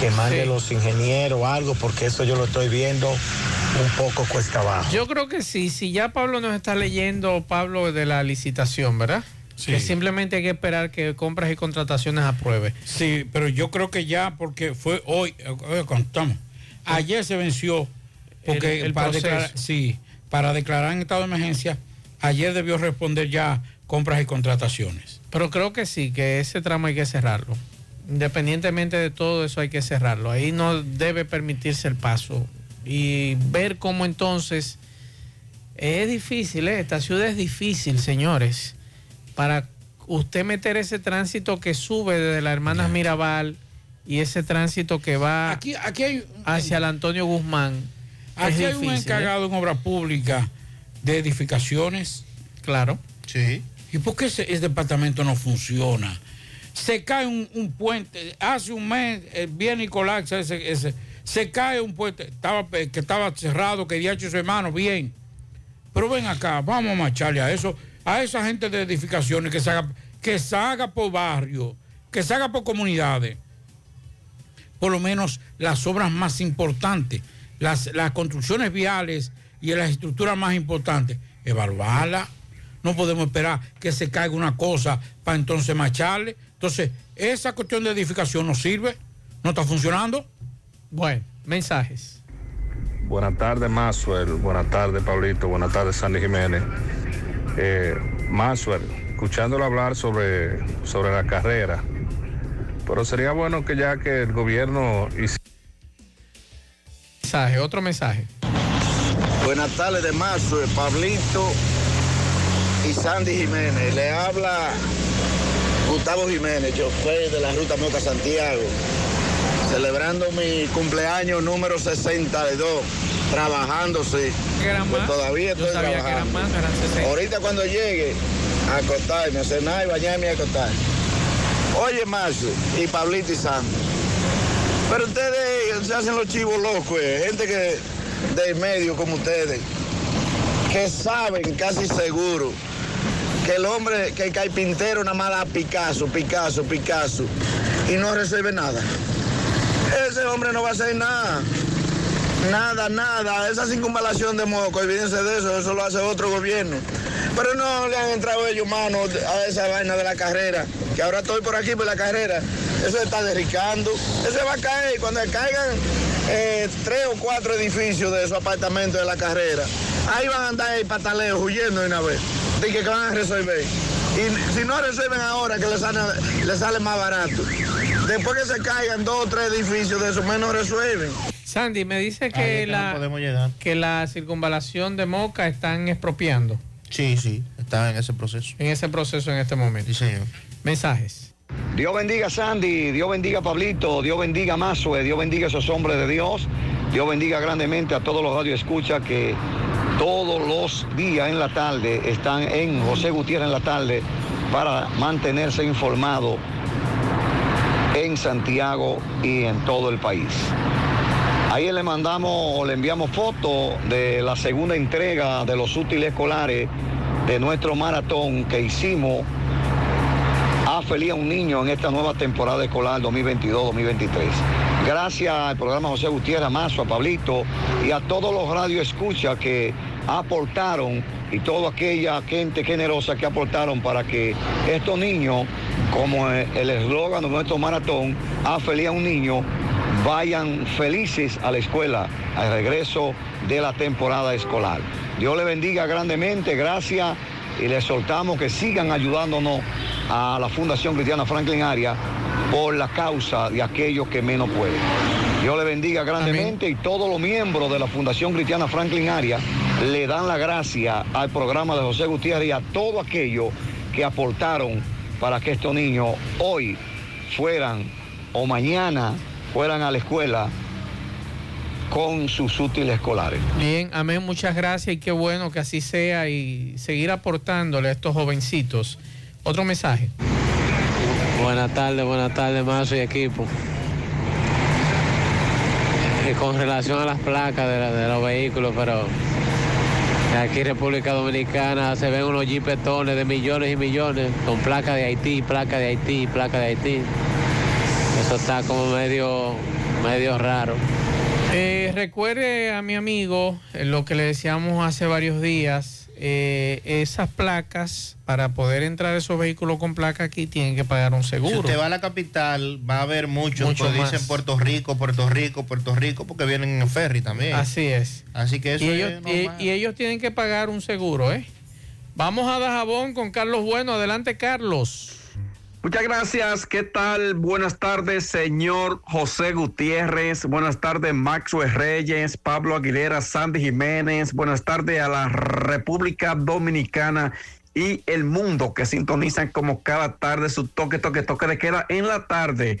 que mande Sí. los ingenieros o algo, porque eso yo lo estoy viendo un poco cuesta abajo. Yo creo que sí, si ya Pablo nos está leyendo, Pablo, de la licitación, ¿verdad? Sí. Que simplemente hay que esperar que compras y contrataciones apruebe. Sí, pero yo creo que ya, porque fue hoy, oye, contamos. Ayer se venció, porque El- el para, proceso. declarar, sí, para declarar en estado de emergencia, ayer debió responder ya compras y contrataciones. Pero creo que sí, que ese tramo hay que cerrarlo. Independientemente de todo eso hay que cerrarlo. Ahí no debe permitirse el paso. Y ver cómo entonces... Es difícil, ¿eh? esta ciudad es difícil, señores. Para usted meter ese tránsito que sube desde las hermanas Mirabal y ese tránsito que va Aquí, aquí hay, hacia el Antonio Guzmán. aquí es hay un difícil, ¿eh? encargado en obra pública de edificaciones. Claro. Sí. ¿Y por qué ese, departamento no funciona? Se cae un, puente, hace un mes eh, viene y colapsa ese, se cae un puente, estaba, eh, que estaba cerrado, que había hecho su hermano, bien. Pero ven acá, vamos a marcharle a eso, a esa gente de edificaciones que se haga, que haga por barrio, que se haga por comunidades. Por lo menos las obras más importantes, las, las construcciones viales y las estructuras más importantes, evaluarlas. No podemos esperar que se caiga una cosa para entonces marcharle. Entonces, esa cuestión de edificación no sirve, no está funcionando. Bueno, mensajes. Buenas tardes, Maxwell. Buenas tardes, Pablito. Buenas tardes, Sandy Jiménez. Eh, Maxwell, escuchándolo hablar sobre, sobre la carrera, pero sería bueno que ya que el gobierno hiciera Mensaje, otro mensaje. Buenas tardes de marzo, Pablito y Sandy Jiménez. Le habla Gustavo Jiménez, yo soy de la Ruta Moca Santiago, celebrando mi cumpleaños número 62, trabajando, sí. Pues todavía Yo estoy sabía que eran trabajando. más, eran 60. Ahorita cuando llegue a acostarme, a cenar y bañarme y acostar. Oye, Marcio y Pablito y Sandy. Pero ustedes se hacen los chivos locos, eh, gente que del medio como ustedes, que saben casi seguro que el hombre, que el carpintero nada más da Picasso, Picasso, Picasso, y no resuelve nada. Ese hombre no va a hacer nada. Nada, nada. Esa circunvalación de moco, olvídense de eso, eso lo hace otro gobierno. Pero no le han entrado ellos manos a esa vaina de la carrera, que ahora estoy por aquí por la carrera. Eso está derricando. Eso va a caer. Cuando caigan eh, tres o cuatro edificios de esos apartamentos de la carrera, ahí van a andar el pataleo huyendo de una vez. De que, que van a resolver. Y si no resuelven ahora, que les sale, les sale más barato. Después que se caigan dos o tres edificios de esos, menos resuelven. Sandy, me dice que, es que no la, que la circunvalación de Moca están expropiando Sí, sí, está en ese proceso. en ese proceso en este momento. Sí, señor. Mensajes. Dios bendiga Sandy, Dios bendiga Pablito, Dios bendiga Mazue, Dios bendiga a esos hombres de Dios, Dios bendiga grandemente a todos los radioescuchas que todos los días en la tarde están en José Gutiérrez en la tarde para mantenerse informado en Santiago y en todo el país. Ahí le mandamos o le enviamos fotos de la segunda entrega de los útiles escolares de nuestro maratón que hicimos a Feliz a un niño en esta nueva temporada escolar 2022-2023. Gracias al programa José Gutiérrez, Mazo, a Pablito y a todos los radioescuchas que aportaron y toda aquella gente generosa que aportaron para que estos niños, como el eslogan de nuestro maratón, a feliz a un niño, vayan felices a la escuela al regreso de la temporada escolar. Dios le bendiga grandemente, gracias y les soltamos que sigan ayudándonos a la Fundación Cristiana Franklin Aria por la causa de aquellos que menos pueden. Dios le bendiga grandemente y todos los miembros de la Fundación Cristiana Franklin Aria le dan la gracia al programa de José Gutiérrez y a todo aquello que aportaron para que estos niños hoy fueran o mañana fueran a la escuela con sus útiles escolares. Bien, amén, muchas gracias y qué bueno que así sea y seguir aportándole a estos jovencitos. Otro mensaje. Buenas tardes, buenas tardes, Mazo y equipo. Eh, con relación a las placas de, la- de los vehículos, pero aquí en República Dominicana se ven unos jipetones de millones y millones con placa de Haití, placa de Haití, placa de Haití. Eso está como medio, medio raro. Eh, recuerde a mi amigo eh, lo que le decíamos hace varios días. eh, esas placas, para poder entrar esos vehículos con placa aquí, tienen que pagar un Si seguro. usted va a la capital, va a haber muchos Mucho que dicen Puerto Rico, Puerto Rico, Puerto Rico, porque vienen en ferry también. Así es. Así que eso y, es ellos, y- y ellos tienen que pagar un seguro, ¿eh? Vamos a Dajabón con Carlos Bueno. Adelante, Carlos. Muchas gracias. ¿Qué tal? Buenas tardes, señor José Gutiérrez. Buenas tardes, Maxwell Reyes, Pablo Aguilera, Sandy Jiménez. Buenas tardes a la República Dominicana y el mundo que sintonizan como cada tarde su toque, toque, toque de queda en la tarde.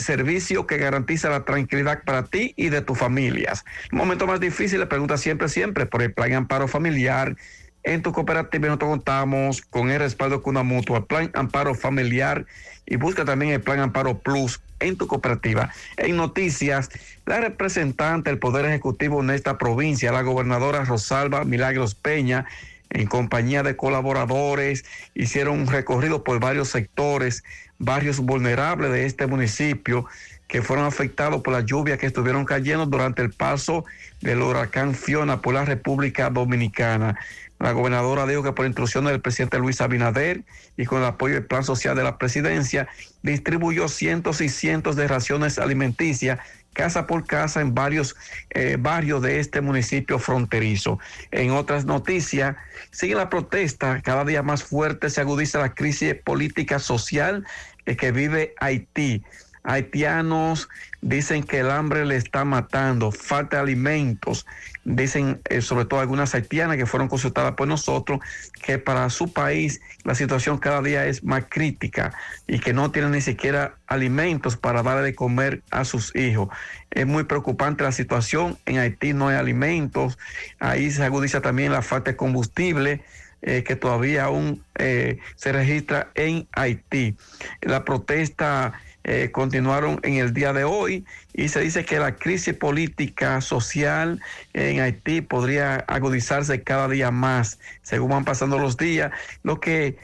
servicio que garantiza la tranquilidad para ti y de tus familias. En momentos más difíciles, pregunta siempre, siempre por el plan Amparo Familiar. En tu cooperativa nosotros contamos con el respaldo de una mutua, el plan Amparo Familiar y busca también el plan Amparo Plus en tu cooperativa. En noticias, la representante del Poder Ejecutivo en esta provincia, la gobernadora Rosalba Milagros Peña, en compañía de colaboradores, hicieron un recorrido por varios sectores, barrios vulnerables de este municipio que fueron afectados por las lluvias que estuvieron cayendo durante el paso del huracán Fiona por la República Dominicana. La gobernadora dijo que por instrucciones del presidente Luis Abinader y con el apoyo del Plan Social de la Presidencia, distribuyó cientos y cientos de raciones alimenticias casa por casa en varios eh, barrios de este municipio fronterizo. En otras noticias, sigue la protesta, cada día más fuerte se agudiza la crisis política social eh, que vive Haití. Haitianos dicen que el hambre le está matando, falta de alimentos. Dicen, eh, sobre todo algunas haitianas que fueron consultadas por nosotros, que para su país la situación cada día es más crítica y que no tienen ni siquiera alimentos para darle de comer a sus hijos. Es muy preocupante la situación. En Haití no hay alimentos. Ahí se agudiza también la falta de combustible. eh, que todavía aún eh, se registra en Haití. La protesta eh, continuaron en el día de hoy. Y se dice que la crisis política social en Haití podría agudizarse cada día más según van pasando los días, lo que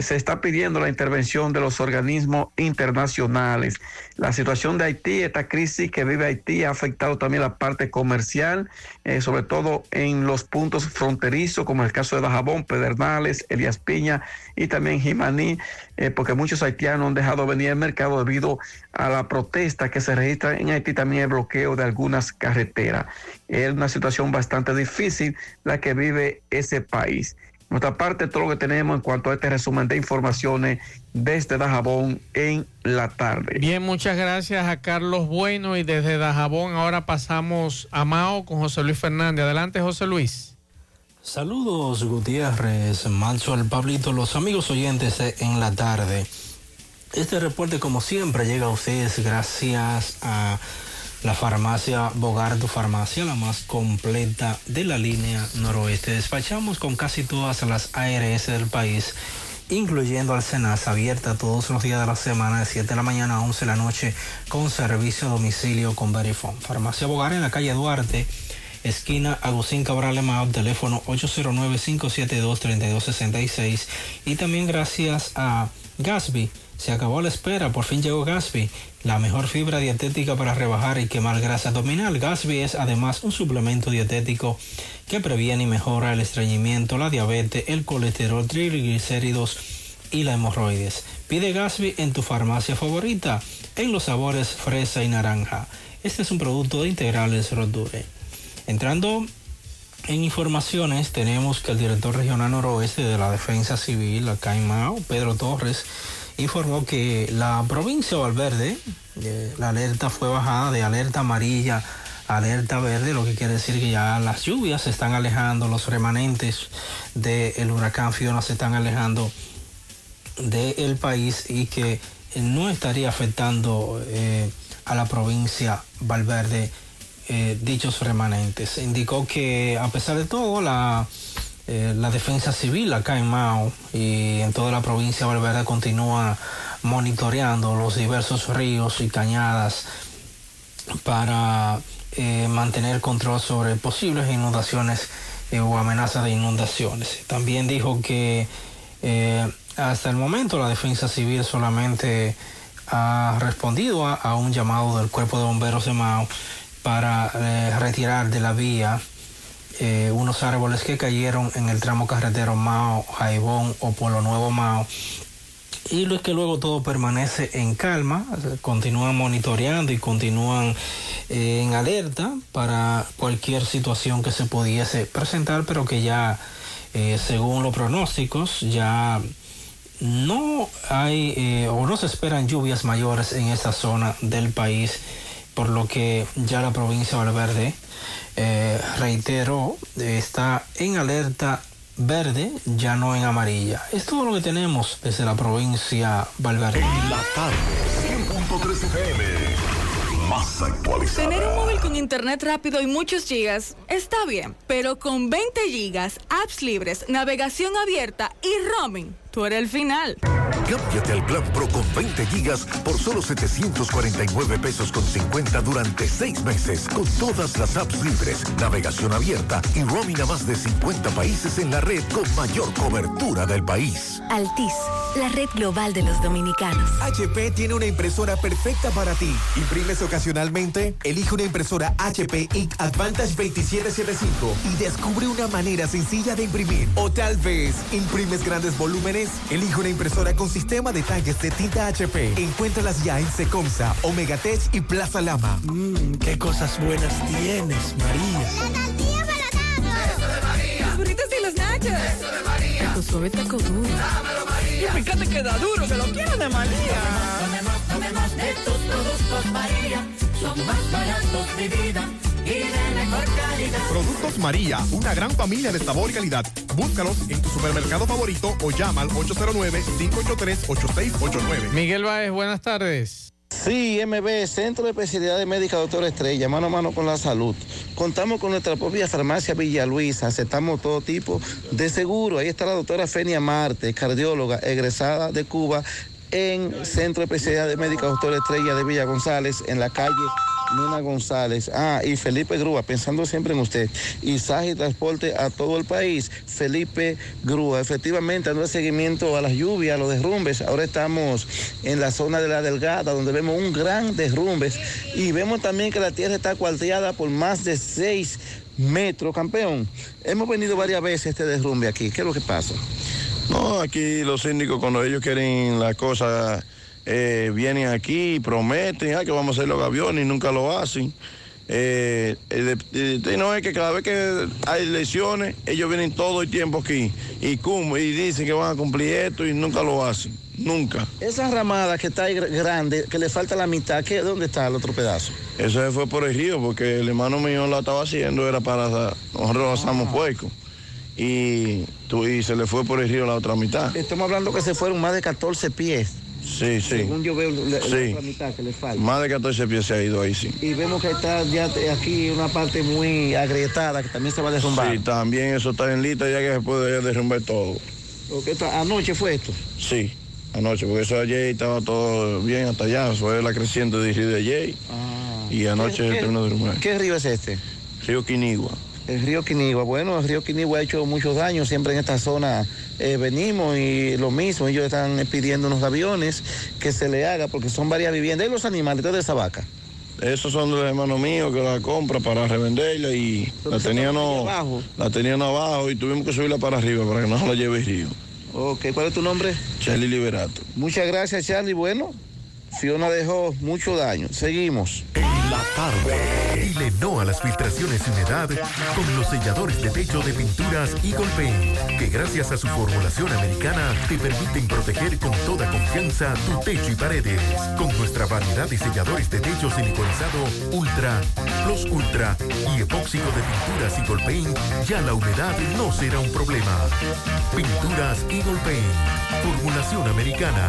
se está pidiendo la intervención de los organismos internacionales. La situación de Haití, esta crisis que vive Haití ha afectado también la parte comercial, eh, sobre todo en los puntos fronterizos, como el caso de Dajabón, Pedernales, Elías Piña y también Jimaní, eh, porque muchos haitianos han dejado venir al mercado debido a la protesta que se registra en Haití, también el bloqueo de algunas carreteras. Es una situación bastante difícil la que vive ese país. Nuestra parte, todo lo que tenemos en cuanto a este resumen de informaciones desde Dajabón en la tarde. Bien, muchas gracias a Carlos Bueno y desde Dajabón ahora pasamos a Mao con José Luis Fernández. Adelante, José Luis. Saludos Gutiérrez, Manso el Pablito, los amigos oyentes en la tarde. Este reporte como siempre llega a ustedes gracias a la farmacia Bogart, tu farmacia, la más completa de la línea noroeste. Despachamos con casi todas las ARS del país incluyendo al abierta todos los días de la semana de 7 de la mañana a 11 de la noche con servicio a domicilio con Verifone. Farmacia Bogar en la calle Duarte, esquina Agustín Cabral Emao, teléfono 809-572-3266 y también gracias a Gasby. Se acabó la espera, por fin llegó Gasby, la mejor fibra dietética para rebajar y quemar grasa abdominal. Gasby es además un suplemento dietético que previene y mejora el estreñimiento, la diabetes, el colesterol, triglicéridos y la hemorroides. Pide Gasby en tu farmacia favorita, en los sabores fresa y naranja. Este es un producto de integrales Rodure. Entrando en informaciones, tenemos que el director regional noroeste de la Defensa Civil, acá en Mao, Pedro Torres, informó que la provincia de Valverde, eh, la alerta fue bajada de alerta amarilla a alerta verde, lo que quiere decir que ya las lluvias se están alejando, los remanentes del huracán Fiona se están alejando del país y que no estaría afectando eh, a la provincia Valverde eh, dichos remanentes. Indicó que a pesar de todo, la, eh, la defensa civil acá en Mao y en toda la provincia de Valverde continúa monitoreando los diversos ríos y cañadas para eh, mantener control sobre posibles inundaciones eh, o amenazas de inundaciones. También dijo que hasta el momento la defensa civil solamente ha respondido a, a un llamado del cuerpo de bomberos de Mao para retirar de la vía eh, unos árboles que cayeron en el tramo carretero Mao, Jaibón o Pueblo Nuevo Mao. Y lo es que luego todo permanece en calma, continúan monitoreando y continúan eh, en alerta para cualquier situación que se pudiese presentar, pero que ya, eh, según los pronósticos, ya no hay o no se esperan lluvias mayores en esta zona del país, por lo que ya la provincia de Valverde, eh, reitero, está en alerta verde, ya no en amarilla. Es todo lo que tenemos desde la provincia Valverde. La tarde, 100.3 FM. Más actualizada. Tener un móvil con internet rápido y muchos gigas está bien, pero con 20 gigas, apps libres, navegación abierta y roaming, tú eres el final. Cámbiate al plan Pro con 20 gigas por solo 749 pesos con 50 durante 6 meses con todas las apps libres, navegación abierta y roaming a más de 50 países en la red con mayor cobertura del país. Altis, la red global de los dominicanos. HP tiene una impresora perfecta para ti. ¿Imprimes ocasionalmente? Elige una impresora HP Ink Advantage 2775 y descubre una manera sencilla de imprimir. O tal vez, ¿imprimes grandes volúmenes? Elige una impresora con sistema de tanques de tinta HP. Encuéntralas ya en Secomsa, Omegatech y Plaza Lama. Mmm, qué cosas buenas tienes, María. Los burritos y los nachos. Eso de María. Tu suave taco duro. Y fíjate que da duro, que lo quiero de María. Tomemos de tus productos María, son más baratos de vida y de mejor calidad. Productos María, una gran familia de sabor y calidad. Búscalos en tu supermercado favorito o llama al 809-583-8689. Miguel Báez, buenas tardes. Sí, MB, Centro de Especialidades Médicas Doctor Estrella, mano a mano con la salud. Contamos con nuestra propia farmacia Villa Luisa, aceptamos todo tipo de seguro. Ahí está la doctora Fenia Marte, cardióloga, egresada de Cuba, en Centro de Especialidades Médicas Doctor Estrella de Villa González, en la calle Nina González. Ah, y Felipe Grúa, pensando siempre en usted. Y Saji Transporte a todo el país. Felipe Grúa, efectivamente, dando seguimiento a las lluvias, a los derrumbes. Ahora estamos en la zona de la Delgada, donde vemos un gran derrumbes. Y vemos también que la tierra está cuarteada por más de seis metros, campeón. Hemos venido varias veces este derrumbe aquí. ¿Qué es lo que pasa? No, aquí los síndicos cuando ellos quieren la cosa, eh, vienen aquí y prometen ah, que vamos a hacer los aviones y nunca lo hacen. Eh, eh, no es que cada vez que hay elecciones, ellos vienen todo el tiempo aquí y, cum- y dicen que van a cumplir esto y nunca lo hacen. Nunca. Esa ramada que está ahí gr- grande, que le falta la mitad, ¿qué, ¿dónde está el otro pedazo? Eso se fue por el río porque el hermano mío lo estaba haciendo, era para, nosotros asamos puerco. Y, y se le fue por el río la otra mitad. Estamos hablando que se fueron más de 14 pies. Sí, sí. Según yo veo la, la Sí. otra mitad que le falta. Más de 14 pies se ha ido ahí, sí. Y vemos que está ya aquí una parte muy agrietada que también se va a derrumbar. Sí, también eso está en lista ya que se puede derrumbar todo. Esta- anoche fue esto. Sí, anoche, porque eso ayer estaba todo bien hasta allá, fue la creciente de de ayer. Y anoche ¿Qué- qué- terminó de derrumbar. ¿Qué río es este? Río Quinigua. El río Quinigua. Bueno, el río Quinigua ha hecho muchos daños. Siempre en esta zona eh, venimos y lo mismo. Ellos están pidiendo unos aviones que se le haga porque son varias viviendas. ¿Y los animales de esa vaca? Esos son de los hermanos míos que la compra para revenderla y la tenían, abajo? la tenían abajo y tuvimos que subirla para arriba para que no la lleve el río. Ok, ¿cuál es tu nombre? Charlie Liberato. Muchas gracias, Charlie. Bueno, Fiona dejó mucho daño. Seguimos. La tarde. Dile no a las filtraciones y humedad con los selladores de techo de pinturas Eagle Paint, que gracias a su formulación americana te permiten proteger con toda confianza tu techo y paredes. Con nuestra variedad de selladores de techo siliconizado Ultra, Plus Ultra y epóxico de pinturas Eagle Paint, ya la humedad no será un problema. Pinturas Eagle Paint, formulación americana.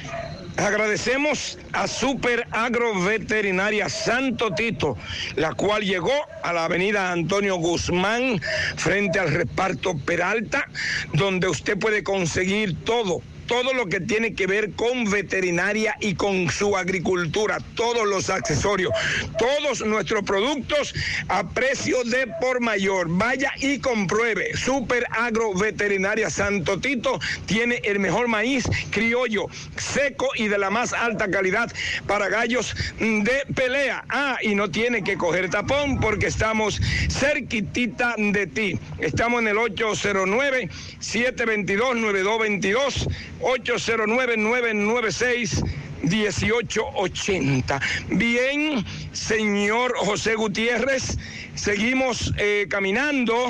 Agradecemos a Super Agroveterinaria Santo Tito, la cual llegó a la avenida Antonio Guzmán frente al reparto Peralta, donde usted puede conseguir todo. Todo lo que tiene que ver con veterinaria y con su agricultura, todos los accesorios, todos nuestros productos a precio de por mayor. Vaya y compruebe. Super Agro Veterinaria Santo Tito tiene el mejor maíz criollo, seco y de la más alta calidad para gallos de pelea. Ah, y no tiene que coger tapón porque estamos cerquitita de ti. Estamos en el 809 722 9222 809-996. 1880. Bien, señor José Gutiérrez, seguimos eh, caminando.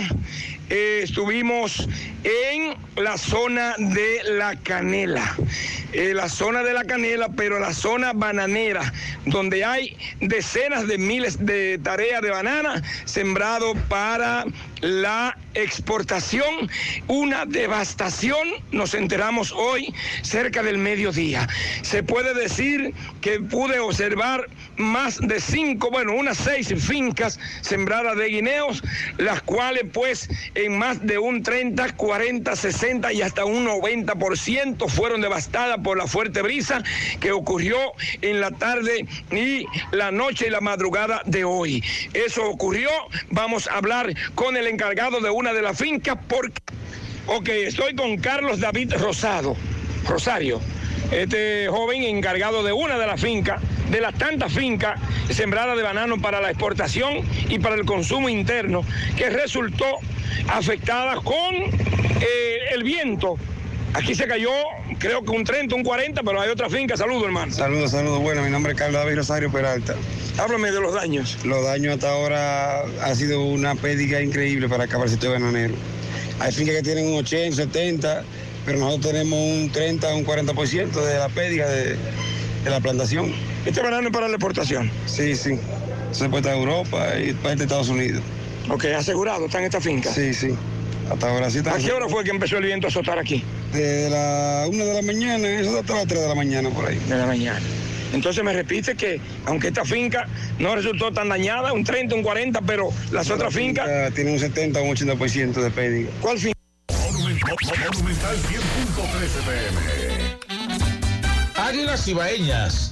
Eh, estuvimos en la zona de la canela, Eh, la zona de la canela, pero la zona bananera, donde hay decenas de miles de tareas de banana sembrado para la exportación, una devastación, nos enteramos hoy cerca del mediodía. Se puede decir que pude observar más de cinco, bueno, unas seis fincas sembradas de guineos, las cuales pues en más de un 30, 40, 60 y hasta un 90% fueron devastadas por la fuerte brisa que ocurrió en la tarde y la noche y la madrugada de hoy. Eso ocurrió, vamos a hablar con el encargado de una de las fincas porque... Ok, estoy con Carlos David Rosado, Rosario, este joven encargado de una de las fincas, de las tantas fincas sembradas de banano para la exportación y para el consumo interno, que resultó afectada con eh, el viento. Aquí se cayó, creo que un 30, un 40, pero hay otra finca. Saludos, hermano. Saludos, saludos. Bueno, mi nombre es Carlos David Rosario Peralta. Háblame de los daños. Los daños hasta ahora ha sido una pérdida increíble para el sector bananero. Hay fincas que tienen un 80, un 70, pero nosotros tenemos un 30, un 40% de la pérdida de, de la plantación. ¿Este banano es para la exportación? Sí, sí. Se exporta a Europa y parte de Estados Unidos. Ok, asegurado, ¿está en esta finca? Sí, sí. Hasta ahora sí está. ¿A qué hora fue que empezó el viento a azotar aquí? De la 1 de la mañana, eso hasta las 3 de la mañana por ahí. De la mañana. Entonces me repite que aunque esta finca no resultó tan dañada, un 30, un 40, pero las otras fincas... Tienen un 70 o un 80% de pérdida. ¿Cuál finca? Monumental 100.13 pm. Águilas Ibaeñas,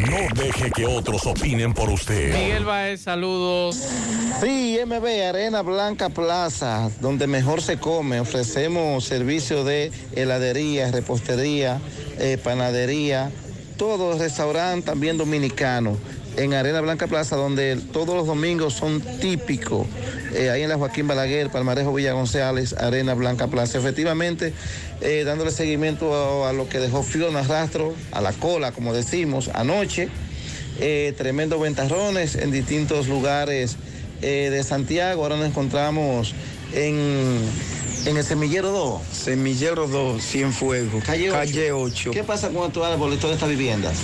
No deje que otros opinen por usted. Miguel Baez, saludos. Sí, MB Arena Blanca Plaza, donde mejor se come. Ofrecemos servicio de heladería, repostería, eh, panadería, todo restaurante también dominicano. En Arena Blanca Plaza, donde todos los domingos son típicos. Eh, ahí en la Joaquín Balaguer, Palmarejo Villa González, Arena Blanca Plaza. Efectivamente, eh, dándole seguimiento a, a lo que dejó Fiona Rastro, a la cola, como decimos, anoche. Eh, tremendos ventarrones en distintos lugares eh, de Santiago. Ahora nos encontramos en, en el Semillero 2. Semillero 2, Cienfuegos. Calle 8. Calle 8. ¿Qué pasa con estos árboles, todas estas viviendas?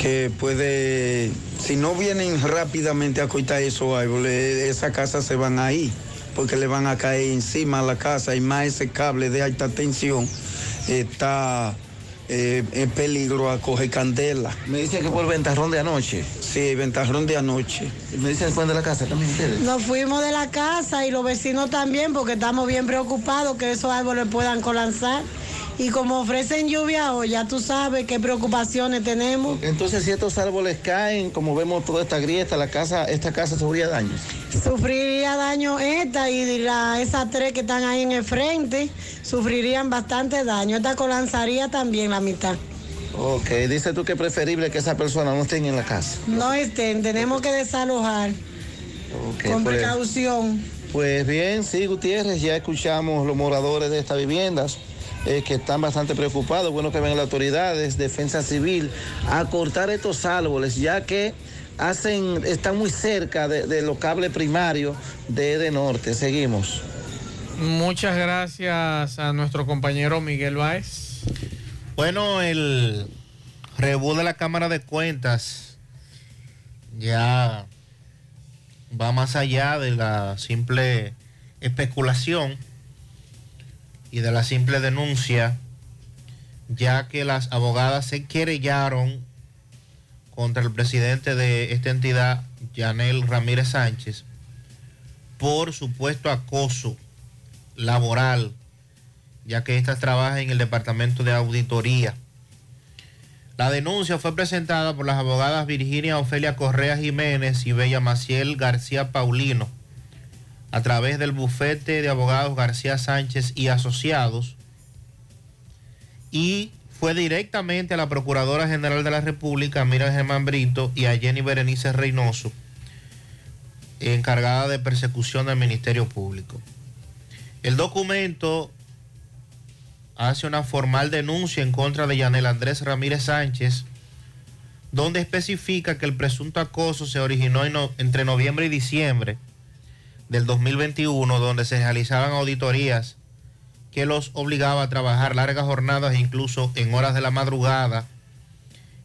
Que puede, si no vienen rápidamente a cortar esos árboles, esas casas se van ahí, porque le van a caer encima a la casa y más ese cable de alta tensión está eh, en peligro a coger candela. Me dicen que por el ventarrón de anoche. Sí, ventarrón de anoche. Me dicen después de la casa también ustedes. Nos fuimos de la casa y los vecinos también porque estamos bien preocupados que esos árboles puedan colapsar. Y como ofrecen lluvia hoy, ya tú sabes qué preocupaciones tenemos. Entonces, si estos árboles caen, como vemos toda esta grieta, la casa, esta casa sufría daños. Sufriría daño esta y la, esas tres que están ahí en el frente, sufrirían bastante daño. Esta colapsaría también la mitad. Ok, dices tú que es preferible que esas personas no estén en la casa. No estén, tenemos que desalojar con pues- precaución. Pues bien, sí, Gutiérrez, ya escuchamos los moradores de estas viviendas eh, que están bastante preocupados. Bueno que vengan las autoridades, defensa civil, a cortar estos árboles, ya que hacen, están muy cerca de, de los cables primarios de de Norte. Seguimos. Muchas gracias a nuestro compañero Miguel Baez. Bueno, el rebú de la Cámara de Cuentas ya va más allá de la simple especulación y de la simple denuncia, ya que las abogadas se querellaron contra el presidente de esta entidad, Yanel Ramírez Sánchez, por supuesto acoso laboral, ya que ésta trabaja en el Departamento de Auditoría. La denuncia fue presentada por las abogadas Virginia Ofelia Correa Jiménez y Bella Maciel García Paulino a través del bufete de abogados García Sánchez y Asociados y fue directamente a la Procuradora General de la República, Mira Germán Brito, y a Jenny Berenice Reynoso, encargada de persecución del Ministerio Público. El documento hace una formal denuncia en contra de Yanel Andrés Ramírez Sánchez, donde especifica que el presunto acoso se originó entre noviembre y diciembre del 2021, donde se realizaban auditorías que los obligaba a trabajar largas jornadas, incluso en horas de la madrugada,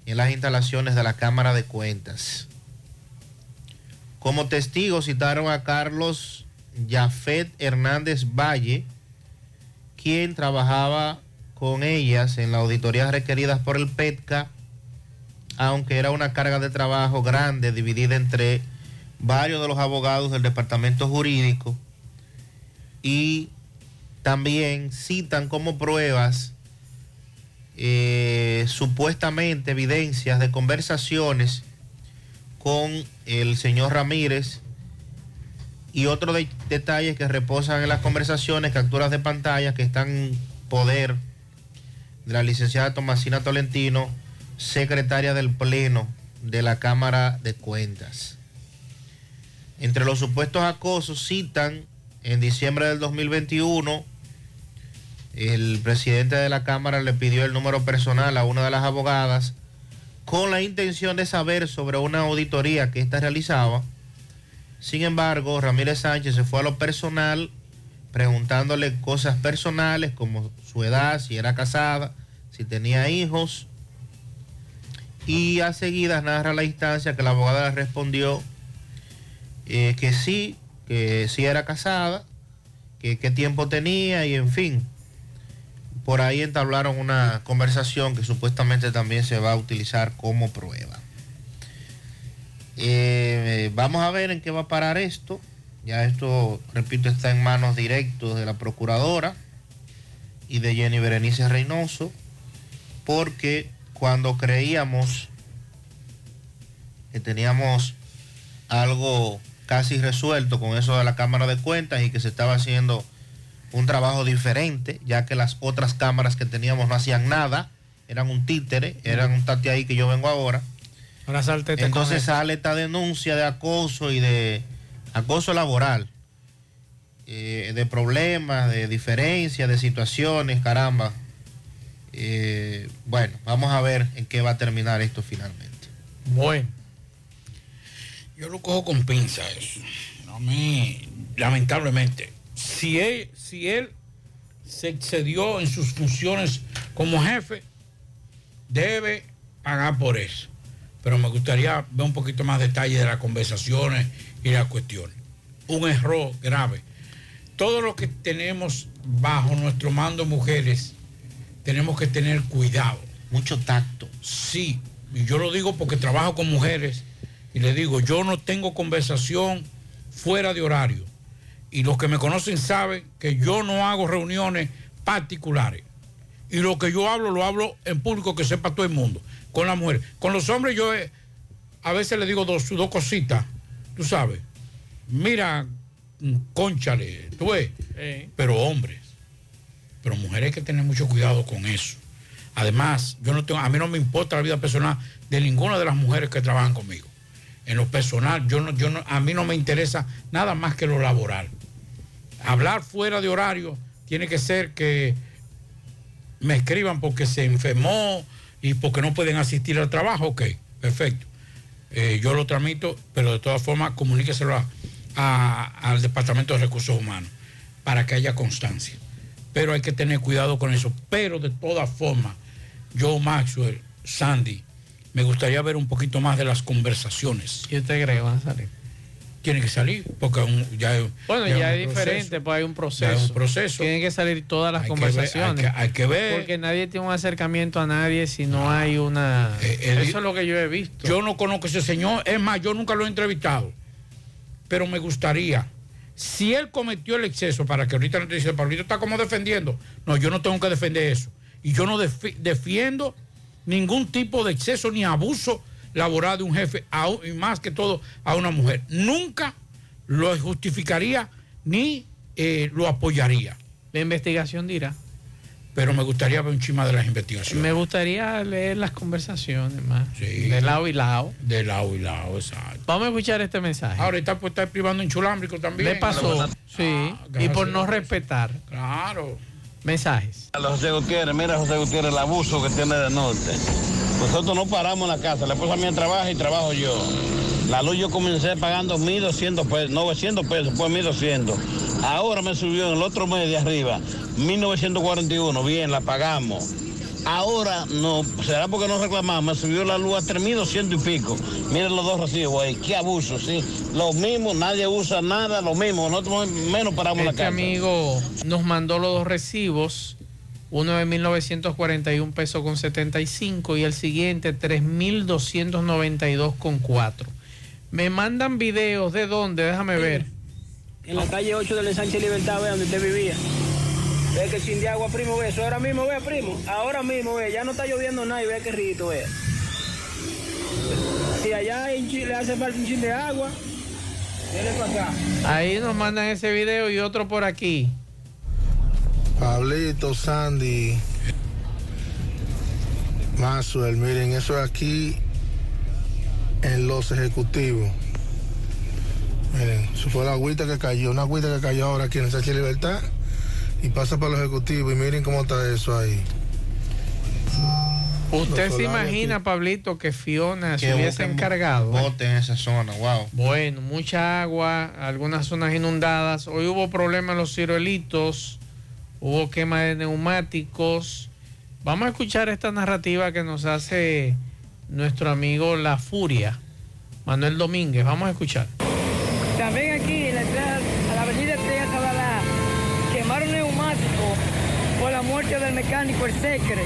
en las instalaciones de la Cámara de Cuentas. Como testigo citaron a Carlos Jafet Hernández Valle, quien trabajaba con ellas en las auditorías requeridas por el PETCA, aunque era una carga de trabajo grande dividida entre varios de los abogados del departamento jurídico y también citan como pruebas eh, supuestamente evidencias de conversaciones con el señor Ramírez y otros de- detalles que reposan en las conversaciones, capturas de pantalla que están en poder de la licenciada Tomasina Tolentino, secretaria del Pleno de la Cámara de Cuentas. Entre los supuestos acosos citan en diciembre del 2021, el presidente de la Cámara le pidió el número personal a una de las abogadas con la intención de saber sobre una auditoría que ésta realizaba. Sin embargo, Ramírez Sánchez se fue a lo personal preguntándole cosas personales como su edad, si era casada, si tenía hijos. Y a seguidas narra la instancia que la abogada le respondió eh, que sí, que sí era casada, que qué tiempo tenía y en fin. Por ahí entablaron una conversación que supuestamente también se va a utilizar como prueba. Eh, vamos a ver en qué va a parar esto. Ya esto, repito, está en manos directas de la procuradora y de Jenny Berenice Reynoso, porque cuando creíamos que teníamos algo casi resuelto con eso de la Cámara de Cuentas y que se estaba haciendo un trabajo diferente, ya que las otras cámaras que teníamos no hacían nada, eran un títere, eran un tate ahí que yo vengo ahora. Ahora Entonces sale esta denuncia de acoso y de acoso laboral, eh, de problemas, de diferencias, de situaciones, caramba. Eh, bueno, vamos a ver en qué va a terminar esto finalmente. Bueno. Yo lo cojo con pinza eso. A mí, lamentablemente, si él, si él se excedió en sus funciones como jefe, debe pagar por eso. Pero me gustaría ver un poquito más detalle de las conversaciones y las cuestiones. Un error grave. Todo lo que tenemos bajo nuestro mando mujeres, tenemos que tener cuidado. Mucho tacto. Sí, y yo lo digo porque trabajo con mujeres y le digo, yo no tengo conversación fuera de horario. Y los que me conocen saben que yo no hago reuniones particulares. Y lo que yo hablo, lo hablo en público que sepa todo el mundo. Con las mujeres. Con los hombres yo eh, a veces le digo dos, dos cositas. Tú sabes. Mira, conchale, tú ves. Pero hombres. Pero mujeres hay que tener mucho cuidado con eso. Además, yo no tengo, a mí no me importa la vida personal de ninguna de las mujeres que trabajan conmigo. En lo personal, yo no, yo no, a mí no me interesa nada más que lo laboral. Hablar fuera de horario tiene que ser que me escriban porque se enfermó y porque no pueden asistir al trabajo. Ok, perfecto. Eh, yo lo tramito, pero de todas formas comuníqueselo a- al Departamento de Recursos Humanos para que haya constancia. Pero hay que tener cuidado con eso. Pero de todas formas, yo, Maxwell, Sandy, me gustaría ver un poquito más de las conversaciones. ¿Y usted cree que van a salir? Tiene que salir, porque un- ya, Bueno, ya es proceso. diferente, pues hay un proceso. Un proceso. Tienen que salir todas las Hay que ver, conversaciones. hay que- hay que ver. Porque nadie tiene un acercamiento a nadie si no hay una... Eh, Eso es lo que yo he visto. Yo no conozco a ese señor, es más, yo nunca lo he entrevistado. Pero me gustaría, si él cometió el exceso, para que ahorita no te dice, Pablito está como defendiendo. No, yo no tengo que defender eso. Y yo no defi- defiendo ningún tipo de exceso ni abuso laboral de un jefe, y más que todo a una mujer. Nunca lo justificaría ni eh, lo apoyaría. La investigación dirá. Pero me gustaría ver un chima de las investigaciones. Me gustaría leer las conversaciones más. Sí. De lado y lado. De lado y lado, exacto. Vamos a escuchar este mensaje. Ahora está pues está privando en chulámbrico también. Le pasó, sí, y por no respetar. Claro. Mensajes. A José Gutiérrez, mira José Gutiérrez, el abuso que tiene de norte. Nosotros no paramos en la casa, la esposa mía trabaja y trabajo yo. La luz yo comencé pagando 1.200 pesos, 900 pesos, pues 1.200. Ahora me subió en el otro mes de arriba, 1.941, bien, la pagamos. Ahora no, será porque no reclamamos, me subió la luz a 3.200 y pico. Miren los dos recibos ahí, qué abuso, sí. Lo mismo, nadie usa nada, lo mismo, nosotros menos paramos la Este casa. amigo nos mandó los dos recibos, uno de 1941 pesos con 75 y el siguiente 3292 con 4. Me mandan videos de dónde, déjame ver. En la calle 8 del ensanche Libertad, donde usted vivía. Ve que chin de agua, primo, ve. Eso ahora mismo, ve, primo. Ahora mismo, ve. Ya no está lloviendo nada y ve que rito, ve. Si allá hay chi- le hace falta un chin de agua, viene para acá. Ahí nos mandan ese video y otro por aquí. Pablito, Sandy, Maxwell, miren, eso es aquí en los ejecutivos. Miren, eso fue la agüita que cayó, una agüita que cayó ahora aquí en el Sánchez Libertad y pasa para los ejecutivos y miren cómo está eso ahí. ¿Usted se imagina, Pablito, que Fiona se hubiese encargado? bote en esa zona, wow. Bueno, mucha agua, algunas zonas inundadas. Hoy hubo problemas en los ciruelitos, hubo quema de neumáticos. Vamos a escuchar esta narrativa que nos hace nuestro amigo La Furia, Manuel Domínguez. Vamos a escuchar. También aquí en la entrada a la avenida Estrella Zabalá quemaron neumáticos del mecánico El Secre,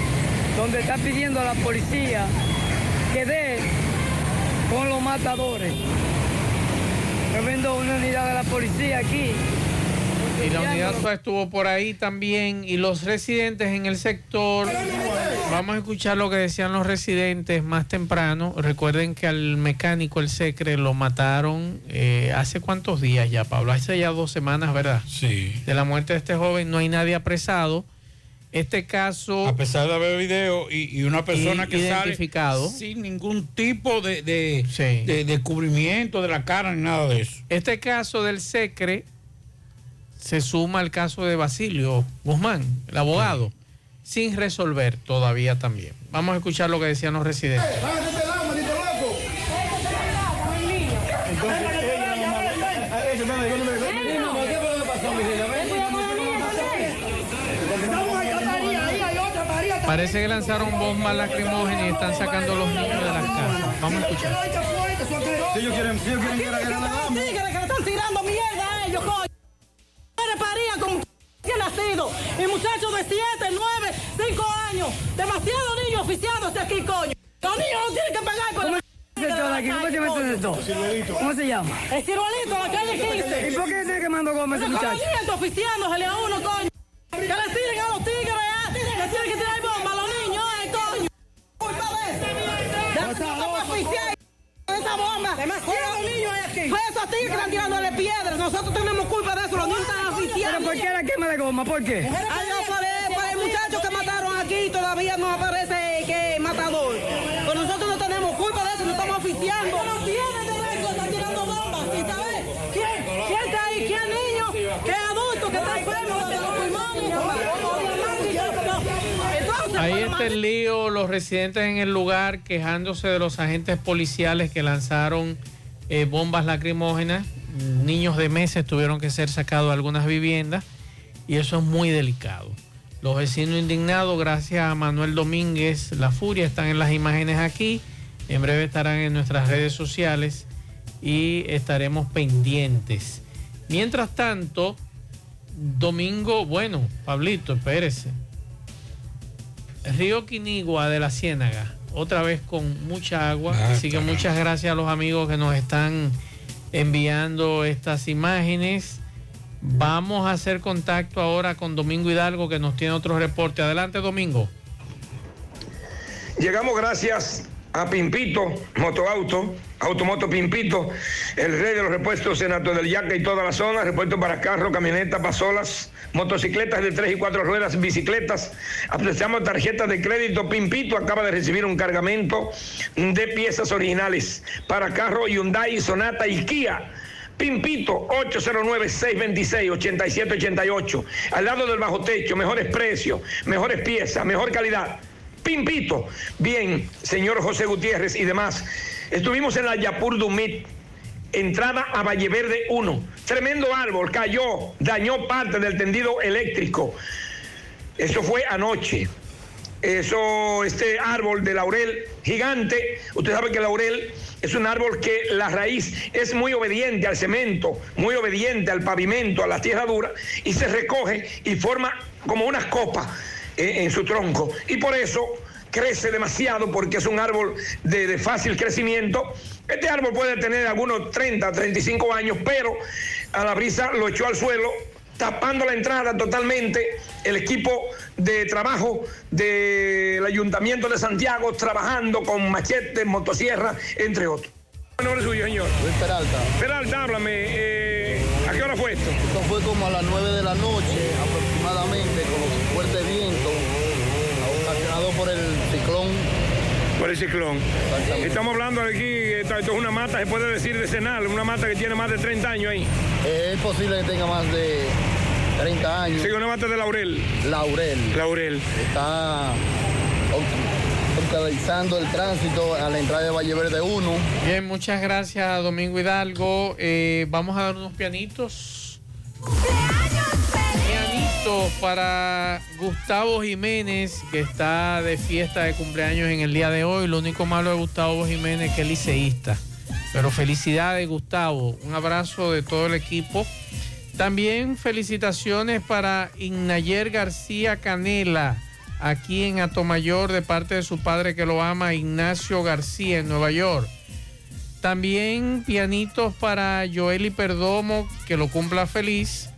donde está pidiendo a la policía que dé con los matadores. Yo vendo una unidad de la policía aquí. Y la unidad estuvo por ahí también. Y los residentes en el sector, vamos a escuchar lo que decían los residentes más temprano. Recuerden que al mecánico, el Secre, lo mataron eh, hace cuántos días ya, Pablo. Hace ya dos semanas, ¿verdad? Sí. De la muerte de este joven, no hay nadie apresado. Este caso. A pesar de haber video y, y una persona Y- que identificado. sale sin ningún tipo de, de, de- de cubrimiento de la cara ni nada de eso. Este caso del Secre se suma al caso de Basilio Guzmán, el abogado, sin resolver todavía también. Vamos a escuchar lo que decían los residentes. Parece que lanzaron bombas lacrimógenas y están sacando a los niños de las casas. Vamos a escuchar. ellos quieren, si ellos quieren que la tigres que le están tirando mierda a ellos, coño. Parían como que nacido. Y muchachos de 7, 9, 5 años. Demasiados niños oficiados aquí, coño. Los niños no tienen que pagar por ¿Cómo se llama aquí? ¿Cómo se llama esto? ¿Cómo se llama? El ciruelito, la calle 15. ¿Y por qué tiene quemando goma ese muchacho? los oficiándosele a uno, coño. Oficial. Esa bomba. Demasiados niños hay aquí. Fue esos tigres que están tirándole piedras. Nosotros tenemos culpa de eso. Los niños están oficiando. ¿Pero por qué la quema de goma? ¿Por qué? Ay, no, por por el muchacho que mataron aquí todavía no aparece que es matador. Pero nosotros no tenemos culpa de eso, no estamos oficiando. No tienen derecho a estar tirando bombas, ¿sí sabes? ¿Quién? ¿Quién está ahí? ¿Quién niño? ¿Qué adulto que está enfermo de los pulmones? El lío, los residentes en el lugar quejándose de los agentes policiales que lanzaron eh, bombas lacrimógenas. Niños de meses tuvieron que ser sacados de algunas viviendas y eso es muy delicado. Los vecinos indignados, gracias a Manuel Domínguez, La Furia, están en las imágenes aquí. En breve estarán en nuestras redes sociales y estaremos pendientes. Mientras tanto, domingo, bueno, Pablito, espérese. Río Quinigua de la Ciénaga, otra vez con mucha agua. Ah, Así que muchas gracias a los amigos que nos están enviando estas imágenes. Vamos a hacer contacto ahora con Domingo Hidalgo que nos tiene otro reporte. Adelante, Domingo. Llegamos gracias a Pimpito, Motoauto, Automoto Pimpito, el rey de los repuestos Senato del Yaca y toda la zona, repuestos para carro, camionetas, pasolas, motocicletas de tres y cuatro ruedas, bicicletas. Apreciamos tarjetas de crédito. Pimpito acaba de recibir un cargamento de piezas originales para carro Hyundai, Sonata y Kia. Pimpito 809-626-8788. Al lado del bajo techo, mejores precios, mejores piezas, mejor calidad. Pimpito. Bien, señor José Gutiérrez y demás. Estuvimos en la Yapur Dumit, entrada a Valle Verde 1. Tremendo árbol, cayó, dañó parte del tendido eléctrico. Eso fue anoche. Eso, este árbol de laurel gigante, usted sabe que el laurel es un árbol que la raíz es muy obediente al cemento, muy obediente al pavimento, a la tierra dura, y se recoge y forma como unas copas eh, en su tronco. Y por eso crece demasiado porque es un árbol de, de fácil crecimiento. Este árbol puede tener algunos 30, 35 años, pero a la brisa lo echó al suelo, tapando la entrada totalmente. El equipo de trabajo del Ayuntamiento de Santiago trabajando con machetes, motosierra, entre otros. ¿Qué nombre suyo, señor? Luis Peralta. Peralta, háblame. eh, ¿A qué hora fue esto? Esto fue como a las 9 de la noche aproximadamente con por el ciclón. Por el ciclón. Estamos hablando de aquí, esto, esto es una mata, se puede decir decenal, una mata que tiene más de 30 años ahí. Es posible que tenga más de 30 años. Sí, una mata de laurel. Laurel. Laurel. Está fiscalizando el tránsito a la entrada de Valle Verde 1. Bien, muchas gracias Domingo Hidalgo. Eh, vamos a dar unos pianitos. Para Gustavo Jiménez, que está de fiesta de cumpleaños en el día de hoy. Lo único malo de Gustavo Jiménez es que es liceísta. Pero felicidades Gustavo. Un abrazo de todo el equipo. También felicitaciones para Ignayer García Canela, aquí en Atomayor, de parte de su padre que lo ama, Ignacio García, en Nueva York. También pianitos para Joeli Perdomo, que lo cumpla feliz.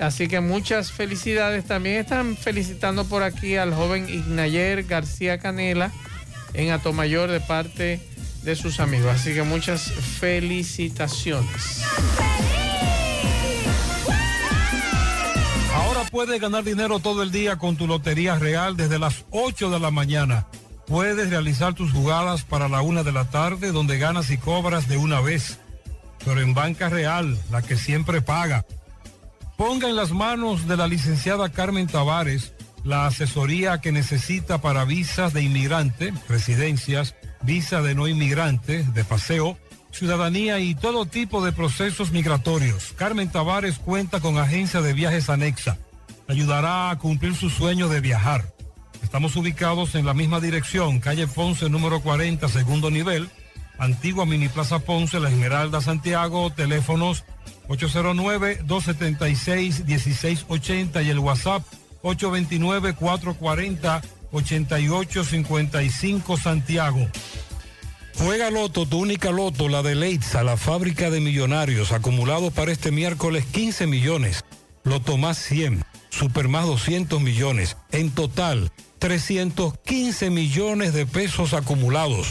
Así que muchas felicidades. También están felicitando por aquí al joven Ignayer García Canela en Atomayor de parte de sus amigos. Así que muchas felicitaciones. Ahora puedes ganar dinero todo el día con tu Lotería Real desde las 8 de la mañana. Puedes realizar tus jugadas para la una de la tarde donde ganas y cobras de una vez. Pero en Banca Real, la que siempre paga. Ponga en las manos de la licenciada Carmen Tavares la asesoría que necesita para visas de inmigrante, residencias, visa de no inmigrante, de paseo, ciudadanía y todo tipo de procesos migratorios. Carmen Tavares cuenta con agencia de viajes anexa. Ayudará a cumplir su sueño de viajar. Estamos ubicados en la misma dirección, calle Ponce número 40, segundo nivel, antigua Mini Plaza Ponce, La Esmeralda, Santiago, teléfonos 809-276-1680 y el WhatsApp 829-440-8855 Santiago. Juega Loto, tu única Loto, la de Leitza, la fábrica de millonarios, acumulado para este miércoles 15 millones. Loto más 100, Super más 200 millones. En total, 315 millones de pesos acumulados.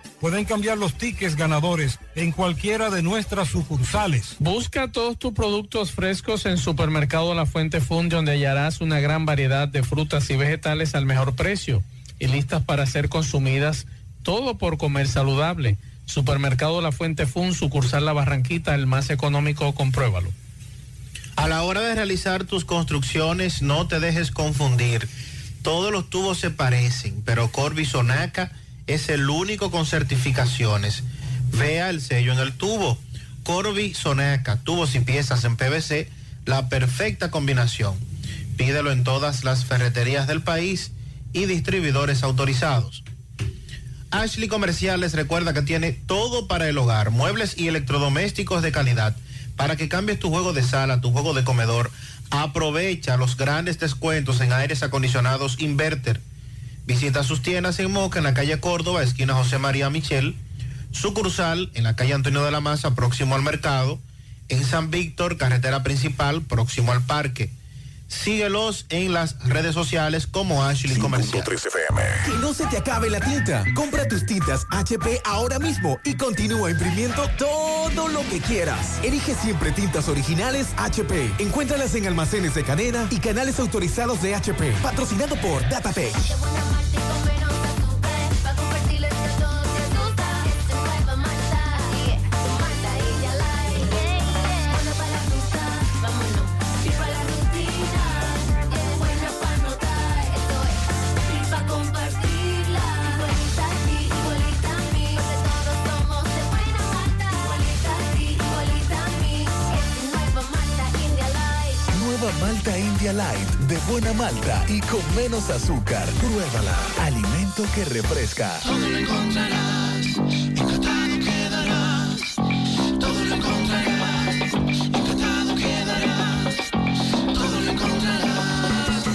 Pueden cambiar los tickets ganadores en cualquiera de nuestras sucursales. Busca todos tus productos frescos en Supermercado La Fuente Fun, donde hallarás una gran variedad de frutas y vegetales al mejor precio y listas para ser consumidas, todo por comer saludable. Supermercado La Fuente Fun, sucursal La Barranquita, el más económico, compruébalo. A la hora de realizar tus construcciones, no te dejes confundir. Todos los tubos se parecen, pero Corby Sonaca es el único con certificaciones. Vea el sello en el tubo. Corby Sonaca, tubos y piezas en PVC, la perfecta combinación. Pídelo en todas las ferreterías del país y distribuidores autorizados. Ashley Comerciales recuerda que tiene todo para el hogar, muebles y electrodomésticos de calidad. Para que cambies tu juego de sala, tu juego de comedor, aprovecha los grandes descuentos en aires acondicionados Inverter. Visita sus tiendas en Moca, en la calle Córdoba, esquina José María Michel, sucursal en la calle Antonio de la Maza, próximo al mercado, en San Víctor, carretera principal, próximo al parque. Síguelos en las redes sociales como Ashley Comercial. Que no se te acabe la tinta. Compra tus tintas HP ahora mismo y continúa imprimiendo todo lo que quieras. Elige siempre tintas originales HP. Encuéntralas en almacenes de cadena y canales autorizados de HP. Patrocinado por Datapay. Malta India Light de buena malta y con menos azúcar. Pruébala. Alimento que refresca. Todo lo encontrarás, encantado quedarás. Todo lo encontrarás, encantado quedarás. Todo lo encontrarás.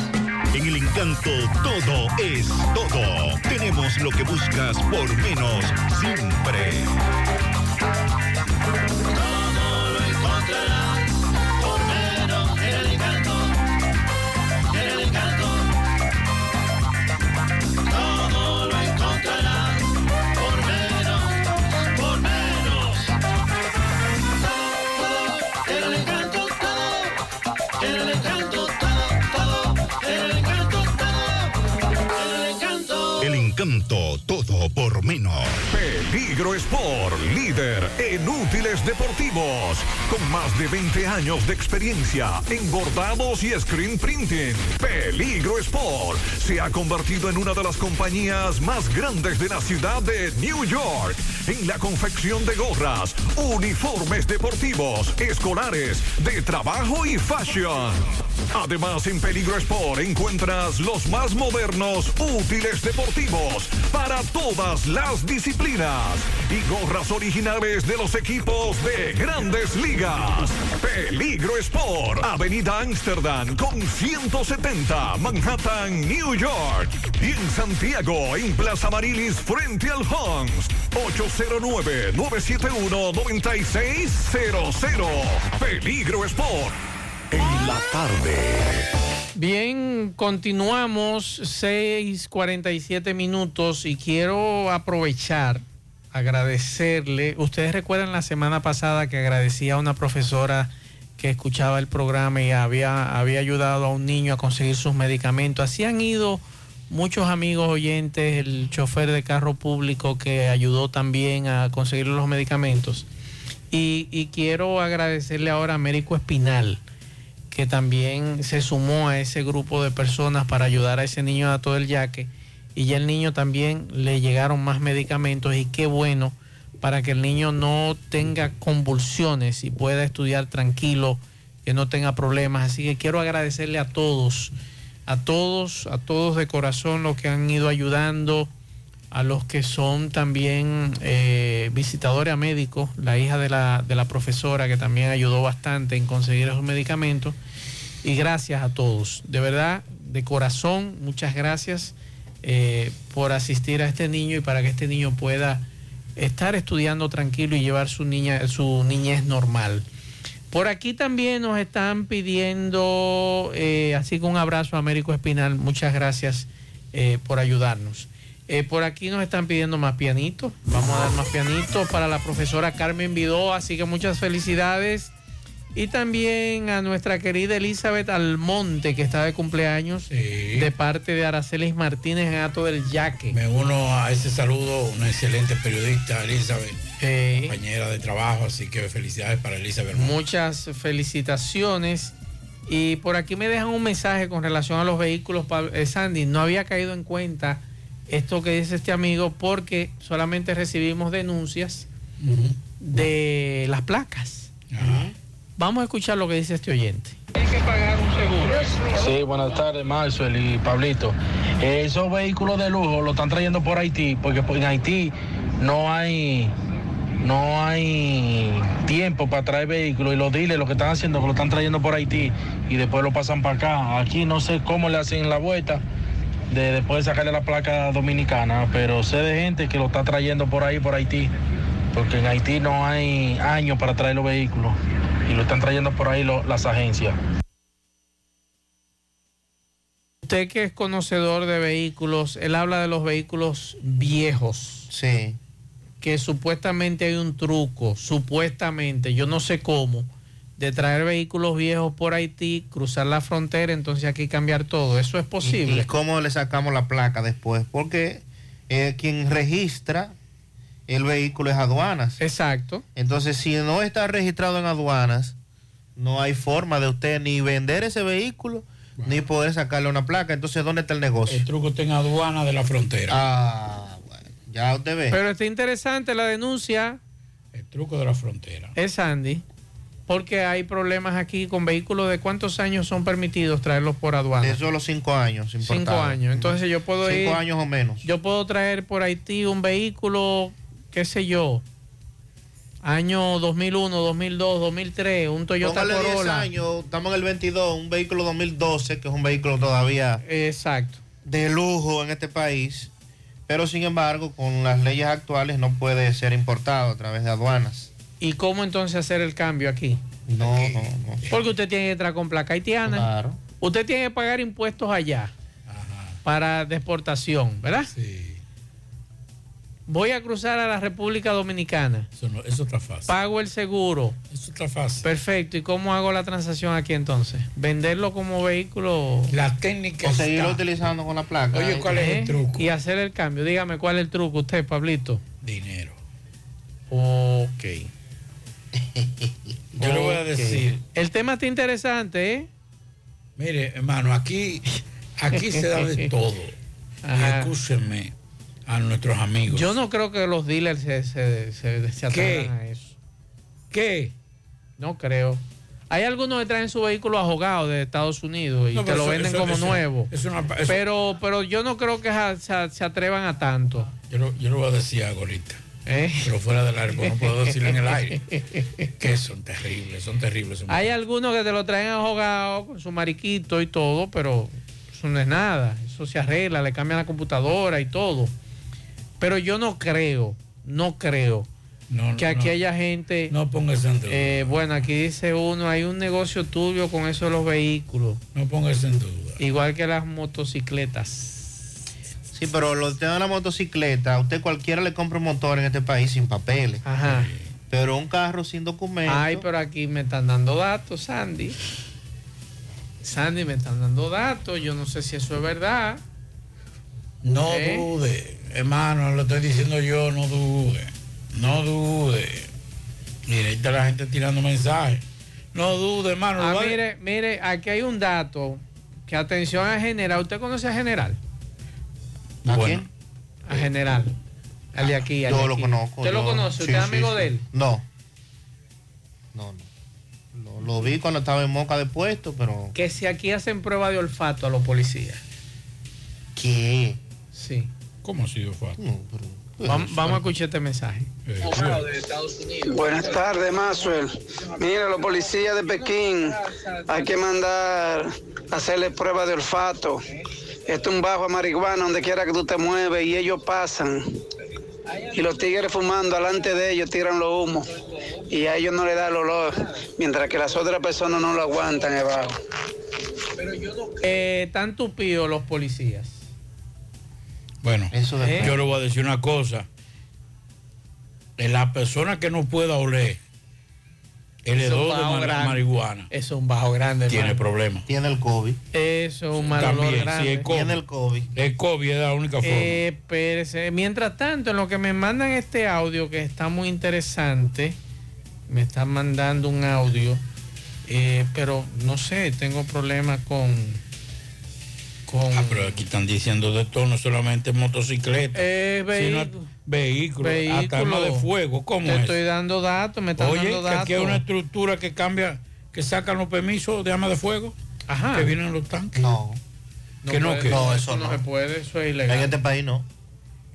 En el encanto todo es todo. Tenemos lo que buscas por menos siempre. De 20 años de experiencia en bordados y screen printing. Peligro Sport se ha convertido en una de las compañías más grandes de la ciudad de New York. En la confección de gorras, uniformes deportivos, escolares, de trabajo y fashion. Además, en Peligro Sport encuentras los más modernos útiles deportivos para todas las disciplinas y gorras originales de los equipos de grandes ligas. Peligro Sport, Avenida Amsterdam con 170, Manhattan, New York. Y en Santiago, en Plaza Marilis, frente al Hans, 809-971-9600. Peligro Sport. En la tarde. Bien, continuamos 6:47 minutos y quiero aprovechar, agradecerle. Ustedes recuerdan la semana pasada que agradecía a una profesora que escuchaba el programa y había, había ayudado a un niño a conseguir sus medicamentos. Así han ido muchos amigos oyentes, el chofer de carro público que ayudó también a conseguir los medicamentos. Y, quiero agradecerle ahora a Américo Espinal que también se sumó a ese grupo de personas para ayudar a ese niño a todo el yaque y ya el niño también le llegaron más medicamentos y qué bueno para que el niño no tenga convulsiones y pueda estudiar tranquilo, que no tenga problemas. Así que quiero agradecerle a todos, a todos, a todos de corazón los que han ido ayudando, a los que son también eh, visitadores a médicos, la hija de la, de la profesora que también ayudó bastante en conseguir esos medicamentos. Y gracias a todos, de verdad, de corazón, muchas gracias eh, por asistir a este niño y para que este niño pueda estar estudiando tranquilo y llevar su, niña, su niñez normal. Por aquí también nos están pidiendo, eh, así que un abrazo a Américo Espinal, muchas gracias eh, por ayudarnos. Eh, por aquí nos están pidiendo más pianitos, vamos a dar más pianitos para la profesora Carmen Vidó, así que muchas felicidades. Y también a nuestra querida Elizabeth Almonte, que está de cumpleaños, de parte de Aracelis Martínez, gato del Yaque. Me uno a ese saludo, una excelente periodista, Elizabeth, compañera de trabajo, así que felicidades para Elizabeth. Muchas felicitaciones. Y por aquí me dejan un mensaje con relación a los vehículos. Eh, Sandy, no había caído en cuenta esto que dice este amigo porque solamente recibimos denuncias de las placas. Vamos a escuchar lo que dice este oyente. Hay que pagar un seguro. Sí, buenas tardes, Maxwell y Pablito. Esos vehículos de lujo lo están trayendo por Haití, porque en Haití no hay no hay tiempo para traer vehículos y los dealers lo que están haciendo que lo están trayendo por Haití y después lo pasan para acá. Aquí no sé cómo le hacen la vuelta de después de sacarle la placa dominicana, pero sé de gente que lo está trayendo por ahí, por Haití, porque en Haití no hay años para traer los vehículos y lo están trayendo por ahí lo- las agencias. Usted que es conocedor de vehículos, él habla de los vehículos viejos. Sí. Que supuestamente hay un truco, supuestamente, yo no sé cómo, de traer vehículos viejos por Haití, cruzar la frontera, entonces aquí cambiar todo. ¿Eso es ¿Y, posible? y cómo le sacamos la placa después? Porque eh, quien registra el vehículo es aduanas. Exacto. Entonces, si no está registrado en aduanas, no hay forma de usted ni vender ese vehículo, ni poder sacarle una placa. Entonces, ¿dónde está el negocio? El truco está en aduana de la frontera. Ah, bueno, ya usted ve. Pero está interesante la denuncia. El truco de la frontera. Es Andy, porque hay problemas aquí con vehículos de cuántos años son permitidos traerlos por aduana. De solo cinco años. Cinco importados. años. Entonces yo puedo ir. Cinco años o menos. Yo puedo traer por Haití un vehículo, qué sé yo, año 2001, 2002, 2003, un Toyota Póngale 10 Corolla. años, estamos en el 22, un vehículo 2012, que es un vehículo todavía Exacto. de lujo en este país, pero sin embargo, con las leyes actuales no puede ser importado a través de aduanas. ¿Y cómo entonces hacer el cambio aquí? No, no, no. Porque usted tiene que entrar con placa haitiana. Claro. Usted tiene que pagar impuestos allá para deportación, ¿verdad? Sí. Voy a cruzar a la República Dominicana. Eso, no- eso está fácil. Pago el seguro. Eso está fácil. Perfecto. ¿Y cómo hago la transacción aquí entonces? ¿Venderlo como vehículo? La técnica O seguirlo utilizando con la placa. Oye, ¿cuál es el ¿Eh? truco? Y hacer el cambio. Dígame cuál es el truco usted, Pablito. Dinero. Ok. Yo le voy a decir. El tema está interesante, ¿eh? Mire, hermano, aquí, aquí se da de todo. Ajá. A nuestros amigos. Yo no creo que los dealers se, se, se, se a eso. ¿Qué? No creo. Hay algunos que traen su vehículo ahogado de Estados Unidos y No, te lo eso- venden eso- como eso- nuevo. es una- eso- pero, pero yo no creo que se, se atrevan a tanto. Yo, lo- yo le voy a decir algo ahorita. ¿Eh? Pero fuera del aire, porque no puedo decirlo en el aire. Que son terribles, son terribles. son- Hay algunos que te lo traen ahogado con su mariquito y todo, pero eso no es nada. Eso se arregla, le cambian la computadora y todo. Pero yo no creo, no creo No, que aquí no. haya gente. No pongas en duda. Eh, bueno, aquí dice uno, hay un negocio turbio con eso de los vehículos. No pongas en duda. Igual que las motocicletas. Sí, pero lo tema de la motocicleta, a usted cualquiera le compra un motor en este país sin papeles. Ajá. Pero un carro sin documentos. Ay, pero aquí me están dando datos, Sandy. Sandy, me están dando datos. Yo no sé si eso es verdad. No ¿Eh? dude, hermano, lo estoy diciendo yo, no dude. No dude. Mire, ahí está la gente tirando mensajes. No dude, hermano. Ah, lo mire, mire, aquí hay un dato. Que atención a General. ¿Usted conoce a General? ¿A Bueno, quién? A General. Al de aquí. al Yo de lo aquí. conozco. ¿Usted lo yo- conoce? sí, ¿Usted es sí, amigo sí. de él? No. No, no. Lo, lo vi cuando estaba en Moca de puesto, pero. Que si aquí hacen prueba de olfato a los policías. ¿Qué? Sí. ¿Cómo ha sido fácil? No, pero- Vamos, vamos a escuchar este mensaje. Buenas tardes, Maxwell. Mira, los policías de Pekín, hay que mandar a hacerle prueba de olfato. Esto es un bajo a marihuana donde quiera que tú te mueves y ellos pasan. Y los tigres fumando delante de ellos tiran los humos. Y a ellos no le da el olor, mientras que las otras personas no lo aguantan debajo. Eh, ¿Están tupidos los policías? Bueno, Eso de- yo le voy a decir una cosa. En la persona que no pueda oler el Eso es un hedor de bajo mar- grande. marihuana Eso es un bajo grande. tiene hermano. problemas. Tiene el COVID. Eso es un mal olor También, grande. si es COVID. Tiene el COVID. El COVID es la única forma. Eh, espérese. Mientras tanto, en lo que me mandan este audio, que está muy interesante, me están mandando un audio, eh, pero no sé, tengo problemas con... con Ah, pero aquí están diciendo de todo, no solamente motocicleta, eh, sino vehículo. vehículos, hasta arma de fuego. ¿Cómo Te es? estoy dando datos, me están Oye, dando que datos. aquí hay una estructura que cambia, que sacan los permisos de arma de fuego, Ajá. que vienen en los tanques. No. que no, que No, eso no no. se puede, eso es En ilegal. este país no.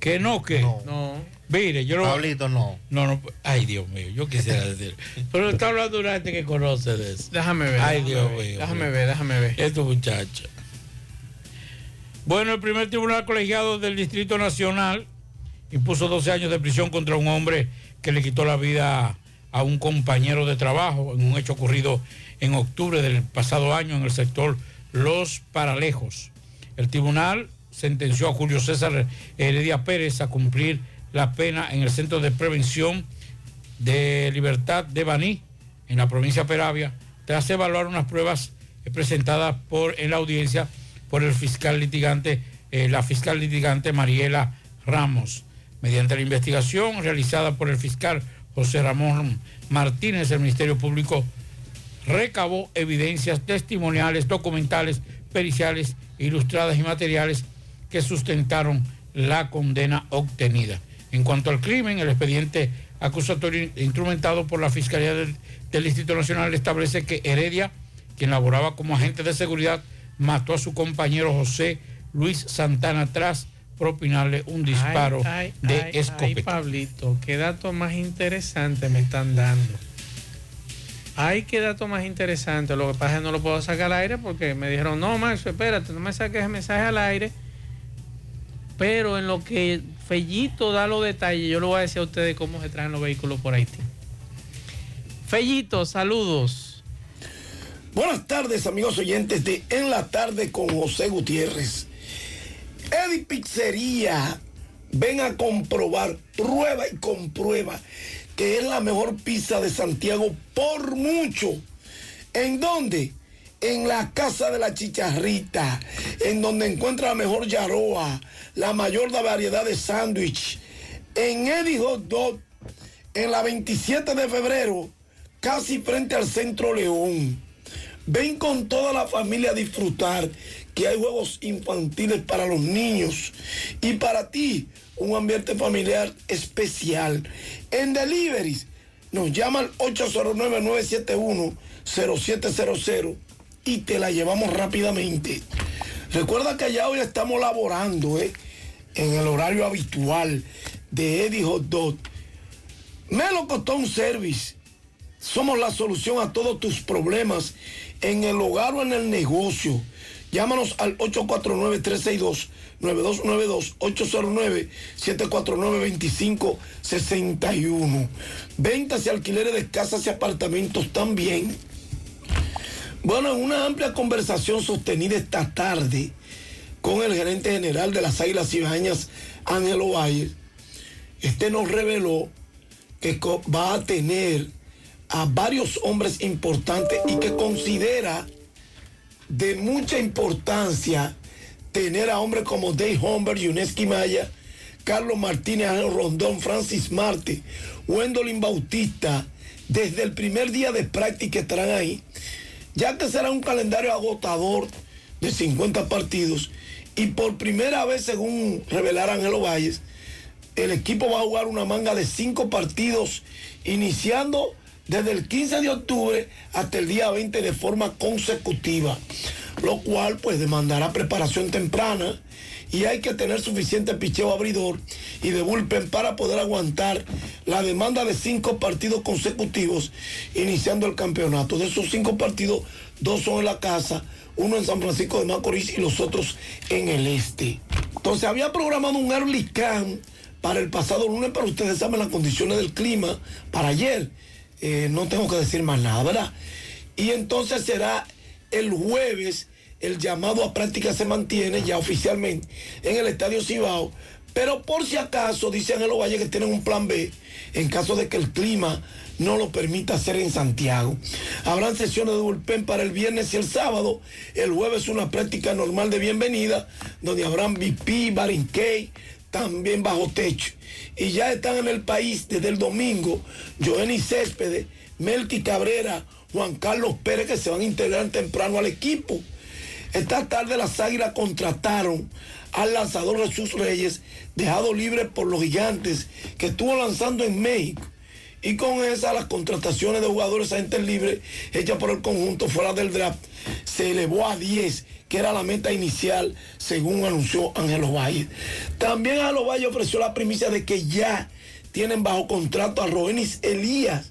que no, que No. No. Mire, yo lo Pablito, no. No, no, ay Dios mío, yo quisiera decir. Pero está hablando de una gente que conoce de eso. Déjame ver. Ay, déjame Dios ver, mío. Déjame ver, déjame ver. Estos muchachos. Bueno, el primer tribunal colegiado del Distrito Nacional impuso 12 años de prisión contra un hombre que le quitó la vida a un compañero de trabajo en un hecho ocurrido en octubre del pasado año en el sector Los Paralejos. El tribunal sentenció a Julio César Heredia Pérez a cumplir la pena en el Centro de Prevención de Libertad de Baní, en la provincia de Peravia, tras evaluar unas pruebas presentadas por, en la audiencia por el fiscal litigante, eh, la fiscal litigante Mariela Ramos. Mediante la investigación realizada por el fiscal José Ramón Martínez, el Ministerio Público recabó evidencias testimoniales, documentales, periciales, ilustradas y materiales que sustentaron la condena obtenida. En cuanto al crimen, el expediente acusatorio instrumentado por la Fiscalía del, Distrito Nacional establece que Heredia, quien laboraba como agente de seguridad, mató a su compañero José Luis Santana tras propinarle un disparo Ay, ay, de ay, escopeta. Pablito, qué dato más interesante me están dando. Ay, qué dato más interesante. Lo que pasa es que no lo puedo sacar al aire porque me dijeron, no, Max, espérate, no me saques el mensaje al aire. Pero en lo que Fellito da los detalles, yo le voy a decir a ustedes cómo se traen los vehículos por Haití. Fellito, saludos. Buenas tardes, amigos oyentes de En la Tarde con José Gutiérrez. Eddie Pizzería ven a comprobar, prueba y comprueba que es la mejor pizza de Santiago por mucho. ¿En dónde? En la casa de la chicharrita, en donde encuentra la mejor yaroa, la mayor variedad de sándwich. En Eddie Hot Dog, en la 27 de febrero, casi frente al Centro León. Ven con toda la familia a disfrutar, que hay juegos infantiles para los niños y para ti un ambiente familiar especial. En deliveries nos llama al 809-971-0700 y te la llevamos rápidamente. Recuerda que ya hoy estamos laborando ¿eh? en el horario habitual de Eddie Hot Dog. Melo Cotton Service. Somos la solución a todos tus problemas en el hogar o en el negocio. Llámanos al 849-362-9292, 809-749-2561. Ventas y alquileres de casas y apartamentos también. Bueno, en una amplia conversación sostenida esta tarde con el gerente general de las Águilas Ibañas, Ángelo Valle, este nos reveló que va a tener a varios hombres importantes y que considera de mucha importancia tener a hombres como Dave Homber, Yuneski Maya, Carlos Martínez, Rondón, Francis Marte, Wendolin Bautista, desde el primer día de práctica estarán ahí, ya que será un calendario agotador de 50 partidos y por primera vez, según revelar Ángelo Valles, el equipo va a jugar una manga de cinco partidos, iniciando desde el 15 de octubre hasta el día 20 de forma consecutiva, lo cual pues demandará preparación temprana y hay que tener suficiente picheo abridor y de bullpen para poder aguantar la demanda de cinco partidos consecutivos iniciando el campeonato. De esos cinco partidos, dos son en la casa, uno en San Francisco de Macorís y los otros en el este. Entonces había programado un early camp para el pasado lunes, pero ustedes saben las condiciones del clima para ayer. Eh, no tengo que decir más nada, ¿verdad? Y entonces será el jueves, el llamado a práctica se mantiene ya oficialmente en el Estadio Cibao, pero por si acaso, dice Ángelo Valle que tienen un plan B en caso de que el clima no lo permita hacer en Santiago. Habrán sesiones de bullpen para el viernes y el sábado. El jueves una práctica normal de bienvenida, donde habrán VP, Barinquey, también bajo techo. Y ya están en el país desde el domingo Joenny Céspedes, Melqui Cabrera, Juan Carlos Pérez, que se van a integrar temprano al equipo. Esta tarde las Águilas contrataron al lanzador Jesús Reyes, dejado libre por los gigantes, que estuvo lanzando en México. Y con esas las contrataciones de jugadores agentes libres hechas por el conjunto fuera del draft se elevó a 10, que era la meta inicial, según anunció Ángelo Valle. También Ángelo Valle ofreció la primicia de que ya tienen bajo contrato a Roenis Elías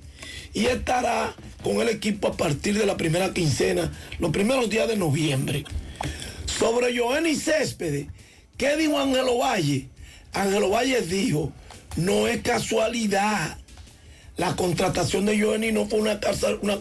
y estará con el equipo a partir de la primera quincena, los primeros días de noviembre. Sobre Joenny Céspedes, ¿qué dijo Ángelo Valle? Ángelo Valle dijo, no es casualidad. La contratación de Joenny no fue una,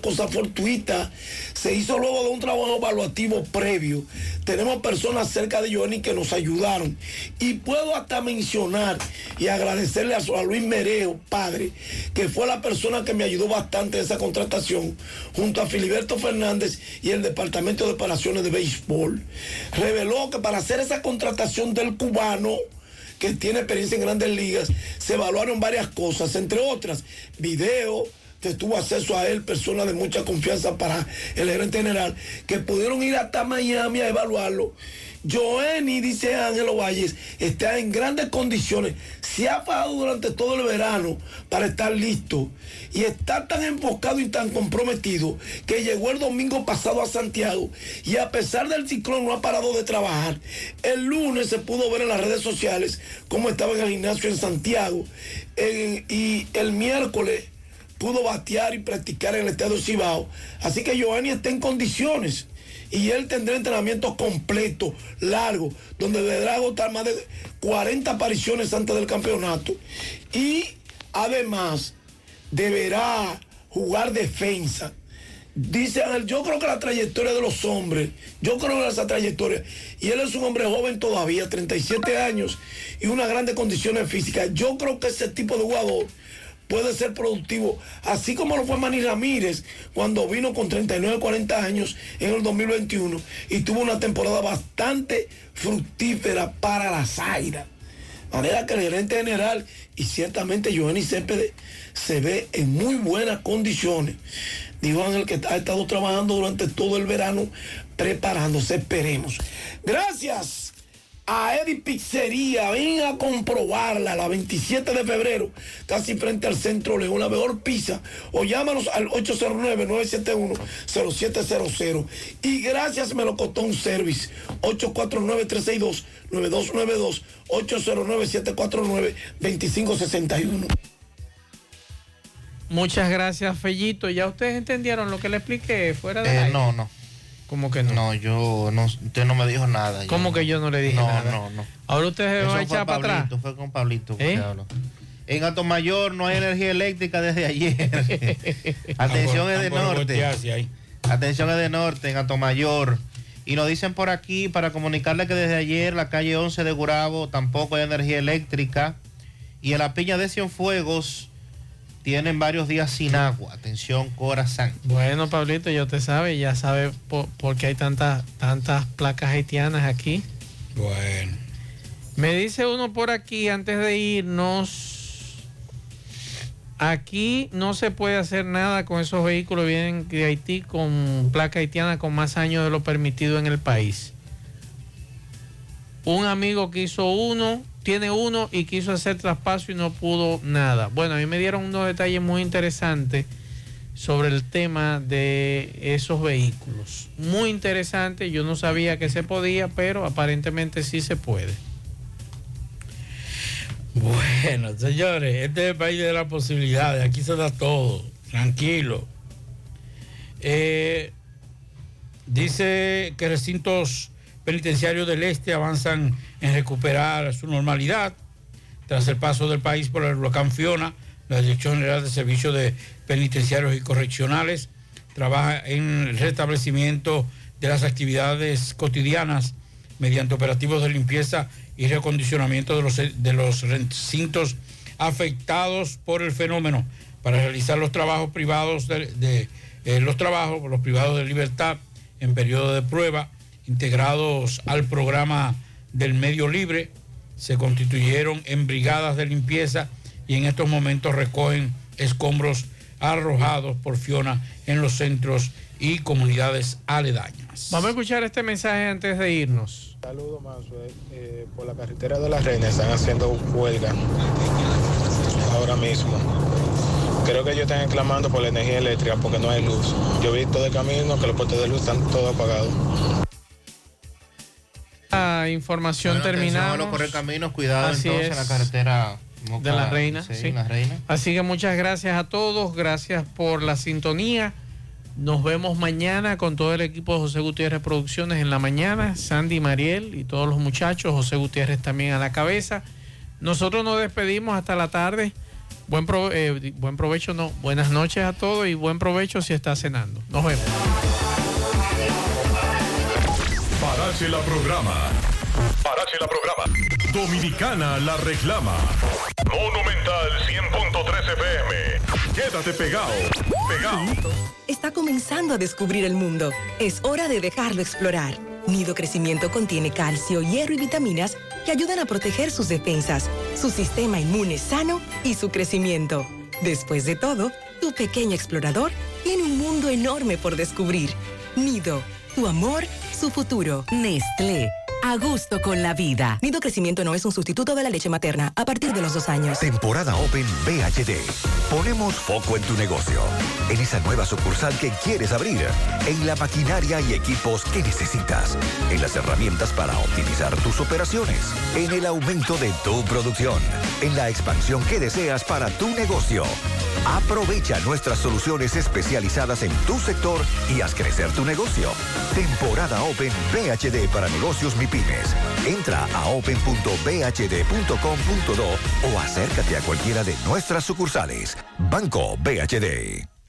cosa fortuita, se hizo luego de un trabajo evaluativo previo. Tenemos personas cerca de Joenny que nos ayudaron. Y puedo hasta mencionar y agradecerle a, a Luis Mereo, padre, que fue la persona que me ayudó bastante en esa contratación, junto a Filiberto Fernández y el Departamento de Operaciones de Béisbol. Reveló que para hacer esa contratación del cubano, que tiene experiencia en grandes ligas, se evaluaron varias cosas, entre otras, video, que tuvo acceso a él, personas de mucha confianza para el gerente general, que pudieron ir hasta Miami a evaluarlo. Joenny, dice Ángelo Valles, está en grandes condiciones, se ha fajado durante todo el verano para estar listo y está tan enfocado y tan comprometido que llegó el domingo pasado a Santiago y a pesar del ciclón no ha parado de trabajar. El lunes se pudo ver en las redes sociales cómo estaba en el gimnasio en Santiago y el miércoles pudo batear y practicar en el estadio Cibao. Así que Giovanni está en condiciones y él tendrá entrenamiento completo, largo, donde deberá agotar más de 40 apariciones antes del campeonato. Y además deberá jugar defensa. Dice yo creo que la trayectoria de los hombres, yo creo que esa trayectoria, y él es un hombre joven todavía, 37 años, y unas grandes condiciones físicas. Yo creo que ese tipo de jugador puede ser productivo, así como lo fue Manny Ramírez cuando vino con 39, 40 años en el 2021 y tuvo una temporada bastante fructífera para la Zaira. Manera que el gerente general y ciertamente Giovanni Céspedes se ve en muy buenas condiciones. Dijo Ángel que ha estado trabajando durante todo el verano preparándose, esperemos. Gracias a Eddie Pizzería, ven a comprobarla la 27 de febrero, casi frente al Centro León, la mejor pizza, o llámanos al 809-971-0700. Y gracias Melocotón Service, 849-362-9292, 809-749-2561. Muchas gracias, Fellito. ¿Ya ustedes entendieron lo que le expliqué fuera de Eh, no, no. ¿Cómo que no? No, yo no, usted no me dijo nada. ¿Cómo Yo que yo no le dije no, nada? No, no, Ahora usted se va a echar para atrás. Fue con Pablito. ¿Eh? En Atomayor no hay energía eléctrica desde ayer. Atención es de norte. Atención es de norte, en Atomayor. Y nos dicen por aquí para comunicarle que desde ayer la calle 11 de Gurabo tampoco hay energía eléctrica. Y en la piña de Cienfuegos tienen varios días sin agua. Atención, corazón. Bueno, Pablito, ya usted sabe, ya sabe por, por qué hay tantas, tantas placas haitianas aquí. Bueno. Me dice uno por aquí, antes de irnos, aquí no se puede hacer nada con esos vehículos que vienen de Haití con placa haitiana con más años de lo permitido en el país. Un amigo que hizo uno, tiene uno y quiso hacer traspaso y no pudo nada. Bueno, a mí me dieron unos detalles muy interesantes sobre el tema de esos vehículos. Muy interesante, yo no sabía que se podía, pero aparentemente sí se puede. Bueno, señores, este es el país de las posibilidades. Aquí se da todo. Tranquilo. Eh, dice que recintos penitenciarios del este avanzan en recuperar su normalidad. Tras el paso del país por el huracán Fiona, la Dirección General de Servicios de Penitenciarios y Correccionales trabaja en el restablecimiento de las actividades cotidianas mediante operativos de limpieza y recondicionamiento de los, de los recintos afectados por el fenómeno para realizar los trabajos privados de, eh, los trabajos los privados de libertad en periodo de prueba integrados al programa del medio libre se constituyeron en brigadas de limpieza y en estos momentos recogen escombros arrojados por Fiona en los centros y comunidades aledañas. Vamos a escuchar este mensaje antes de irnos. Saludos, Maxwell. Eh, por la carretera de la Reina están haciendo huelga ahora mismo. Creo que ellos están clamando por la energía eléctrica porque no hay luz. Yo he visto de camino que los puestos de luz están todos apagados. La información Bueno, atención a los correcaminos, cuidado Así entonces en la carretera de la Reina. Sí, sí. la Reina. Así que muchas gracias a todos, gracias por la sintonía. Nos vemos mañana con todo el equipo de José Gutiérrez Producciones en la mañana, Sandy Mariel y todos los muchachos, José Gutiérrez también a la cabeza. Nosotros nos despedimos hasta la tarde. Buen, prove- eh, buen provecho, no. Buenas noches a todos y buen provecho si está cenando. Nos vemos. Parache la programa. Parache la programa. Dominicana la reclama. Monumental 100.13 FM. Quédate pegado. Pegado. Está comenzando a descubrir el mundo. Es hora de dejarlo explorar. Nido Crecimiento contiene calcio, hierro y vitaminas que ayudan a proteger sus defensas, su sistema inmune sano y su crecimiento. Después de todo, tu pequeño explorador tiene un mundo enorme por descubrir. Nido, tu amor, su futuro. Nestlé. A gusto con la vida. Nido Crecimiento no es un sustituto de la leche materna a partir de los dos años. Temporada Open BHD. Ponemos foco en tu negocio, en esa nueva sucursal que quieres abrir, en la maquinaria y equipos que necesitas, en las herramientas para optimizar tus operaciones, en el aumento de tu producción, en la expansión que deseas para tu negocio. Aprovecha nuestras soluciones especializadas en tu sector y haz crecer tu negocio. Temporada Open BHD para negocios Entra a open.bhd.com.do o acércate a cualquiera de nuestras sucursales. Banco BHD.